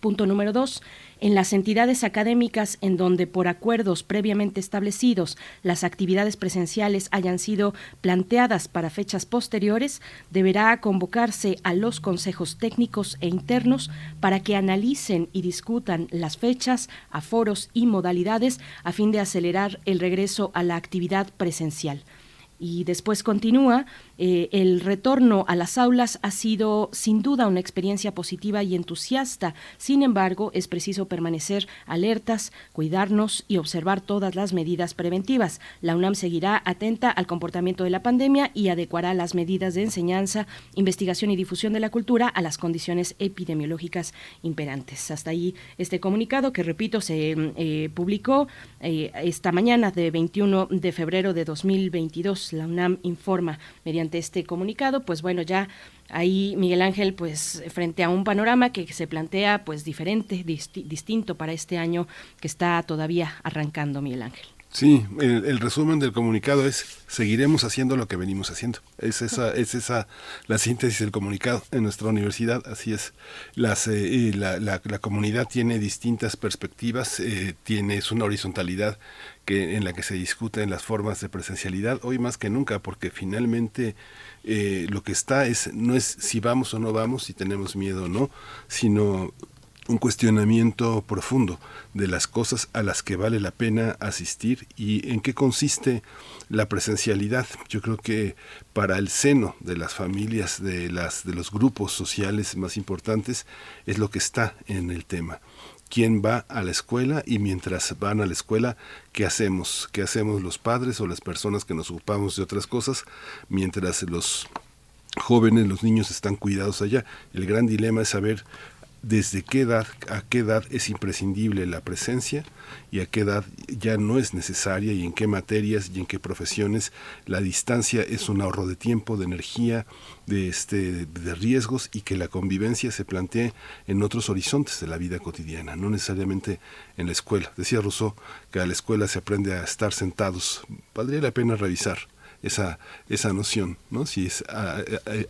Punto número dos. En las entidades académicas en donde por acuerdos previamente establecidos las actividades presenciales hayan sido planteadas para fechas posteriores, deberá convocarse a los consejos técnicos e internos para que analicen y discutan las fechas, aforos y modalidades a fin de acelerar el regreso a la actividad presencial. Y después continúa, eh, el retorno a las aulas ha sido sin duda una experiencia positiva y entusiasta. Sin embargo, es preciso permanecer alertas, cuidarnos y observar todas las medidas preventivas. La UNAM seguirá atenta al comportamiento de la pandemia y adecuará las medidas de enseñanza, investigación y difusión de la cultura a las condiciones epidemiológicas imperantes. Hasta ahí este comunicado que, repito, se eh, publicó eh, esta mañana de 21 de febrero de 2022 la UNAM informa mediante este comunicado, pues bueno, ya ahí Miguel Ángel, pues frente a un panorama que se plantea pues diferente, distinto para este año que está todavía arrancando Miguel Ángel. Sí, el, resumen del comunicado es seguiremos haciendo lo que venimos haciendo. Es esa, es esa la síntesis del comunicado en nuestra universidad. Así es. Las, eh, la, la, comunidad tiene distintas perspectivas, eh, tiene es una horizontalidad que en la que se discuten las formas de presencialidad hoy más que nunca, porque finalmente eh, lo que está es no es si vamos o no vamos, si tenemos miedo o no, sino un cuestionamiento profundo de las cosas a las que vale la pena asistir y en qué consiste la presencialidad. Yo creo que para el seno de las familias, de, las, de los grupos sociales más importantes, es lo que está en el tema. ¿Quién va a la escuela y mientras van a la escuela, qué hacemos? ¿Qué hacemos los padres o las personas que nos ocupamos de otras cosas mientras los jóvenes, los niños están cuidados allá? El gran dilema es saber desde qué edad, a qué edad es imprescindible la presencia y a qué edad ya no es necesaria y en qué materias y en qué profesiones la distancia es un ahorro de tiempo, de energía, de, este, de riesgos y que la convivencia se plantee en otros horizontes de la vida cotidiana, no necesariamente en la escuela. Decía Rousseau que a la escuela se aprende a estar sentados. Valdría la pena revisar esa, esa noción, ¿no? Si es a,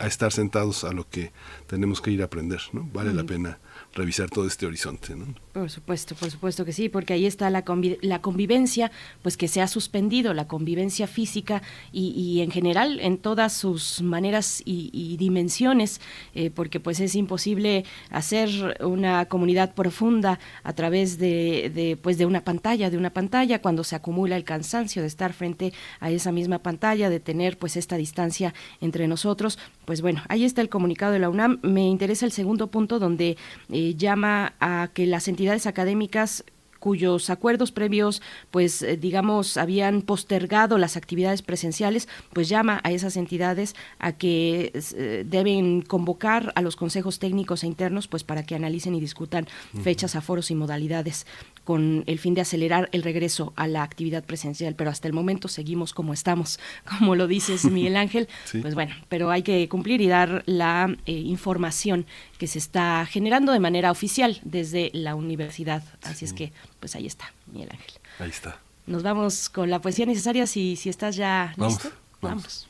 estar sentados a lo que tenemos que ir a aprender, ¿no? Vale la pena revisar todo este horizonte. ¿no? Por supuesto, por supuesto que sí, porque ahí está la, la convivencia, pues que se ha suspendido, la convivencia física y, en general en todas sus maneras y, dimensiones, eh, porque pues es imposible hacer una comunidad profunda a través de, de, pues de una pantalla, de una pantalla, cuando se acumula el cansancio de estar frente a esa misma pantalla, de tener pues esta distancia entre nosotros. Pues bueno, ahí está el comunicado de la UNAM. Me interesa el segundo punto donde... Eh, llama a que las entidades académicas cuyos acuerdos previos, pues eh, digamos, habían postergado las actividades presenciales, pues llama a esas entidades a que eh, deben convocar a los consejos técnicos e internos, pues para que analicen y discutan fechas, aforos y modalidades con el fin de acelerar el regreso a la actividad presencial, pero hasta el momento seguimos como estamos, como lo dices Miguel Ángel, pues bueno, pero hay que cumplir y dar la eh, información que se está generando de manera oficial desde la universidad, así es que pues ahí está, Miguel Ángel. Ahí está. Nos vamos con la poesía necesaria si, si estás ya listo. vamos.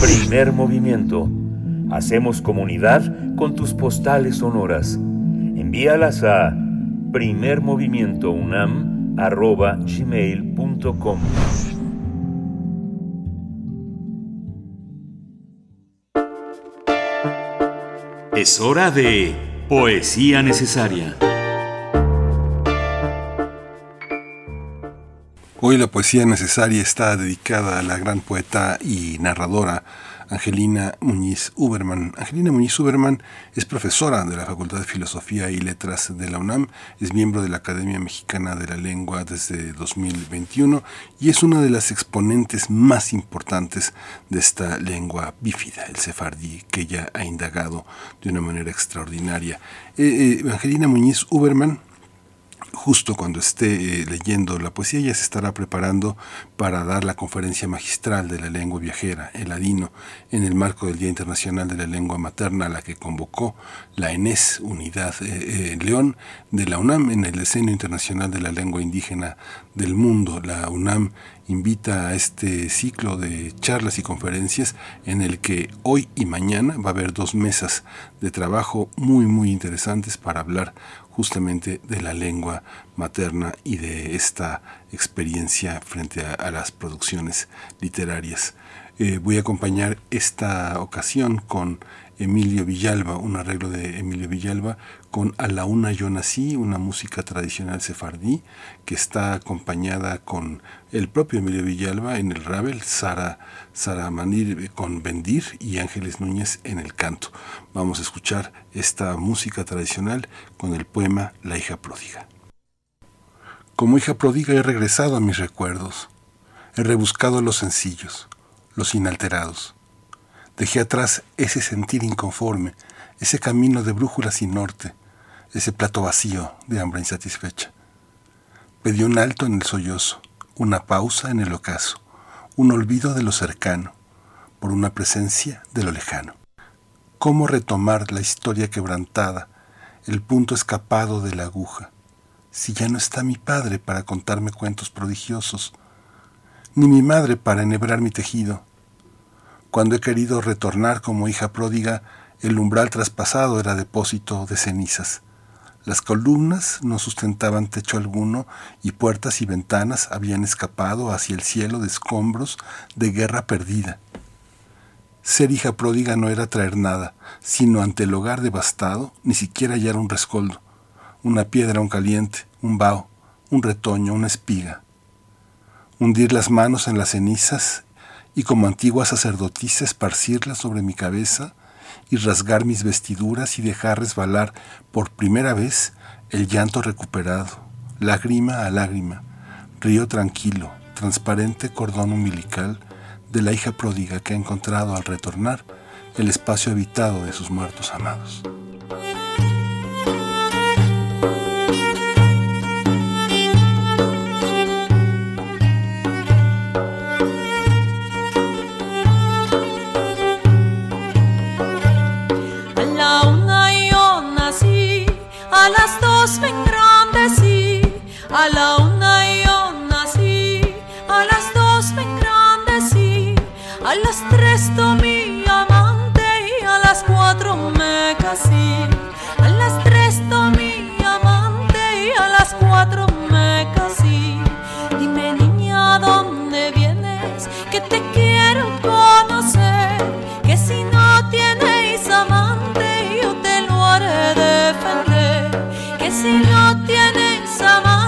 Primer movimiento Hacemos comunidad con tus postales sonoras. Envíalas a primermovimientounam.gmail.com Es hora de Poesía Necesaria. Hoy la poesía necesaria está dedicada a la gran poeta y narradora Angelina Muñiz Uberman. Angelina Muñiz Uberman es profesora de la Facultad de Filosofía y Letras de la UNAM, es miembro de la Academia Mexicana de la Lengua desde 2021 y es una de las exponentes más importantes de esta lengua bífida, el sefardí, que ella ha indagado de una manera extraordinaria. Eh, eh, Angelina Muñiz Uberman justo cuando esté eh, leyendo la poesía ya se estará preparando para dar la conferencia magistral de la lengua viajera, el ladino, en el marco del Día Internacional de la Lengua Materna, a la que convocó la ENES, Unidad eh, eh, León, de la UNAM, en el Decenio Internacional de la Lengua Indígena del Mundo. La UNAM invita a este ciclo de charlas y conferencias en el que hoy y mañana va a haber dos mesas de trabajo muy, muy interesantes para hablar justamente de la lengua materna y de esta experiencia frente a, las producciones literarias. Eh, voy a acompañar esta ocasión con Emilio Villalba, un arreglo de Emilio Villalba con A la una yo nací, una música tradicional sefardí que está acompañada con el propio Emilio Villalba en el rabel, Sara, Sara Manir con Bendir y Ángeles Núñez en el canto. Vamos a escuchar esta música tradicional con el poema La hija pródiga. Como hija pródiga he regresado a mis recuerdos, he rebuscado los sencillos, los inalterados Dejé atrás ese sentir inconforme, ese camino de brújula sin norte, ese plato vacío de hambre insatisfecha. Pedí un alto en el sollozo, una pausa en el ocaso, un olvido de lo cercano, por una presencia de lo lejano. ¿Cómo retomar la historia quebrantada, el punto escapado de la aguja, si ya no está mi padre para contarme cuentos prodigiosos, ni mi madre para enhebrar mi tejido, cuando he querido retornar como hija pródiga, el umbral traspasado era depósito de cenizas. Las columnas no sustentaban techo alguno y puertas y ventanas habían escapado hacia el cielo de escombros de guerra perdida. Ser hija pródiga no era traer nada, sino ante el hogar devastado ni siquiera hallar un rescoldo, una piedra, un caliente, un vaho, un retoño, una espiga. Hundir las manos en las cenizas y como antigua sacerdotisa esparcirla sobre mi cabeza y rasgar mis vestiduras y dejar resbalar por primera vez el llanto recuperado, lágrima a lágrima, río tranquilo, transparente cordón umbilical de la hija pródiga que ha encontrado al retornar el espacio habitado de sus muertos amados. Si no tienes amante,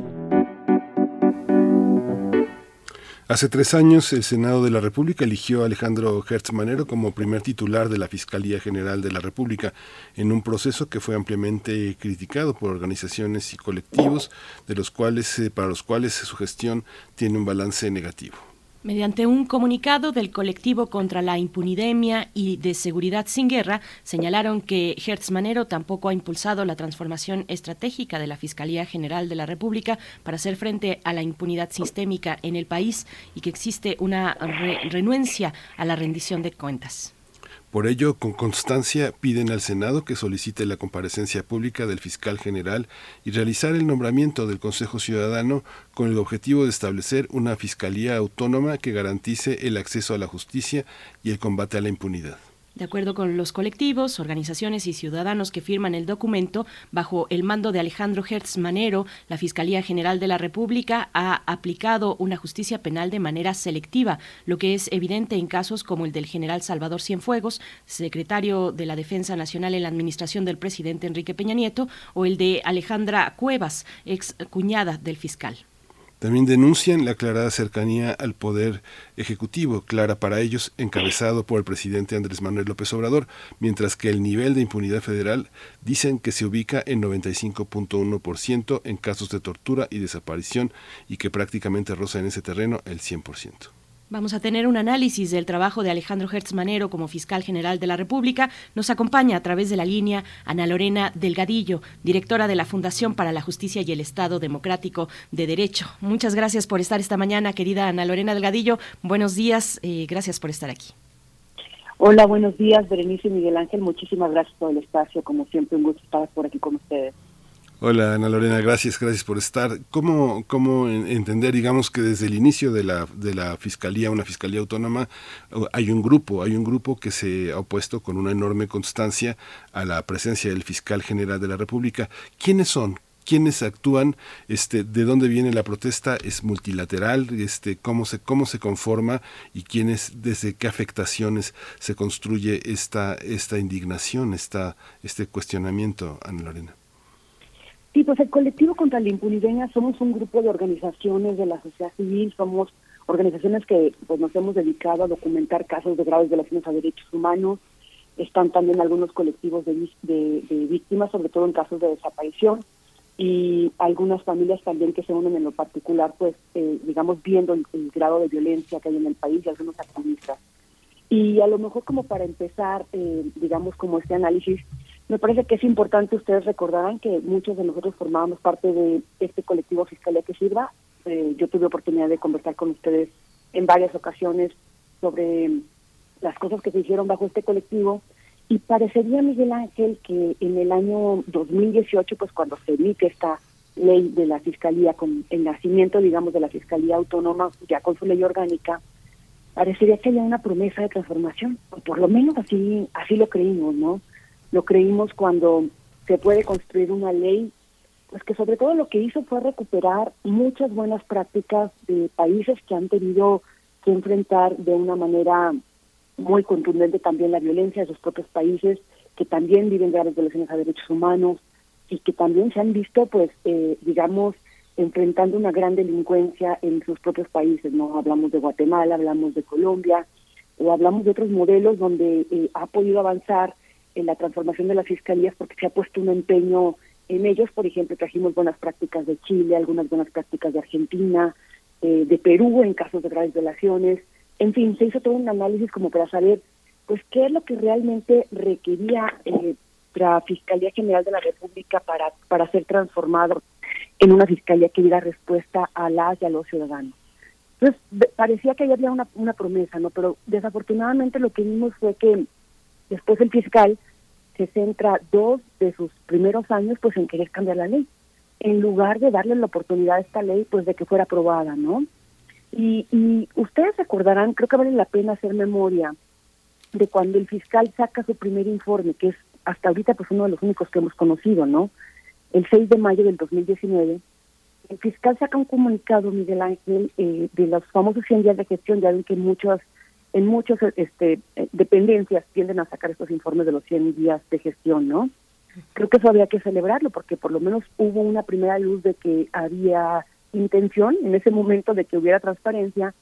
Hace tres años, el Senado de la República eligió a Alejandro Hertz Manero como primer titular de la Fiscalía General de la República, en un proceso que fue ampliamente criticado por organizaciones y colectivos, de los cuales, eh, para los cuales su gestión tiene un balance negativo. Mediante un comunicado del colectivo contra la impunidemia y de seguridad sin guerra, señalaron que Hertz Manero tampoco ha impulsado la transformación estratégica de la Fiscalía General de la República para hacer frente a la impunidad sistémica en el país y que existe una re renuencia a la rendición de cuentas. Por ello, con constancia piden al Senado que solicite la comparecencia pública del fiscal general y realizar el nombramiento del Consejo Ciudadano con el objetivo de establecer una fiscalía autónoma que garantice el acceso a la justicia y el combate a la impunidad. De acuerdo con los colectivos, organizaciones y ciudadanos que firman el documento, bajo el mando de Alejandro Hertz Manero, la Fiscalía General de la República ha aplicado una justicia penal de manera selectiva, lo que es evidente en casos como el del general Salvador Cienfuegos, secretario de la Defensa Nacional en la administración del presidente Enrique Peña Nieto, o el de Alejandra Cuevas, ex cuñada del fiscal. También denuncian la aclarada cercanía al poder ejecutivo, clara para ellos, encabezado por el presidente Andrés Manuel López Obrador, mientras que el nivel de impunidad federal dicen que se ubica en 95.1% en casos de tortura y desaparición y que prácticamente roza en ese terreno el 100%. Vamos a tener un análisis del trabajo de Alejandro Hertz Manero como fiscal general de la República. Nos acompaña a través de la línea Ana Lorena Delgadillo, directora de la Fundación para la Justicia y el Estado Democrático de Derecho. Muchas gracias por estar esta mañana, querida Ana Lorena Delgadillo. Buenos días, eh, gracias por estar aquí. Hola, buenos días, Berenice y Miguel Ángel. Muchísimas gracias por el espacio. Como siempre, un gusto estar por aquí con ustedes. Hola Ana Lorena, gracias, gracias por estar. ¿Cómo, cómo entender, digamos, que desde el inicio de la, de la fiscalía, una fiscalía autónoma, hay un grupo, hay un grupo que se ha opuesto con una enorme constancia a la presencia del fiscal general de la República? ¿Quiénes son? quiénes actúan, este, de dónde viene la protesta, es multilateral, este, cómo se, cómo se conforma y quiénes, desde qué afectaciones se construye esta, esta indignación, esta, este cuestionamiento, Ana Lorena. Sí, pues el colectivo contra la impunidad somos un grupo de organizaciones de la sociedad civil, somos organizaciones que pues nos hemos dedicado a documentar casos de graves violaciones a derechos humanos, están también algunos colectivos de, de, de, víctimas, sobre todo en casos de desaparición, y algunas familias también que se unen en lo particular, pues, eh, digamos, viendo el, el, grado de violencia que hay en el país y algunos activistas. Y a lo mejor como para empezar, eh, digamos, como este análisis, me parece que es importante, ustedes recordarán que muchos de nosotros formábamos parte de este colectivo Fiscalía que Sirva. Eh, yo tuve oportunidad de conversar con ustedes en varias ocasiones sobre las cosas que se hicieron bajo este colectivo y parecería, Miguel Ángel, que en el año 2018, pues cuando se emite esta ley de la Fiscalía, con el nacimiento, digamos, de la Fiscalía Autónoma, ya con su ley orgánica, parecería que haya una promesa de transformación, o por lo menos así, así lo creímos, ¿no? Lo creímos cuando se puede construir una ley, pues que sobre todo lo que hizo fue recuperar muchas buenas prácticas de países que han tenido que enfrentar de una manera muy contundente también la violencia de sus propios países, que también viven graves violaciones a derechos humanos y que también se han visto, pues, eh, digamos, enfrentando una gran delincuencia en sus propios países, ¿no? Hablamos de Guatemala, hablamos de Colombia, o hablamos de otros modelos donde eh, ha podido avanzar en la transformación de las fiscalías porque se ha puesto un empeño en ellos. Por ejemplo, trajimos buenas prácticas de Chile, algunas buenas prácticas de Argentina, eh, de Perú en casos de graves violaciones. En fin, se hizo todo un análisis como para saber pues qué es lo que realmente requería eh, la Fiscalía General de la República para, para ser transformado en una fiscalía que diera respuesta a las y a los ciudadanos. Entonces, parecía que había una, una promesa, ¿no? Pero desafortunadamente lo que vimos fue que Después el fiscal se centra dos de sus primeros años pues en querer cambiar la ley, en lugar de darle la oportunidad a esta ley pues de que fuera aprobada, ¿no? Y, y ustedes recordarán, creo que vale la pena hacer memoria de cuando el fiscal saca su primer informe, que es hasta ahorita pues uno de los únicos que hemos conocido, ¿no? El 6 de mayo del 2019, el fiscal saca un comunicado, Miguel Ángel, eh, de los famosos 100 días de gestión, ya ven que muchas, en muchas este, eh, dependencias tienden a sacar estos informes de los 100 días de gestión, ¿no? Creo que eso había que celebrarlo porque por lo menos hubo una primera luz de que había intención en ese momento de que hubiera transparencia,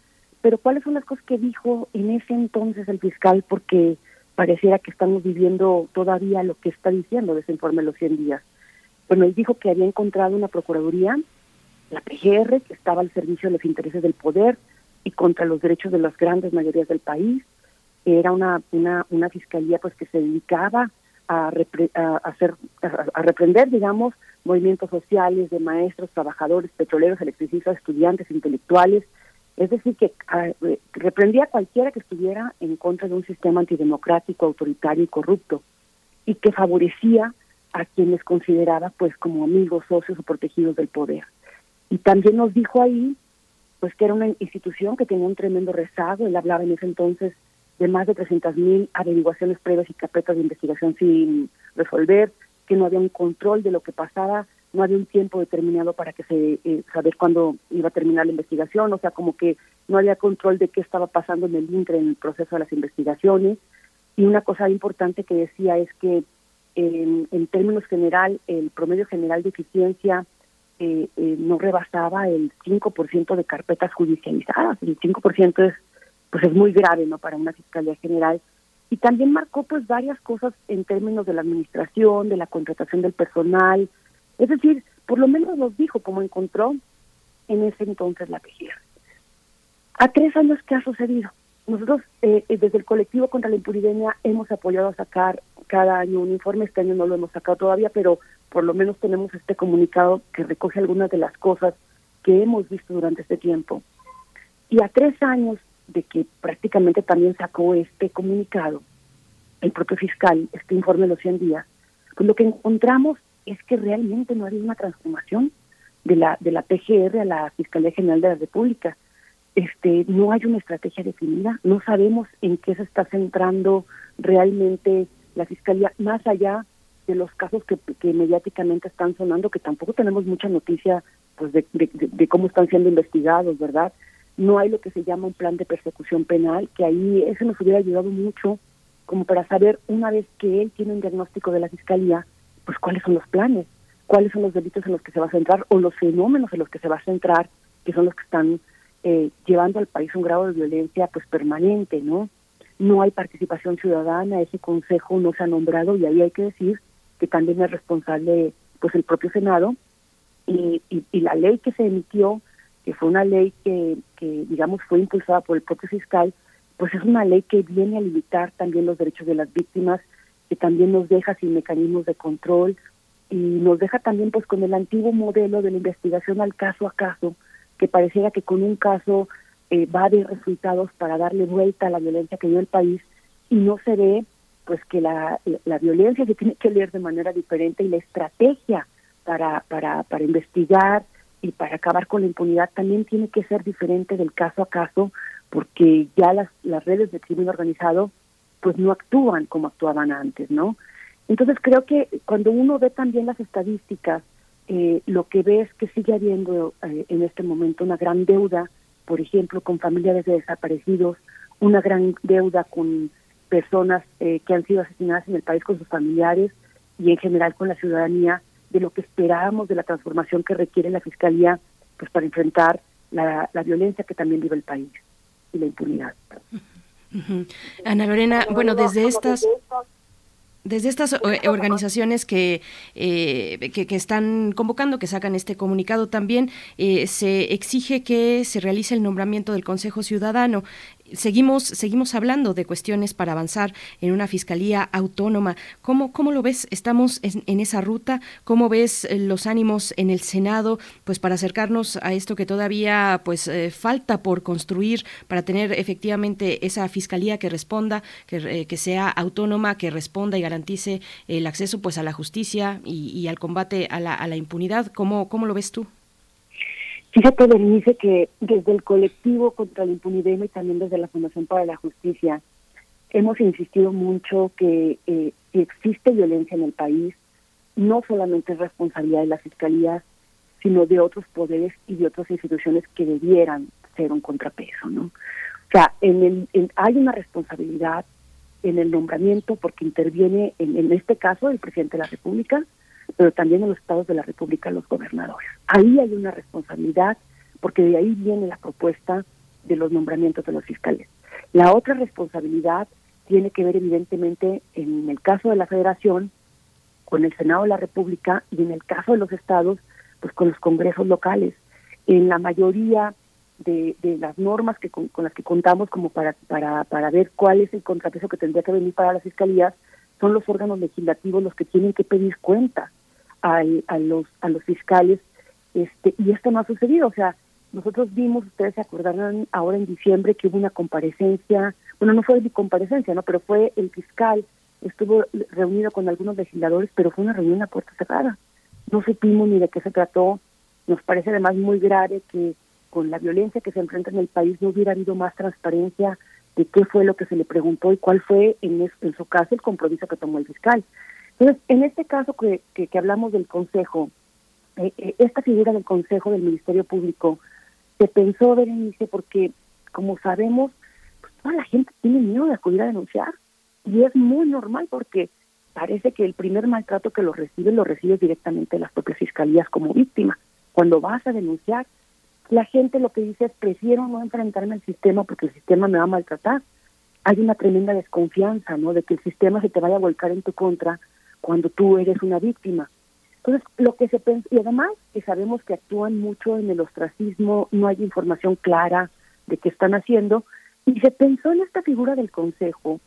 pero ¿cuáles son las cosas que dijo en ese entonces el fiscal? Porque pareciera que estamos viviendo todavía lo que está diciendo de ese informe de los 100 días. Bueno, él dijo que había encontrado una procuraduría, la PGR, que estaba al servicio de los intereses del poder y contra los derechos de las grandes mayorías del país. Era una, una, una fiscalía pues que se dedicaba a, a, hacer, a, reprender, digamos, movimientos sociales de maestros, trabajadores, petroleros, electricistas, estudiantes, intelectuales. Es decir, que eh, reprendía a cualquiera que estuviera en contra de un sistema antidemocrático, autoritario y corrupto, y que favorecía a quienes consideraba pues como amigos, socios o protegidos del poder. Y también nos dijo ahí pues que era una institución que tenía un tremendo rezago, él hablaba en ese entonces de más de 300.000 averiguaciones previas y carpetas de investigación sin resolver, que no había un control de lo que pasaba, no había un tiempo determinado para que se eh, saber cuándo iba a terminar la investigación, o sea, como que no había control de qué estaba pasando en el INCRE en el proceso de las investigaciones. Y una cosa importante que decía es que en, en términos general, el promedio general de eficiencia eh, eh, no rebasaba el 5% de carpetas judicializadas. El 5% es pues es muy grave no para una fiscalía general. Y también marcó pues varias cosas en términos de la administración de la contratación del personal. Es decir por lo menos nos dijo cómo encontró en ese entonces la PGR a tres años que ha sucedido nosotros eh, eh, desde el colectivo contra la impunidemia hemos apoyado a sacar cada año un informe. Este año no lo hemos sacado todavía pero por lo menos tenemos este comunicado que recoge algunas de las cosas que hemos visto durante este tiempo y a tres años de que prácticamente también sacó este comunicado, el propio fiscal, este informe de los 100 días, pues lo que encontramos es que realmente no había una transformación de la de la PGR a la Fiscalía General de la República. Este, no hay una estrategia definida, no sabemos en qué se está centrando realmente la Fiscalía, más allá de los casos que, mediáticamente están sonando, que tampoco tenemos mucha noticia pues de, de cómo están siendo investigados, ¿verdad? no hay lo que se llama un plan de persecución penal, que ahí eso nos hubiera ayudado mucho como para saber una vez que él tiene un diagnóstico de la fiscalía, pues cuáles son los planes, cuáles son los delitos en los que se va a centrar o los fenómenos en los que se va a centrar, que son los que están eh, llevando al país un grado de violencia pues permanente, ¿no? No hay participación ciudadana, ese consejo no se ha nombrado y ahí hay que decir que también es responsable pues el propio Senado. Y, la ley que se emitió que fue una ley que, que, digamos, fue impulsada por el propio fiscal, pues es una ley que viene a limitar también los derechos de las víctimas, que también nos deja sin mecanismos de control y nos deja también pues con el antiguo modelo de la investigación al caso a caso, que pareciera que con un caso eh, va a haber resultados para darle vuelta a la violencia que dio el país y no se ve pues que la, la violencia se tiene que leer de manera diferente y la estrategia para, para, para investigar, y para acabar con la impunidad también tiene que ser diferente del caso a caso porque ya las, las redes de crimen organizado pues no actúan como actuaban antes, ¿no? Entonces creo que cuando uno ve también las estadísticas, eh, lo que ve es que sigue habiendo eh, en este momento una gran deuda, por ejemplo, con familiares de desaparecidos, una gran deuda con personas eh, que han sido asesinadas en el país con sus familiares y en general con la ciudadanía de lo que esperábamos de la transformación que requiere la Fiscalía pues para enfrentar la, la violencia que también vive el país y la impunidad. Ana Lorena, bueno, desde estas desde estas eh, organizaciones que, eh, que, están convocando, que sacan este comunicado también, eh, se exige que se realice el nombramiento del Consejo Ciudadano seguimos, seguimos hablando de cuestiones para avanzar en una fiscalía autónoma. ¿Cómo, cómo lo ves? ¿Estamos en, esa ruta? ¿Cómo ves eh, los ánimos en el Senado pues para acercarnos a esto que todavía pues eh, falta por construir para tener efectivamente esa fiscalía que responda, que, eh, que, sea autónoma, que responda y garantice el acceso pues a la justicia y, al combate a la, a la impunidad? ¿Cómo, ¿Cómo lo ves tú? Fíjate, Berenice, que desde el colectivo contra la impunidad y también desde la Fundación para la Justicia, hemos insistido mucho que eh, si existe violencia en el país, no solamente es responsabilidad de la Fiscalía, sino de otros poderes y de otras instituciones que debieran ser un contrapeso, ¿no? O sea, en el, hay una responsabilidad en el nombramiento porque interviene, en, en este caso, el presidente de la República, pero también en los estados de la República los gobernadores. Ahí hay una responsabilidad porque de ahí viene la propuesta de los nombramientos de los fiscales. La otra responsabilidad tiene que ver evidentemente en el caso de la Federación con el Senado de la República y en el caso de los estados pues con los congresos locales. En la mayoría de, las normas que con, las que contamos como para, para, para ver cuál es el contrapeso que tendría que venir para las fiscalías, son los órganos legislativos los que tienen que pedir cuenta a los a los fiscales este y esto no ha sucedido. O sea nosotros vimos ustedes se acordarán ahora en diciembre que hubo una comparecencia bueno no fue de comparecencia no pero fue el fiscal estuvo reunido con algunos legisladores pero fue una reunión a puerta cerrada. No supimos ni de qué se trató. Nos parece además muy grave que con la violencia que se enfrenta en el país no hubiera habido más transparencia de qué fue lo que se le preguntó y cuál fue en su caso el compromiso que tomó el fiscal. Entonces, en este caso que, que, hablamos del Consejo, eh, eh, esta figura del Consejo del Ministerio Público se pensó, Berenice, porque como sabemos, pues, toda la gente tiene miedo de acudir a denunciar y es muy normal porque parece que el primer maltrato que lo recibe lo recibe directamente las propias fiscalías como víctima. Cuando vas a denunciar, la gente lo que dice es prefiero no enfrentarme al sistema porque el sistema me va a maltratar. Hay una tremenda desconfianza, ¿no? De que el sistema se te vaya a volcar en tu contra cuando tú eres una víctima. Entonces, lo que se y además que sabemos que actúan mucho en el ostracismo, no hay información clara de qué están haciendo, y se pensó en esta figura del Consejo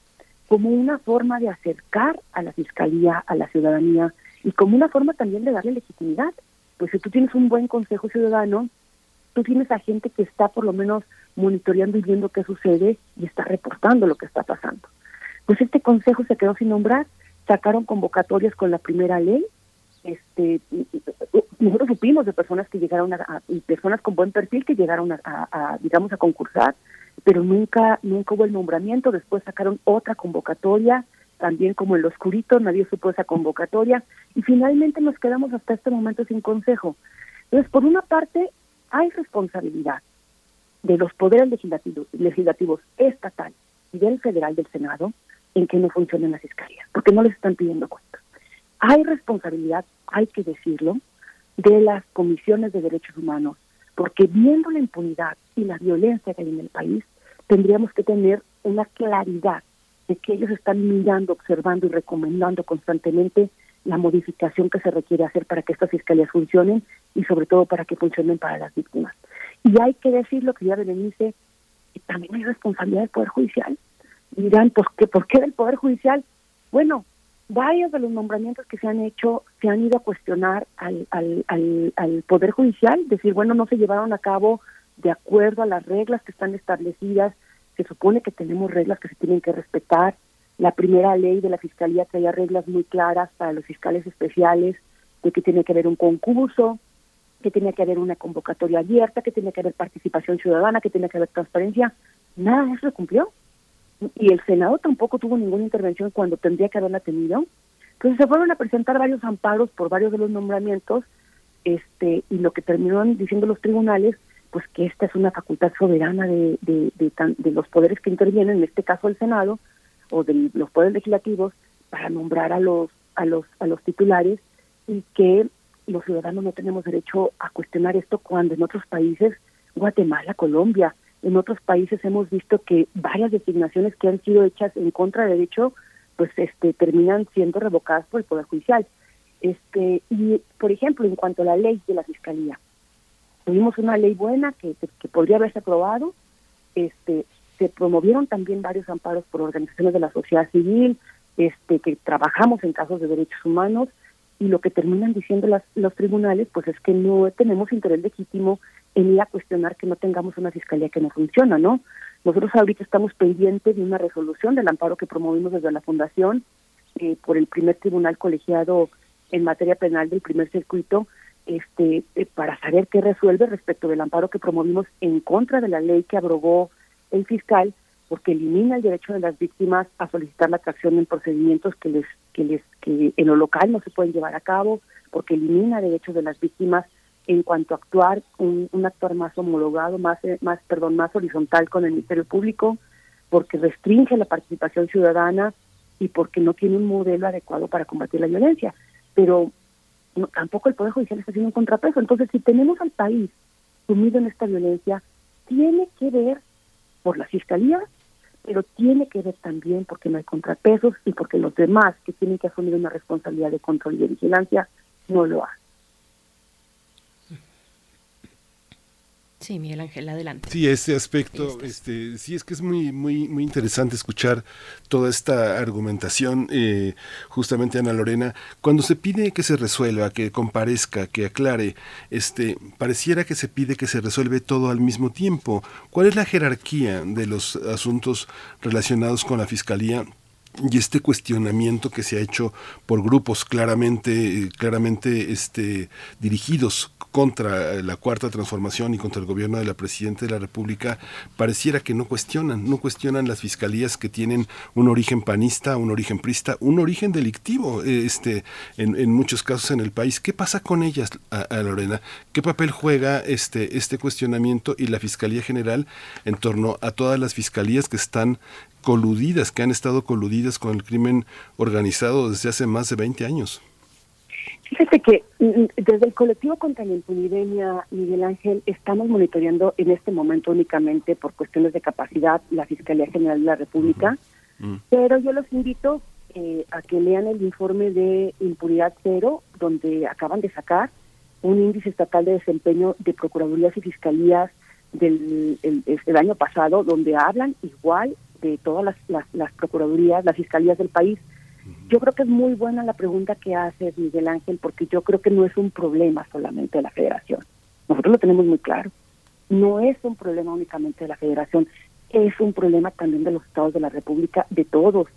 como una forma de acercar a la Fiscalía, a la ciudadanía, y como una forma también de darle legitimidad. Pues si tú tienes un buen Consejo Ciudadano, tú tienes a gente que está por lo menos monitoreando y viendo qué sucede y está reportando lo que está pasando. Pues este consejo se quedó sin nombrar, sacaron convocatorias con la primera ley, este nosotros supimos de personas que llegaron a, personas con buen perfil que llegaron a, digamos a concursar pero nunca nunca hubo el nombramiento. Después sacaron otra convocatoria también como el oscurito nadie supo esa convocatoria y finalmente nos quedamos hasta este momento sin consejo. Entonces por una parte hay responsabilidad de los poderes legislativos, legislativos estatal y del federal del Senado en que no funcionen las fiscalías, porque no les están pidiendo cuentas. Hay responsabilidad, hay que decirlo, de las comisiones de derechos humanos, porque viendo la impunidad y la violencia que hay en el país, tendríamos que tener una claridad de que ellos están mirando, observando y recomendando constantemente la modificación que se requiere hacer para que estas fiscalías funcionen y sobre todo para que funcionen para las víctimas. Y hay que decir lo que ya Berenice, que también hay responsabilidad del Poder Judicial. Dirán, pues, ¿qué, ¿por qué del Poder Judicial? Bueno, varios de los nombramientos que se han hecho se han ido a cuestionar al, al, al, al Poder Judicial, decir, bueno, no se llevaron a cabo de acuerdo a las reglas que están establecidas, se supone que tenemos reglas que se tienen que respetar, la primera ley de la Fiscalía traía reglas muy claras para los fiscales especiales, de que tiene que haber un concurso, que tenía que haber una convocatoria abierta, que tenía que haber participación ciudadana, que tenía que haber transparencia. Nada de eso se cumplió. Y el Senado tampoco tuvo ninguna intervención cuando tendría que haberla tenido. Entonces se fueron a presentar varios amparos por varios de los nombramientos, este, y lo que terminaron diciendo los tribunales, pues que esta es una facultad soberana de, de, de los poderes que intervienen, en este caso el Senado, o de los poderes legislativos, para nombrar a los, a los, a los titulares, y que los ciudadanos no tenemos derecho a cuestionar esto cuando en otros países, Guatemala, Colombia, en otros países hemos visto que varias designaciones que han sido hechas en contra de derecho, pues este terminan siendo revocadas por el Poder Judicial. Este y por ejemplo, en cuanto a la ley de la fiscalía, tuvimos una ley buena que, que podría haberse aprobado, este se promovieron también varios amparos por organizaciones de la sociedad civil, este que trabajamos en casos de derechos humanos y lo que terminan diciendo las, los tribunales pues es que no tenemos interés legítimo en ir a cuestionar que no tengamos una fiscalía que no funciona, ¿no? Nosotros ahorita estamos pendientes de una resolución del amparo que promovimos desde la Fundación eh, por el primer tribunal colegiado en materia penal del primer circuito, este, eh, para saber qué resuelve respecto del amparo que promovimos en contra de la ley que abrogó el fiscal, porque elimina el derecho de las víctimas a solicitar la atracción en procedimientos que les que les que en lo local no se pueden llevar a cabo, porque elimina derechos de las víctimas en cuanto a actuar un, un actuar más homologado, más eh, más perdón, más horizontal con el Ministerio Público, porque restringe la participación ciudadana y porque no tiene un modelo adecuado para combatir la violencia. Pero no, tampoco el Poder Judicial está haciendo un contrapeso. Entonces, si tenemos al país sumido en esta violencia, tiene que ver por la Fiscalía, pero tiene que ver también porque no hay contrapesos y porque los demás que tienen que asumir una responsabilidad de control y de vigilancia no lo hacen. Sí, Miguel Ángel, adelante. Sí, este aspecto, este, sí es que es muy, muy, muy interesante escuchar toda esta argumentación, eh, justamente Ana Lorena, cuando se pide que se resuelva, que comparezca, que aclare, este, pareciera que se pide que se resuelve todo al mismo tiempo. ¿Cuál es la jerarquía de los asuntos relacionados con la fiscalía? y este cuestionamiento que se ha hecho por grupos claramente claramente este dirigidos contra la cuarta transformación y contra el gobierno de la presidenta de la República pareciera que no cuestionan no cuestionan las fiscalías que tienen un origen panista un origen prista un origen delictivo este en, muchos casos en el país qué pasa con ellas a Lorena qué papel juega este este cuestionamiento y la fiscalía general en torno a todas las fiscalías que están coludidas, que han estado coludidas con el crimen organizado desde hace más de 20 años. Fíjate que mm, desde el colectivo contra la impunidemia, Miguel Ángel, estamos monitoreando en este momento únicamente por cuestiones de capacidad la Fiscalía General de la República, Mm. pero yo los invito eh, a que lean el informe de Impunidad Cero, donde acaban de sacar un índice estatal de desempeño de procuradurías y fiscalías del el, el año pasado, donde hablan igual de todas las, las, las procuradurías, las fiscalías del país. Yo creo que es muy buena la pregunta que hace Miguel Ángel, porque yo creo que no es un problema solamente de la federación. Nosotros lo tenemos muy claro. No es un problema únicamente de la federación, es un problema también de los estados de la República, de todos.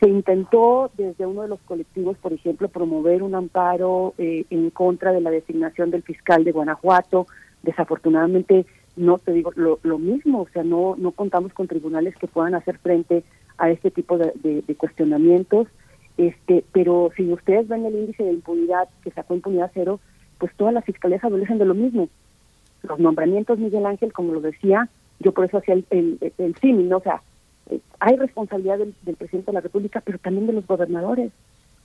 Se intentó desde uno de los colectivos, por ejemplo, promover un amparo eh, en contra de la designación del fiscal de Guanajuato. Desafortunadamente, no te digo lo, lo mismo, o sea, no, no contamos con tribunales que puedan hacer frente a este tipo de, de cuestionamientos. Este, pero si ustedes ven el índice de impunidad que sacó impunidad cero, pues todas las fiscalías adolecen de lo mismo. Los nombramientos, Miguel Ángel, como lo decía, yo por eso hacía el, el, el símil, ¿no? O sea, eh, hay responsabilidad del, presidente de la República, pero también de los gobernadores,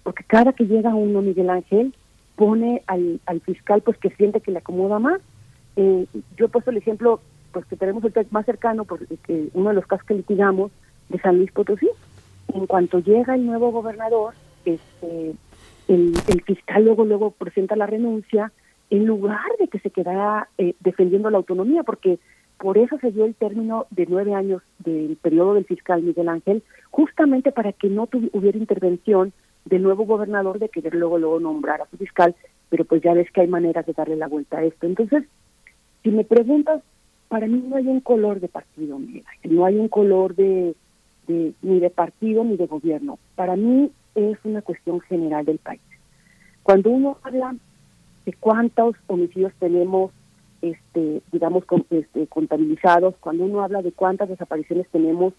porque cada que llega uno, Miguel Ángel, pone al, al fiscal pues que siente que le acomoda más. Eh, yo he puesto el ejemplo pues que tenemos el más cercano, porque que uno de los casos que litigamos de San Luis Potosí. En cuanto llega el nuevo gobernador, este, el, fiscal luego luego presenta la renuncia en lugar de que se quedara eh, defendiendo la autonomía, porque por eso se dio el término de nueve años del periodo del fiscal Miguel Ángel, justamente para que no hubiera intervención del nuevo gobernador de querer luego luego nombrar a su fiscal, pero pues ya ves que hay maneras de darle la vuelta a esto. Entonces, si me preguntas, para mí no hay un color de partido, Ángel, no hay un color de, de ni de partido ni de gobierno. Para mí es una cuestión general del país. Cuando uno habla de cuántos homicidios tenemos, este, digamos, con, este, contabilizados, cuando uno habla de cuántas desapariciones tenemos,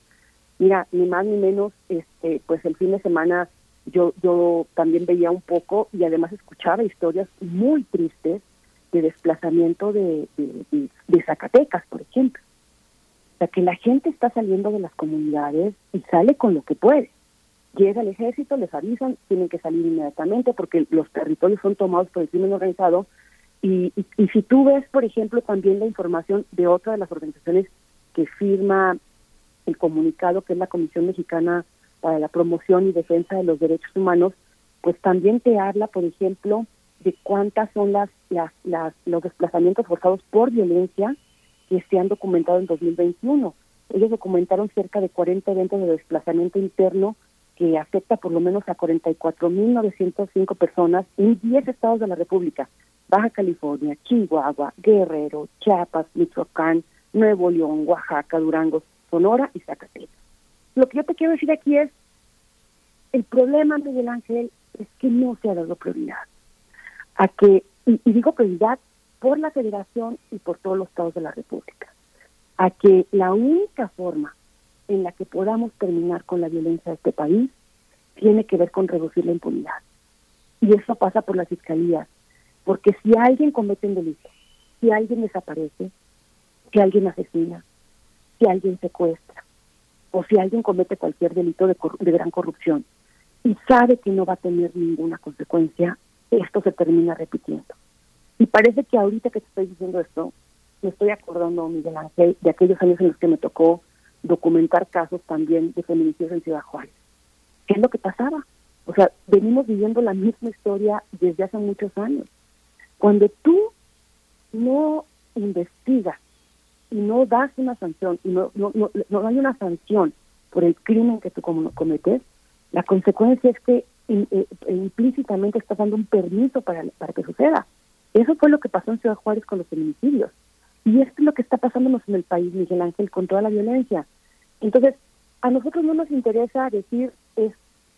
mira, ni más ni menos, este, pues el fin de semana yo, yo también veía un poco y además escuchaba historias muy tristes de desplazamiento de, Zacatecas, por ejemplo. O sea, que la gente está saliendo de las comunidades y sale con lo que puede. Llega el ejército, les avisan, tienen que salir inmediatamente porque los territorios son tomados por el crimen organizado. Y, y, si tú ves, por ejemplo, también la información de otra de las organizaciones que firma el comunicado, que es la Comisión Mexicana para la Promoción y Defensa de los Derechos Humanos, pues también te habla, por ejemplo, de cuántas son las, las, las los desplazamientos forzados por violencia que se han documentado en 2021. Ellos documentaron cerca de 40 eventos de desplazamiento interno que afecta por lo menos a 44.905 personas en 10 estados de la República. Baja California, Chihuahua, Guerrero, Chiapas, Michoacán, Nuevo León, Oaxaca, Durango, Sonora y Zacatecas. Lo que yo te quiero decir aquí es, el problema, Miguel Ángel, es que no se ha dado prioridad. A que, y, y digo prioridad por la federación y por todos los estados de la República, a que la única forma en la que podamos terminar con la violencia de este país tiene que ver con reducir la impunidad. Y eso pasa por la fiscalía, porque si alguien comete un delito, si alguien desaparece, si alguien asesina, si alguien secuestra, o si alguien comete cualquier delito de, de gran corrupción y sabe que no va a tener ninguna consecuencia, esto se termina repitiendo. Y parece que ahorita que te estoy diciendo esto, me estoy acordando, Miguel Ángel, de aquellos años en los que me tocó documentar casos también de feminicidios en Ciudad Juárez. ¿Qué es lo que pasaba? O sea, venimos viviendo la misma historia desde hace muchos años. Cuando tú no investigas y no das una sanción y no, no, no, no hay una sanción por el crimen que tú cometes, la consecuencia es que eh, implícitamente estás dando un permiso para, para que suceda. Eso fue lo que pasó en Ciudad Juárez con los feminicidios. Y esto es lo que está pasándonos en el país, Miguel Ángel, con toda la violencia. Entonces, a nosotros no nos interesa decir es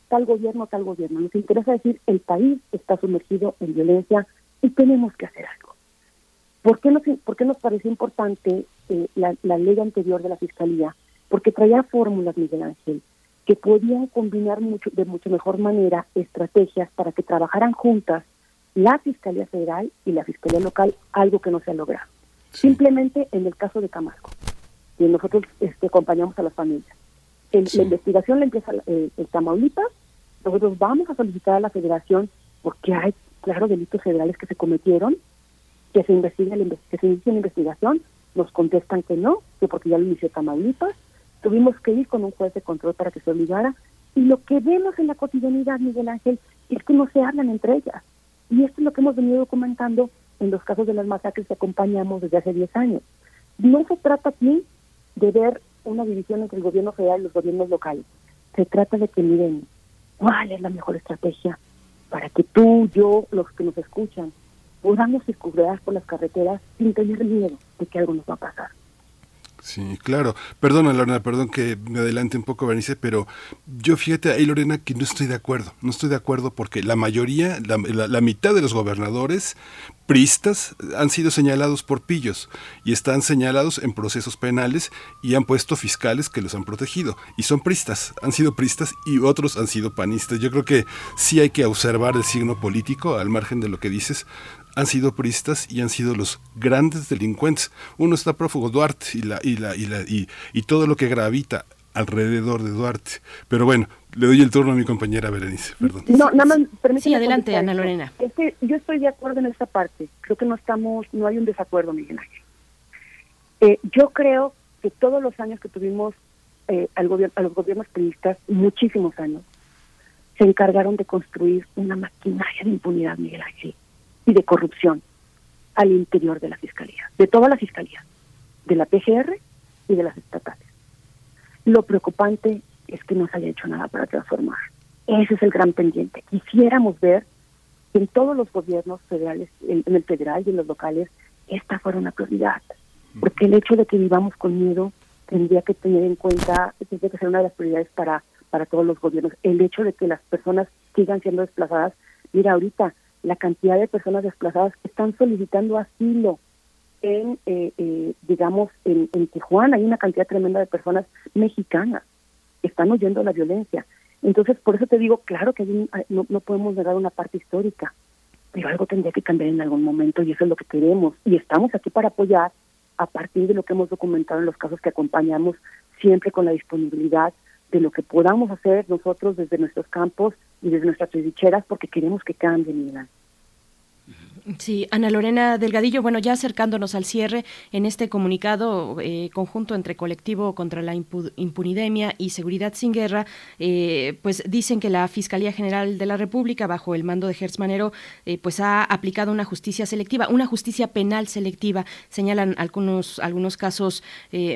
tal gobierno, tal gobierno. Nos interesa decir el país está sumergido en violencia y tenemos que hacer algo. ¿Por qué nos, por qué nos pareció importante eh, la, la ley anterior de la Fiscalía? Porque traía fórmulas, Miguel Ángel, que podían combinar mucho, de mucho mejor manera estrategias para que trabajaran juntas la Fiscalía Federal y la Fiscalía Local, algo que no se ha logrado. Simplemente en el caso de Camargo, y nosotros este, acompañamos a las familias. La investigación la empieza eh, en Tamaulipas, nosotros vamos a solicitar a la federación porque hay, claro, delitos federales que se cometieron, que se investigue que se inicie la investigación, nos contestan que no, que porque ya lo inició Tamaulipas, tuvimos que ir con un juez de control para que se obligara, y lo que vemos en la cotidianidad, Miguel Ángel, es que no se hablan entre ellas. Y esto es lo que hemos venido documentando en los casos de las masacres que acompañamos desde hace 10 años. No se trata aquí de ver una división entre el gobierno federal y los gobiernos locales. Se trata de que miren cuál es la mejor estrategia para que tú, yo, los que nos escuchan, podamos circular por las carreteras sin tener miedo de que algo nos va a pasar. Sí, claro. Perdona, Lorena, perdón que me adelante un poco, Bernice, pero yo fíjate ahí, Lorena, que no estoy de acuerdo. No estoy de acuerdo porque la mayoría, la, mitad de los gobernadores pristas han sido señalados por pillos y están señalados en procesos penales y han puesto fiscales que los han protegido. Y son pristas, han sido pristas y otros han sido panistas. Yo creo que sí hay que observar el signo político al margen de lo que dices han sido puristas y han sido los grandes delincuentes. Uno está prófugo Duarte y la y la y la y, y todo lo que gravita alrededor de Duarte. Pero bueno, le doy el turno a mi compañera Berenice, perdón. No, nada más, Sí, adelante, Ana Lorena. Es que yo estoy de acuerdo en esta parte. Creo que no estamos, no hay un desacuerdo, Miguel Ángel. Eh, yo creo que todos los años que tuvimos eh, al gobierno, a los gobiernos periodistas, muchísimos años, se encargaron de construir una maquinaria de impunidad, Miguel Ángel y de corrupción al interior de la Fiscalía, de toda la Fiscalía, de la PGR y de las estatales. Lo preocupante es que no se haya hecho nada para transformar. Ese es el gran pendiente. Quisiéramos ver que en todos los gobiernos federales, en, el federal y en los locales, esta fuera una prioridad. Porque el hecho de que vivamos con miedo tendría que tener en cuenta, tendría que ser una de las prioridades para, para todos los gobiernos. El hecho de que las personas sigan siendo desplazadas, mira, ahorita la cantidad de personas desplazadas que están solicitando asilo en, eh, eh, digamos, en, Tijuana. Hay una cantidad tremenda de personas mexicanas que están oyendo la violencia. Entonces, por eso te digo, claro que no, no podemos negar una parte histórica, pero algo tendría que cambiar en algún momento y eso es lo que queremos. Y estamos aquí para apoyar a partir de lo que hemos documentado en los casos que acompañamos, siempre con la disponibilidad de lo que podamos hacer nosotros desde nuestros campos y desde nuestras trincheras porque queremos que cambien, Miguel. Sí, Ana Lorena Delgadillo, bueno, ya acercándonos al cierre en este comunicado eh, conjunto entre Colectivo contra la Impunidemia y Seguridad sin Guerra, eh, pues dicen que la Fiscalía General de la República, bajo el mando de Gertz Manero, eh, pues ha aplicado una justicia selectiva, una justicia penal selectiva. Señalan algunos, algunos casos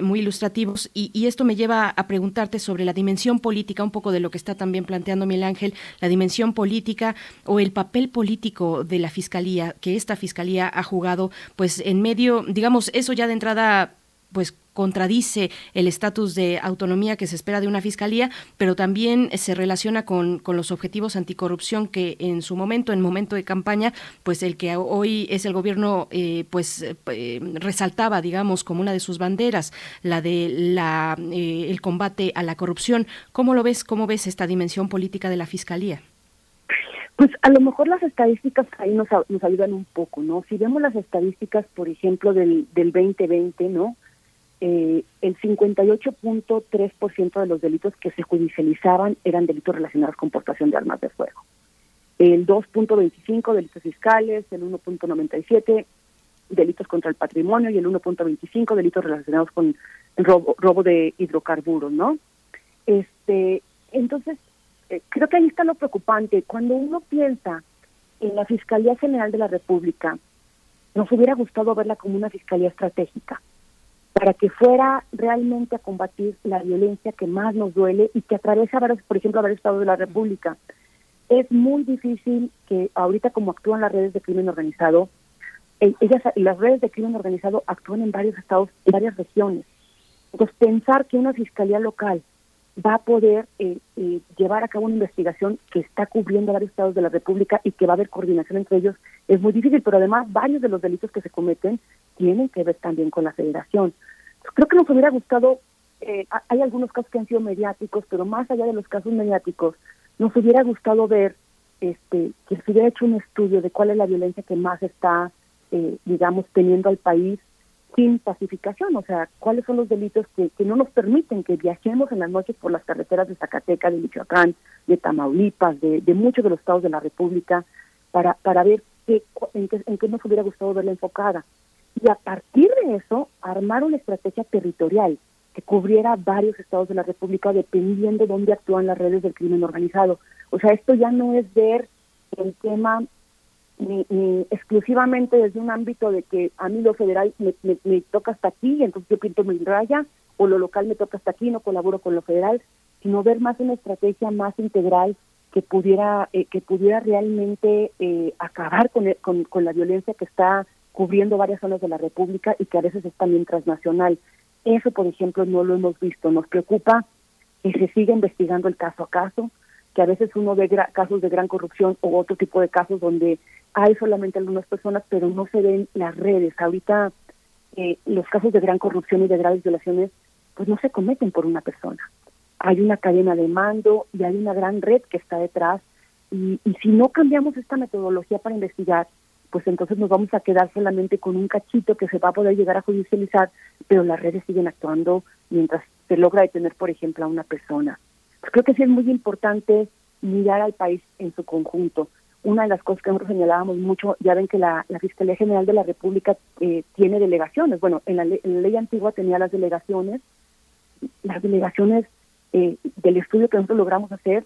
muy ilustrativos y, y, esto me lleva a preguntarte sobre la dimensión política, un poco de lo que está también planteando Miguel Ángel, la dimensión política o el papel político de la Fiscalía que esta fiscalía ha jugado, pues en medio, digamos, eso ya de entrada pues contradice el estatus de autonomía que se espera de una fiscalía, pero también se relaciona con, con, los objetivos anticorrupción que en su momento, en momento de campaña, pues el que hoy es el gobierno, eh, pues eh, resaltaba, digamos, como una de sus banderas, la de la eh, el combate a la corrupción. ¿Cómo lo ves? ¿Cómo ves esta dimensión política de la fiscalía? Pues a lo mejor las estadísticas ahí nos, nos ayudan un poco, ¿no? Si vemos las estadísticas, por ejemplo, del, del 2020, ¿no? eh, el 58.3% de los delitos que se judicializaban eran delitos relacionados con portación de armas de fuego. El 2.25 delitos fiscales, el 1.97 delitos contra el patrimonio y el 1.25 delitos relacionados con robo, robo de hidrocarburos, ¿no? Este, entonces, eh, creo que ahí está lo preocupante. Cuando uno piensa en la Fiscalía General de la República, nos hubiera gustado verla como una fiscalía estratégica para que fuera realmente a combatir la violencia que más nos duele y que atraviesa, por ejemplo, a varios estados de la República. Es muy difícil que ahorita como actúan las redes de crimen organizado, eh, ellas, las redes de crimen organizado actúan en varios estados, en varias regiones. Entonces, pensar que una fiscalía local va a poder eh, eh, llevar a cabo una investigación que está cubriendo varios estados de la República y que va a haber coordinación entre ellos es muy difícil, pero además varios de los delitos que se cometen tienen que ver también con la federación. Creo que nos hubiera gustado, eh, hay algunos casos que han sido mediáticos, pero más allá de los casos mediáticos, nos hubiera gustado ver este, que se hubiera hecho un estudio de cuál es la violencia que más está, eh, digamos, teniendo al país sin pacificación, o sea, cuáles son los delitos que, que no nos permiten que viajemos en las noches por las carreteras de Zacatecas, de Michoacán, de Tamaulipas, de, de muchos de los estados de la República, para, para ver qué, en, qué, en qué nos hubiera gustado verla enfocada y a partir de eso armar una estrategia territorial que cubriera varios estados de la República dependiendo de dónde actúan las redes del crimen organizado. O sea, esto ya no es ver el tema ni, exclusivamente desde un ámbito de que a mí lo federal me, me, toca hasta aquí y entonces yo pinto mi raya, o lo local me toca hasta aquí no colaboro con lo federal, sino ver más una estrategia más integral que pudiera eh, que pudiera realmente eh, acabar con, con, con la violencia que está cubriendo varias zonas de la República y que a veces es también transnacional. Eso, por ejemplo, no lo hemos visto. Nos preocupa que se siga investigando el caso a caso, que a veces uno ve casos de gran corrupción o otro tipo de casos donde hay solamente algunas personas, pero no se ven las redes. Ahorita eh, los casos de gran corrupción y de graves violaciones, pues no se cometen por una persona. Hay una cadena de mando y hay una gran red que está detrás. Y, y si no cambiamos esta metodología para investigar, pues entonces nos vamos a quedar solamente con un cachito que se va a poder llegar a judicializar, pero las redes siguen actuando mientras se logra detener, por ejemplo, a una persona. Pues creo que sí es muy importante mirar al país en su conjunto. Una de las cosas que nosotros señalábamos mucho, ya ven que la, Fiscalía General de la República eh, tiene delegaciones. Bueno, en la, ley antigua tenía las delegaciones. Las delegaciones eh, del estudio que nosotros logramos hacer,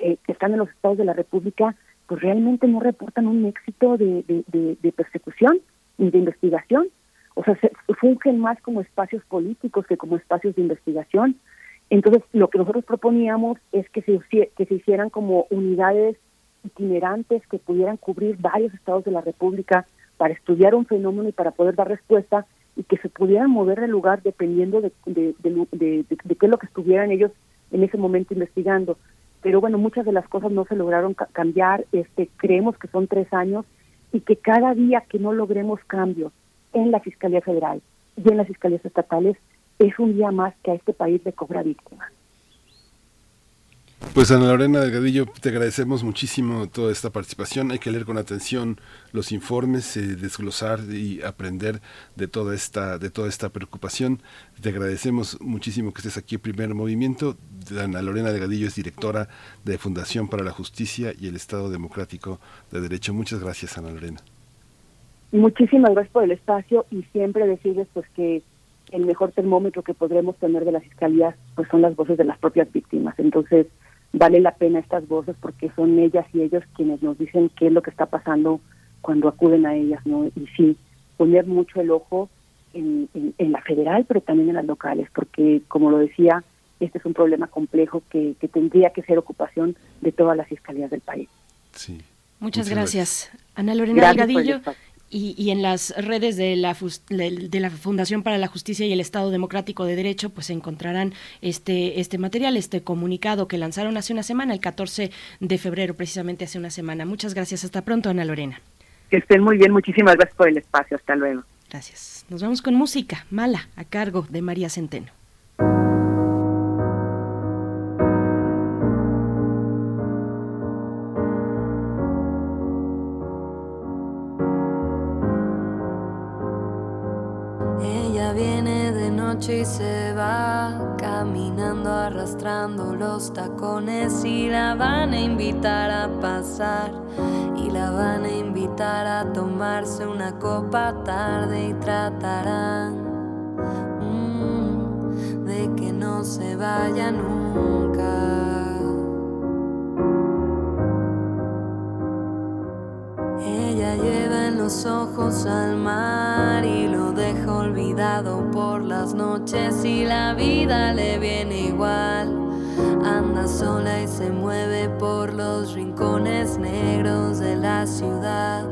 eh, que están en los estados de la República, pues realmente no reportan un éxito de, de, persecución ni de investigación. O sea, se fungen más como espacios políticos que como espacios de investigación. Entonces, lo que nosotros proponíamos es que se, hicieran como unidades itinerantes que pudieran cubrir varios estados de la República para estudiar un fenómeno y para poder dar respuesta y que se pudieran mover de lugar dependiendo de, de, de, qué es lo que estuvieran ellos en ese momento investigando. Pero bueno, muchas de las cosas no se lograron cambiar, este, creemos que son tres años y que cada día que no logremos cambios en la Fiscalía Federal y en las Fiscalías Estatales es un día más que a este país le cobra víctimas. Pues Ana Lorena Delgadillo, te agradecemos muchísimo toda esta participación. Hay que leer con atención los informes, eh, desglosar y aprender de toda esta de toda esta preocupación. Te agradecemos muchísimo que estés aquí en Primer Movimiento. Ana Lorena Delgadillo es directora de Fundación para la Justicia y el Estado Democrático de Derecho. Muchas gracias, Ana Lorena. Muchísimas gracias por el espacio y siempre decirles pues que el mejor termómetro que podremos tener de la fiscalía pues son las voces de las propias víctimas. Entonces, vale la pena estas voces porque son ellas y ellos quienes nos dicen qué es lo que está pasando cuando acuden a ellas, ¿no? Y sí, poner mucho el ojo en, en, la federal, pero también en las locales, porque como lo decía, este es un problema complejo que, que tendría que ser ocupación de todas las fiscalías del país. Sí. Muchas, gracias. Ana Lorena Delgadillo y, en las redes de la, de la Fundación para la Justicia y el Estado Democrático de Derecho, pues encontrarán este, este material, este comunicado que lanzaron hace una semana, el 14 de febrero, precisamente hace una semana. Muchas gracias. Hasta pronto, Ana Lorena. Que estén muy bien. Muchísimas gracias por el espacio. Hasta luego. Gracias. Nos vamos con música. Mala, a cargo de María Centeno. Se va caminando arrastrando los tacones y la van a invitar a pasar y la van a invitar a tomarse una copa tarde y tratarán mm, de que no se vaya nunca. Ella lleva los ojos al mar y lo deja olvidado por las noches y la vida le viene igual. Anda sola y se mueve por los rincones negros de la ciudad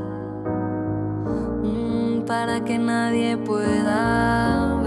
mm, para que nadie pueda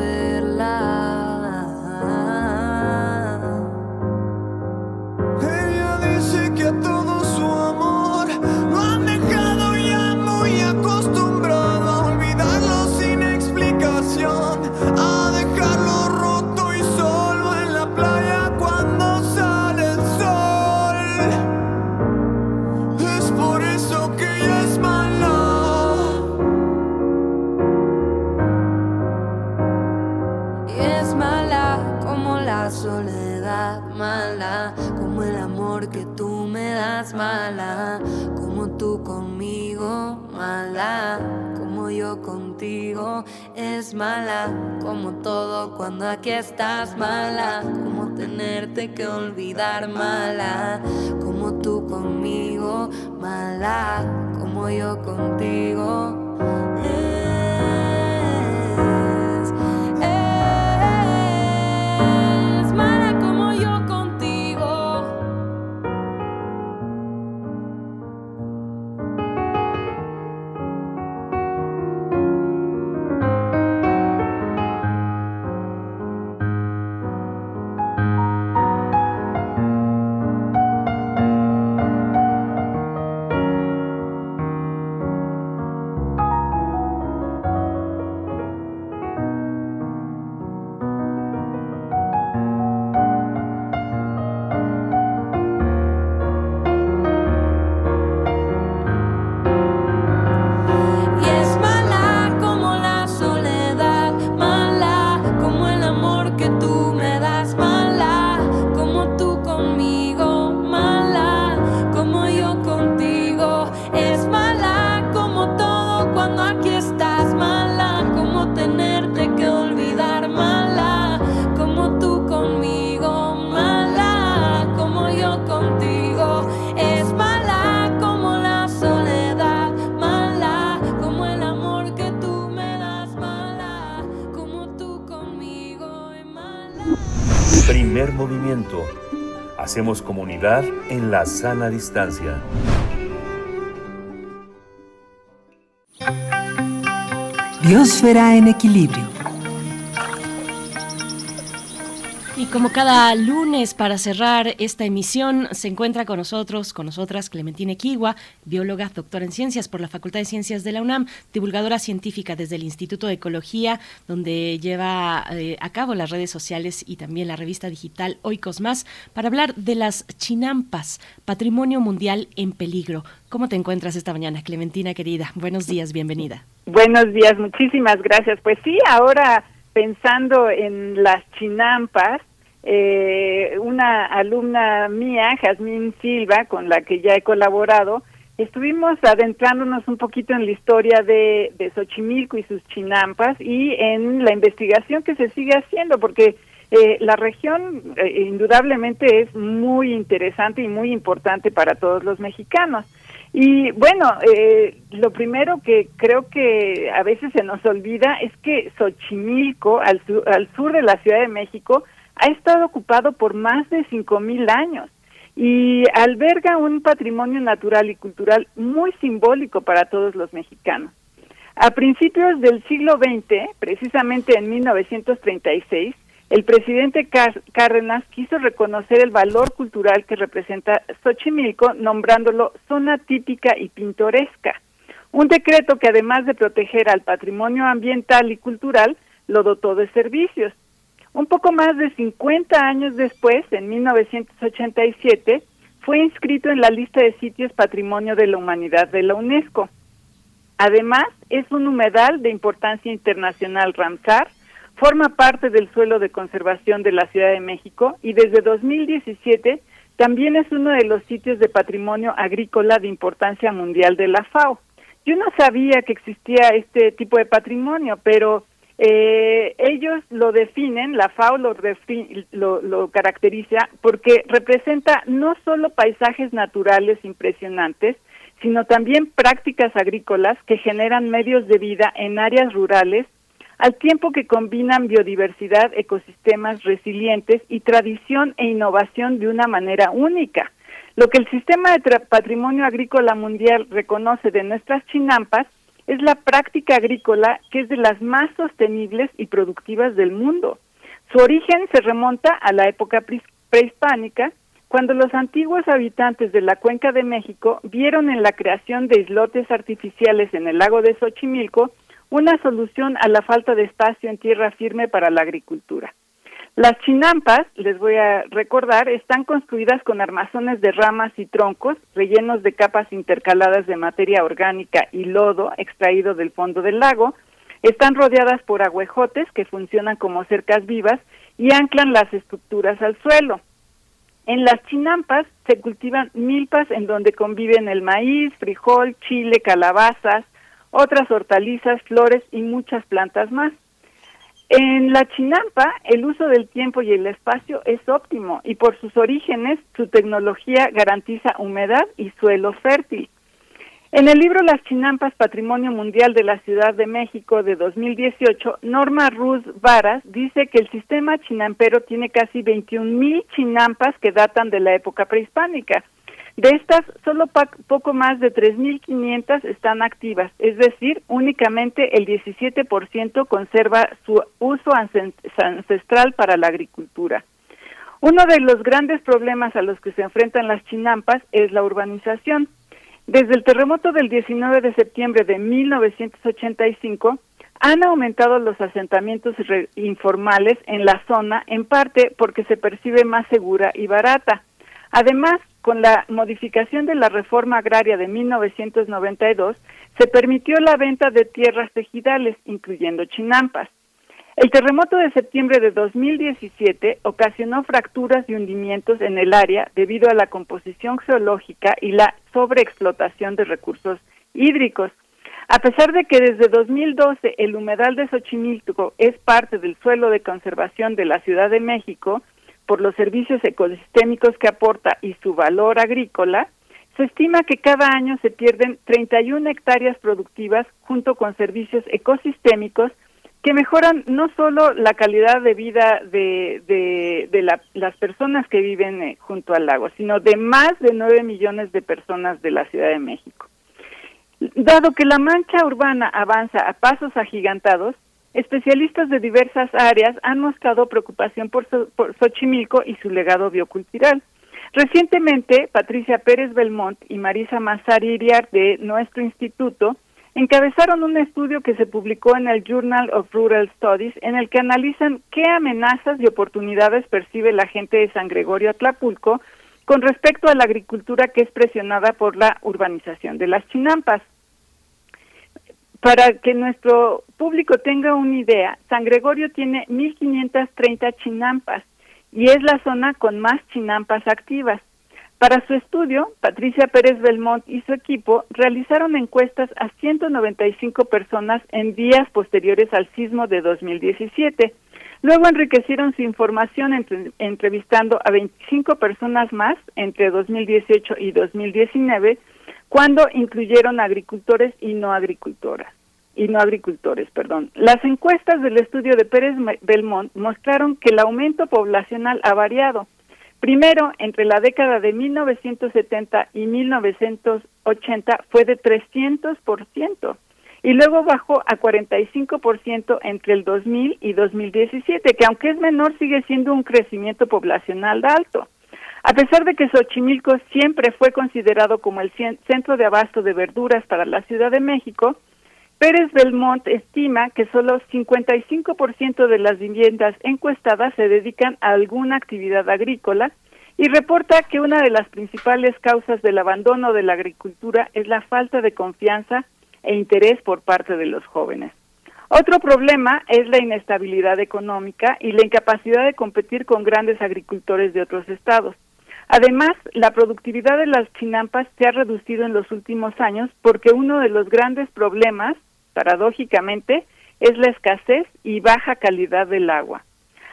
mala como tú conmigo, mala como yo contigo. Es mala como todo cuando aquí estás, mala como tenerte que olvidar, mala como tú conmigo, mala como yo contigo. En la sana distancia. Biosfera en equilibrio. Y como cada lunes para cerrar esta emisión se encuentra con nosotros, con nosotras Clementina Equigua, bióloga, doctora en ciencias por la Facultad de Ciencias de la UNAM, divulgadora científica desde el Instituto de Ecología, donde lleva eh, a cabo las redes sociales y también la revista digital Oikos Más para hablar de las chinampas, patrimonio mundial en peligro. ¿Cómo te encuentras esta mañana, Clementina querida? Buenos días, bienvenida. Buenos días, muchísimas gracias. Pues sí, ahora pensando en las chinampas, eh, una alumna mía, Jazmín Silva, con la que ya he colaborado, estuvimos adentrándonos un poquito en la historia de, Xochimilco y sus chinampas y en la investigación que se sigue haciendo, porque eh, la región eh, indudablemente es muy interesante y muy importante para todos los mexicanos. Y bueno, eh, lo primero que creo que a veces se nos olvida es que Xochimilco, al, su- al sur de la Ciudad de México, ha estado ocupado por más de cinco mil años y alberga un patrimonio natural y cultural muy simbólico para todos los mexicanos. A principios del siglo XX, precisamente en 1936, el presidente Cárdenas quiso reconocer el valor cultural que representa Xochimilco, nombrándolo zona típica y pintoresca. Un decreto que además de proteger al patrimonio ambiental y cultural, lo dotó de servicios. Un poco más de 50 años después, en 1987, fue inscrito en la lista de sitios Patrimonio de la Humanidad de la UNESCO. Además, es un humedal de importancia internacional Ramsar, forma parte del suelo de conservación de la Ciudad de México y desde 2017 también es uno de los sitios de patrimonio agrícola de importancia mundial de la FAO. Yo no sabía que existía este tipo de patrimonio, pero eh, ellos lo definen, la FAO lo, lo, lo caracteriza porque representa no solo paisajes naturales impresionantes, sino también prácticas agrícolas que generan medios de vida en áreas rurales, al tiempo que combinan biodiversidad, ecosistemas resilientes y tradición e innovación de una manera única. Lo que el Sistema de Patrimonio Agrícola Mundial reconoce de nuestras chinampas es la práctica agrícola que es de las más sostenibles y productivas del mundo. Su origen se remonta a la época prehispánica, cuando los antiguos habitantes de la cuenca de México vieron en la creación de islotes artificiales en el lago de Xochimilco una solución a la falta de espacio en tierra firme para la agricultura. Las chinampas, les voy a recordar, están construidas con armazones de ramas y troncos rellenos de capas intercaladas de materia orgánica y lodo extraído del fondo del lago. Están rodeadas por agüejotes que funcionan como cercas vivas y anclan las estructuras al suelo. En las chinampas se cultivan milpas en donde conviven el maíz, frijol, chile, calabazas, otras hortalizas, flores y muchas plantas más. En la chinampa, el uso del tiempo y el espacio es óptimo y por sus orígenes, su tecnología garantiza humedad y suelo fértil. En el libro Las Chinampas, Patrimonio Mundial de la Ciudad de México de 2018, Norma Ruz Varas dice que el sistema chinampero tiene casi 21 mil chinampas que datan de la época prehispánica de estas, solo poco más de 3.500 están activas, es decir, únicamente el 17% conserva su uso ancestral para la agricultura. Uno de los grandes problemas a los que se enfrentan las chinampas es la urbanización. Desde el terremoto del 19 de septiembre de 1985, han aumentado los asentamientos informales en la zona, en parte porque se percibe más segura y barata. Además, con la modificación de la reforma agraria de 1992, se permitió la venta de tierras ejidales, incluyendo chinampas. El terremoto de septiembre de 2017 ocasionó fracturas y hundimientos en el área debido a la composición geológica y la sobreexplotación de recursos hídricos. A pesar de que desde 2012 el humedal de Xochimilco es parte del suelo de conservación de la Ciudad de México, por los servicios ecosistémicos que aporta y su valor agrícola, se estima que cada año se pierden 31 hectáreas productivas junto con servicios ecosistémicos que mejoran no solo la calidad de vida de, las personas que viven eh, junto al lago, sino de más de 9 millones de personas de la Ciudad de México. Dado que la mancha urbana avanza a pasos agigantados, Especialistas de diversas áreas han mostrado preocupación por, Xochimilco y su legado biocultural. Recientemente, Patricia Pérez Belmont y Marisa Mazari Iriar de nuestro instituto encabezaron un estudio que se publicó en el Journal of Rural Studies en el que analizan qué amenazas y oportunidades percibe la gente de San Gregorio Atlapulco con respecto a la agricultura que es presionada por la urbanización de las chinampas. Para que nuestro público tenga una idea, San Gregorio tiene 1.530 chinampas y es la zona con más chinampas activas. Para su estudio, Patricia Pérez Belmont y su equipo realizaron encuestas a 195 personas en días posteriores al sismo de 2017. Luego enriquecieron su información entrevistando a 25 personas más entre 2018 y 2019 cuando incluyeron agricultores y no agricultoras y no agricultores, perdón. Las encuestas del estudio de Pérez Belmont mostraron que el aumento poblacional ha variado. Primero, entre la década de 1970 y 1980 fue de 300%. y luego bajó a 45% entre el 2000 y 2017, que aunque es menor sigue siendo un crecimiento poblacional alto. A pesar de que Xochimilco siempre fue considerado como el centro de abasto de verduras para la Ciudad de México, Pérez Belmont estima que solo 55% de las viviendas encuestadas se dedican a alguna actividad agrícola y reporta que una de las principales causas del abandono de la agricultura es la falta de confianza e interés por parte de los jóvenes. Otro problema es la inestabilidad económica y la incapacidad de competir con grandes agricultores de otros estados. Además, la productividad de las chinampas se ha reducido en los últimos años porque uno de los grandes problemas, paradójicamente, es la escasez y baja calidad del agua.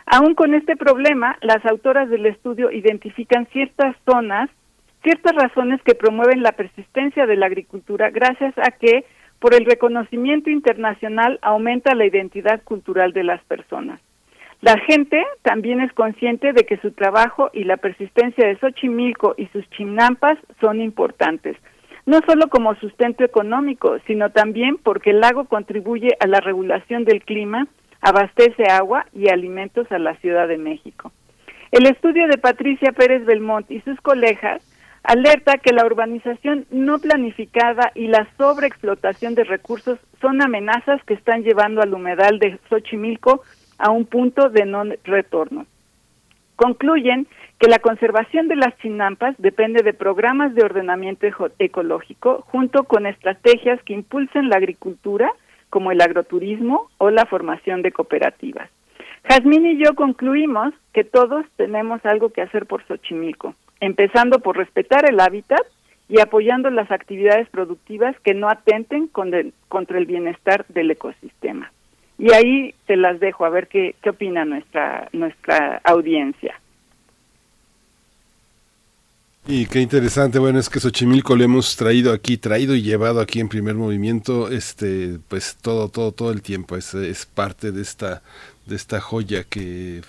Aún con este problema, las autoras del estudio identifican ciertas zonas, ciertas razones que promueven la persistencia de la agricultura gracias a que por el reconocimiento internacional aumenta la identidad cultural de las personas. La gente también es consciente de que su trabajo y la persistencia de Xochimilco y sus chinampas son importantes, no solo como sustento económico, sino también porque el lago contribuye a la regulación del clima, abastece agua y alimentos a la Ciudad de México. El estudio de Patricia Pérez Belmont y sus colegas alerta que la urbanización no planificada y la sobreexplotación de recursos son amenazas que están llevando al humedal de Xochimilco a un punto de no retorno. Concluyen que la conservación de las chinampas depende de programas de ordenamiento ecológico junto con estrategias que impulsen la agricultura, como el agroturismo o la formación de cooperativas. Jazmín y yo concluimos que todos tenemos algo que hacer por Xochimilco, empezando por respetar el hábitat y apoyando las actividades productivas que no atenten contra el bienestar del ecosistema. Y ahí te las dejo a ver qué, qué opina nuestra, nuestra audiencia. Y qué interesante, bueno, es que Xochimilco lo hemos traído aquí, traído y llevado aquí en primer movimiento, este, pues todo, todo, todo el tiempo, es, es parte de esta, de esta joya que,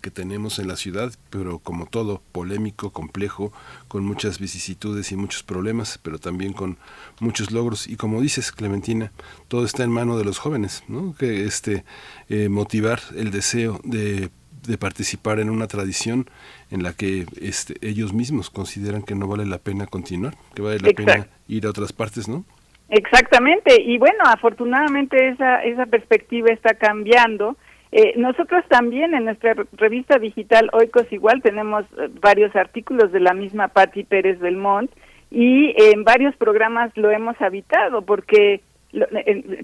que tenemos en la ciudad, pero como todo, polémico, complejo, con muchas vicisitudes y muchos problemas, pero también con muchos logros. Y como dices, Clementina, todo está en mano de los jóvenes, ¿no? Que este, eh, motivar el deseo de de participar en una tradición en la que este, ellos mismos consideran que no vale la pena continuar, que vale la pena ir a otras partes, ¿no? Exactamente, y bueno, afortunadamente esa, esa perspectiva está cambiando. Eh, nosotros también en nuestra revista digital Oikos Igual tenemos eh, varios artículos de la misma Patti Pérez Belmont y en varios programas lo hemos habitado porque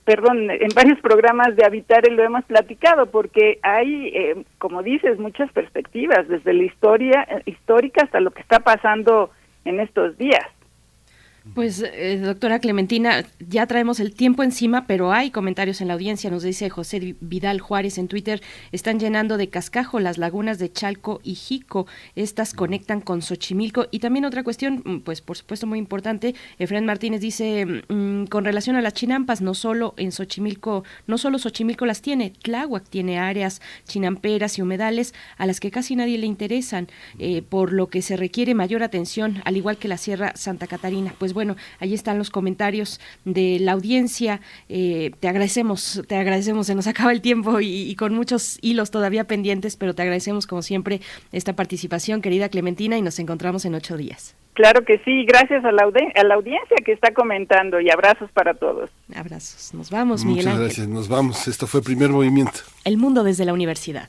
perdón, en varios programas de Habitare lo hemos platicado porque hay, eh, como dices, muchas perspectivas, desde la historia eh, histórica hasta lo que está pasando en estos días. Pues, eh, doctora Clementina, ya traemos el tiempo encima, pero hay comentarios en la audiencia. Nos dice José Vidal Juárez en Twitter, están llenando de cascajo las lagunas de Chalco y Jico. Estas conectan con Xochimilco. Y también otra cuestión, mm, pues por supuesto muy importante, Efraín Martínez dice, mm, con relación a las chinampas, no solo en Xochimilco, no solo Xochimilco las tiene, Tláhuac tiene áreas chinamperas y humedales a las que casi nadie le interesan, eh, por lo que se requiere mayor atención, al igual que la Sierra Santa Catarina. Pues bueno, ahí están los comentarios de la audiencia. Eh, te agradecemos, te agradecemos, se nos acaba el tiempo y, con muchos hilos todavía pendientes, pero te agradecemos como siempre esta participación, querida Clementina, y nos encontramos en ocho días. Claro que sí, gracias a la, a la audiencia que está comentando y abrazos para todos. Abrazos, nos vamos, Miguel Muchas gracias, nos vamos. Esto fue Primer Movimiento. El mundo desde la universidad.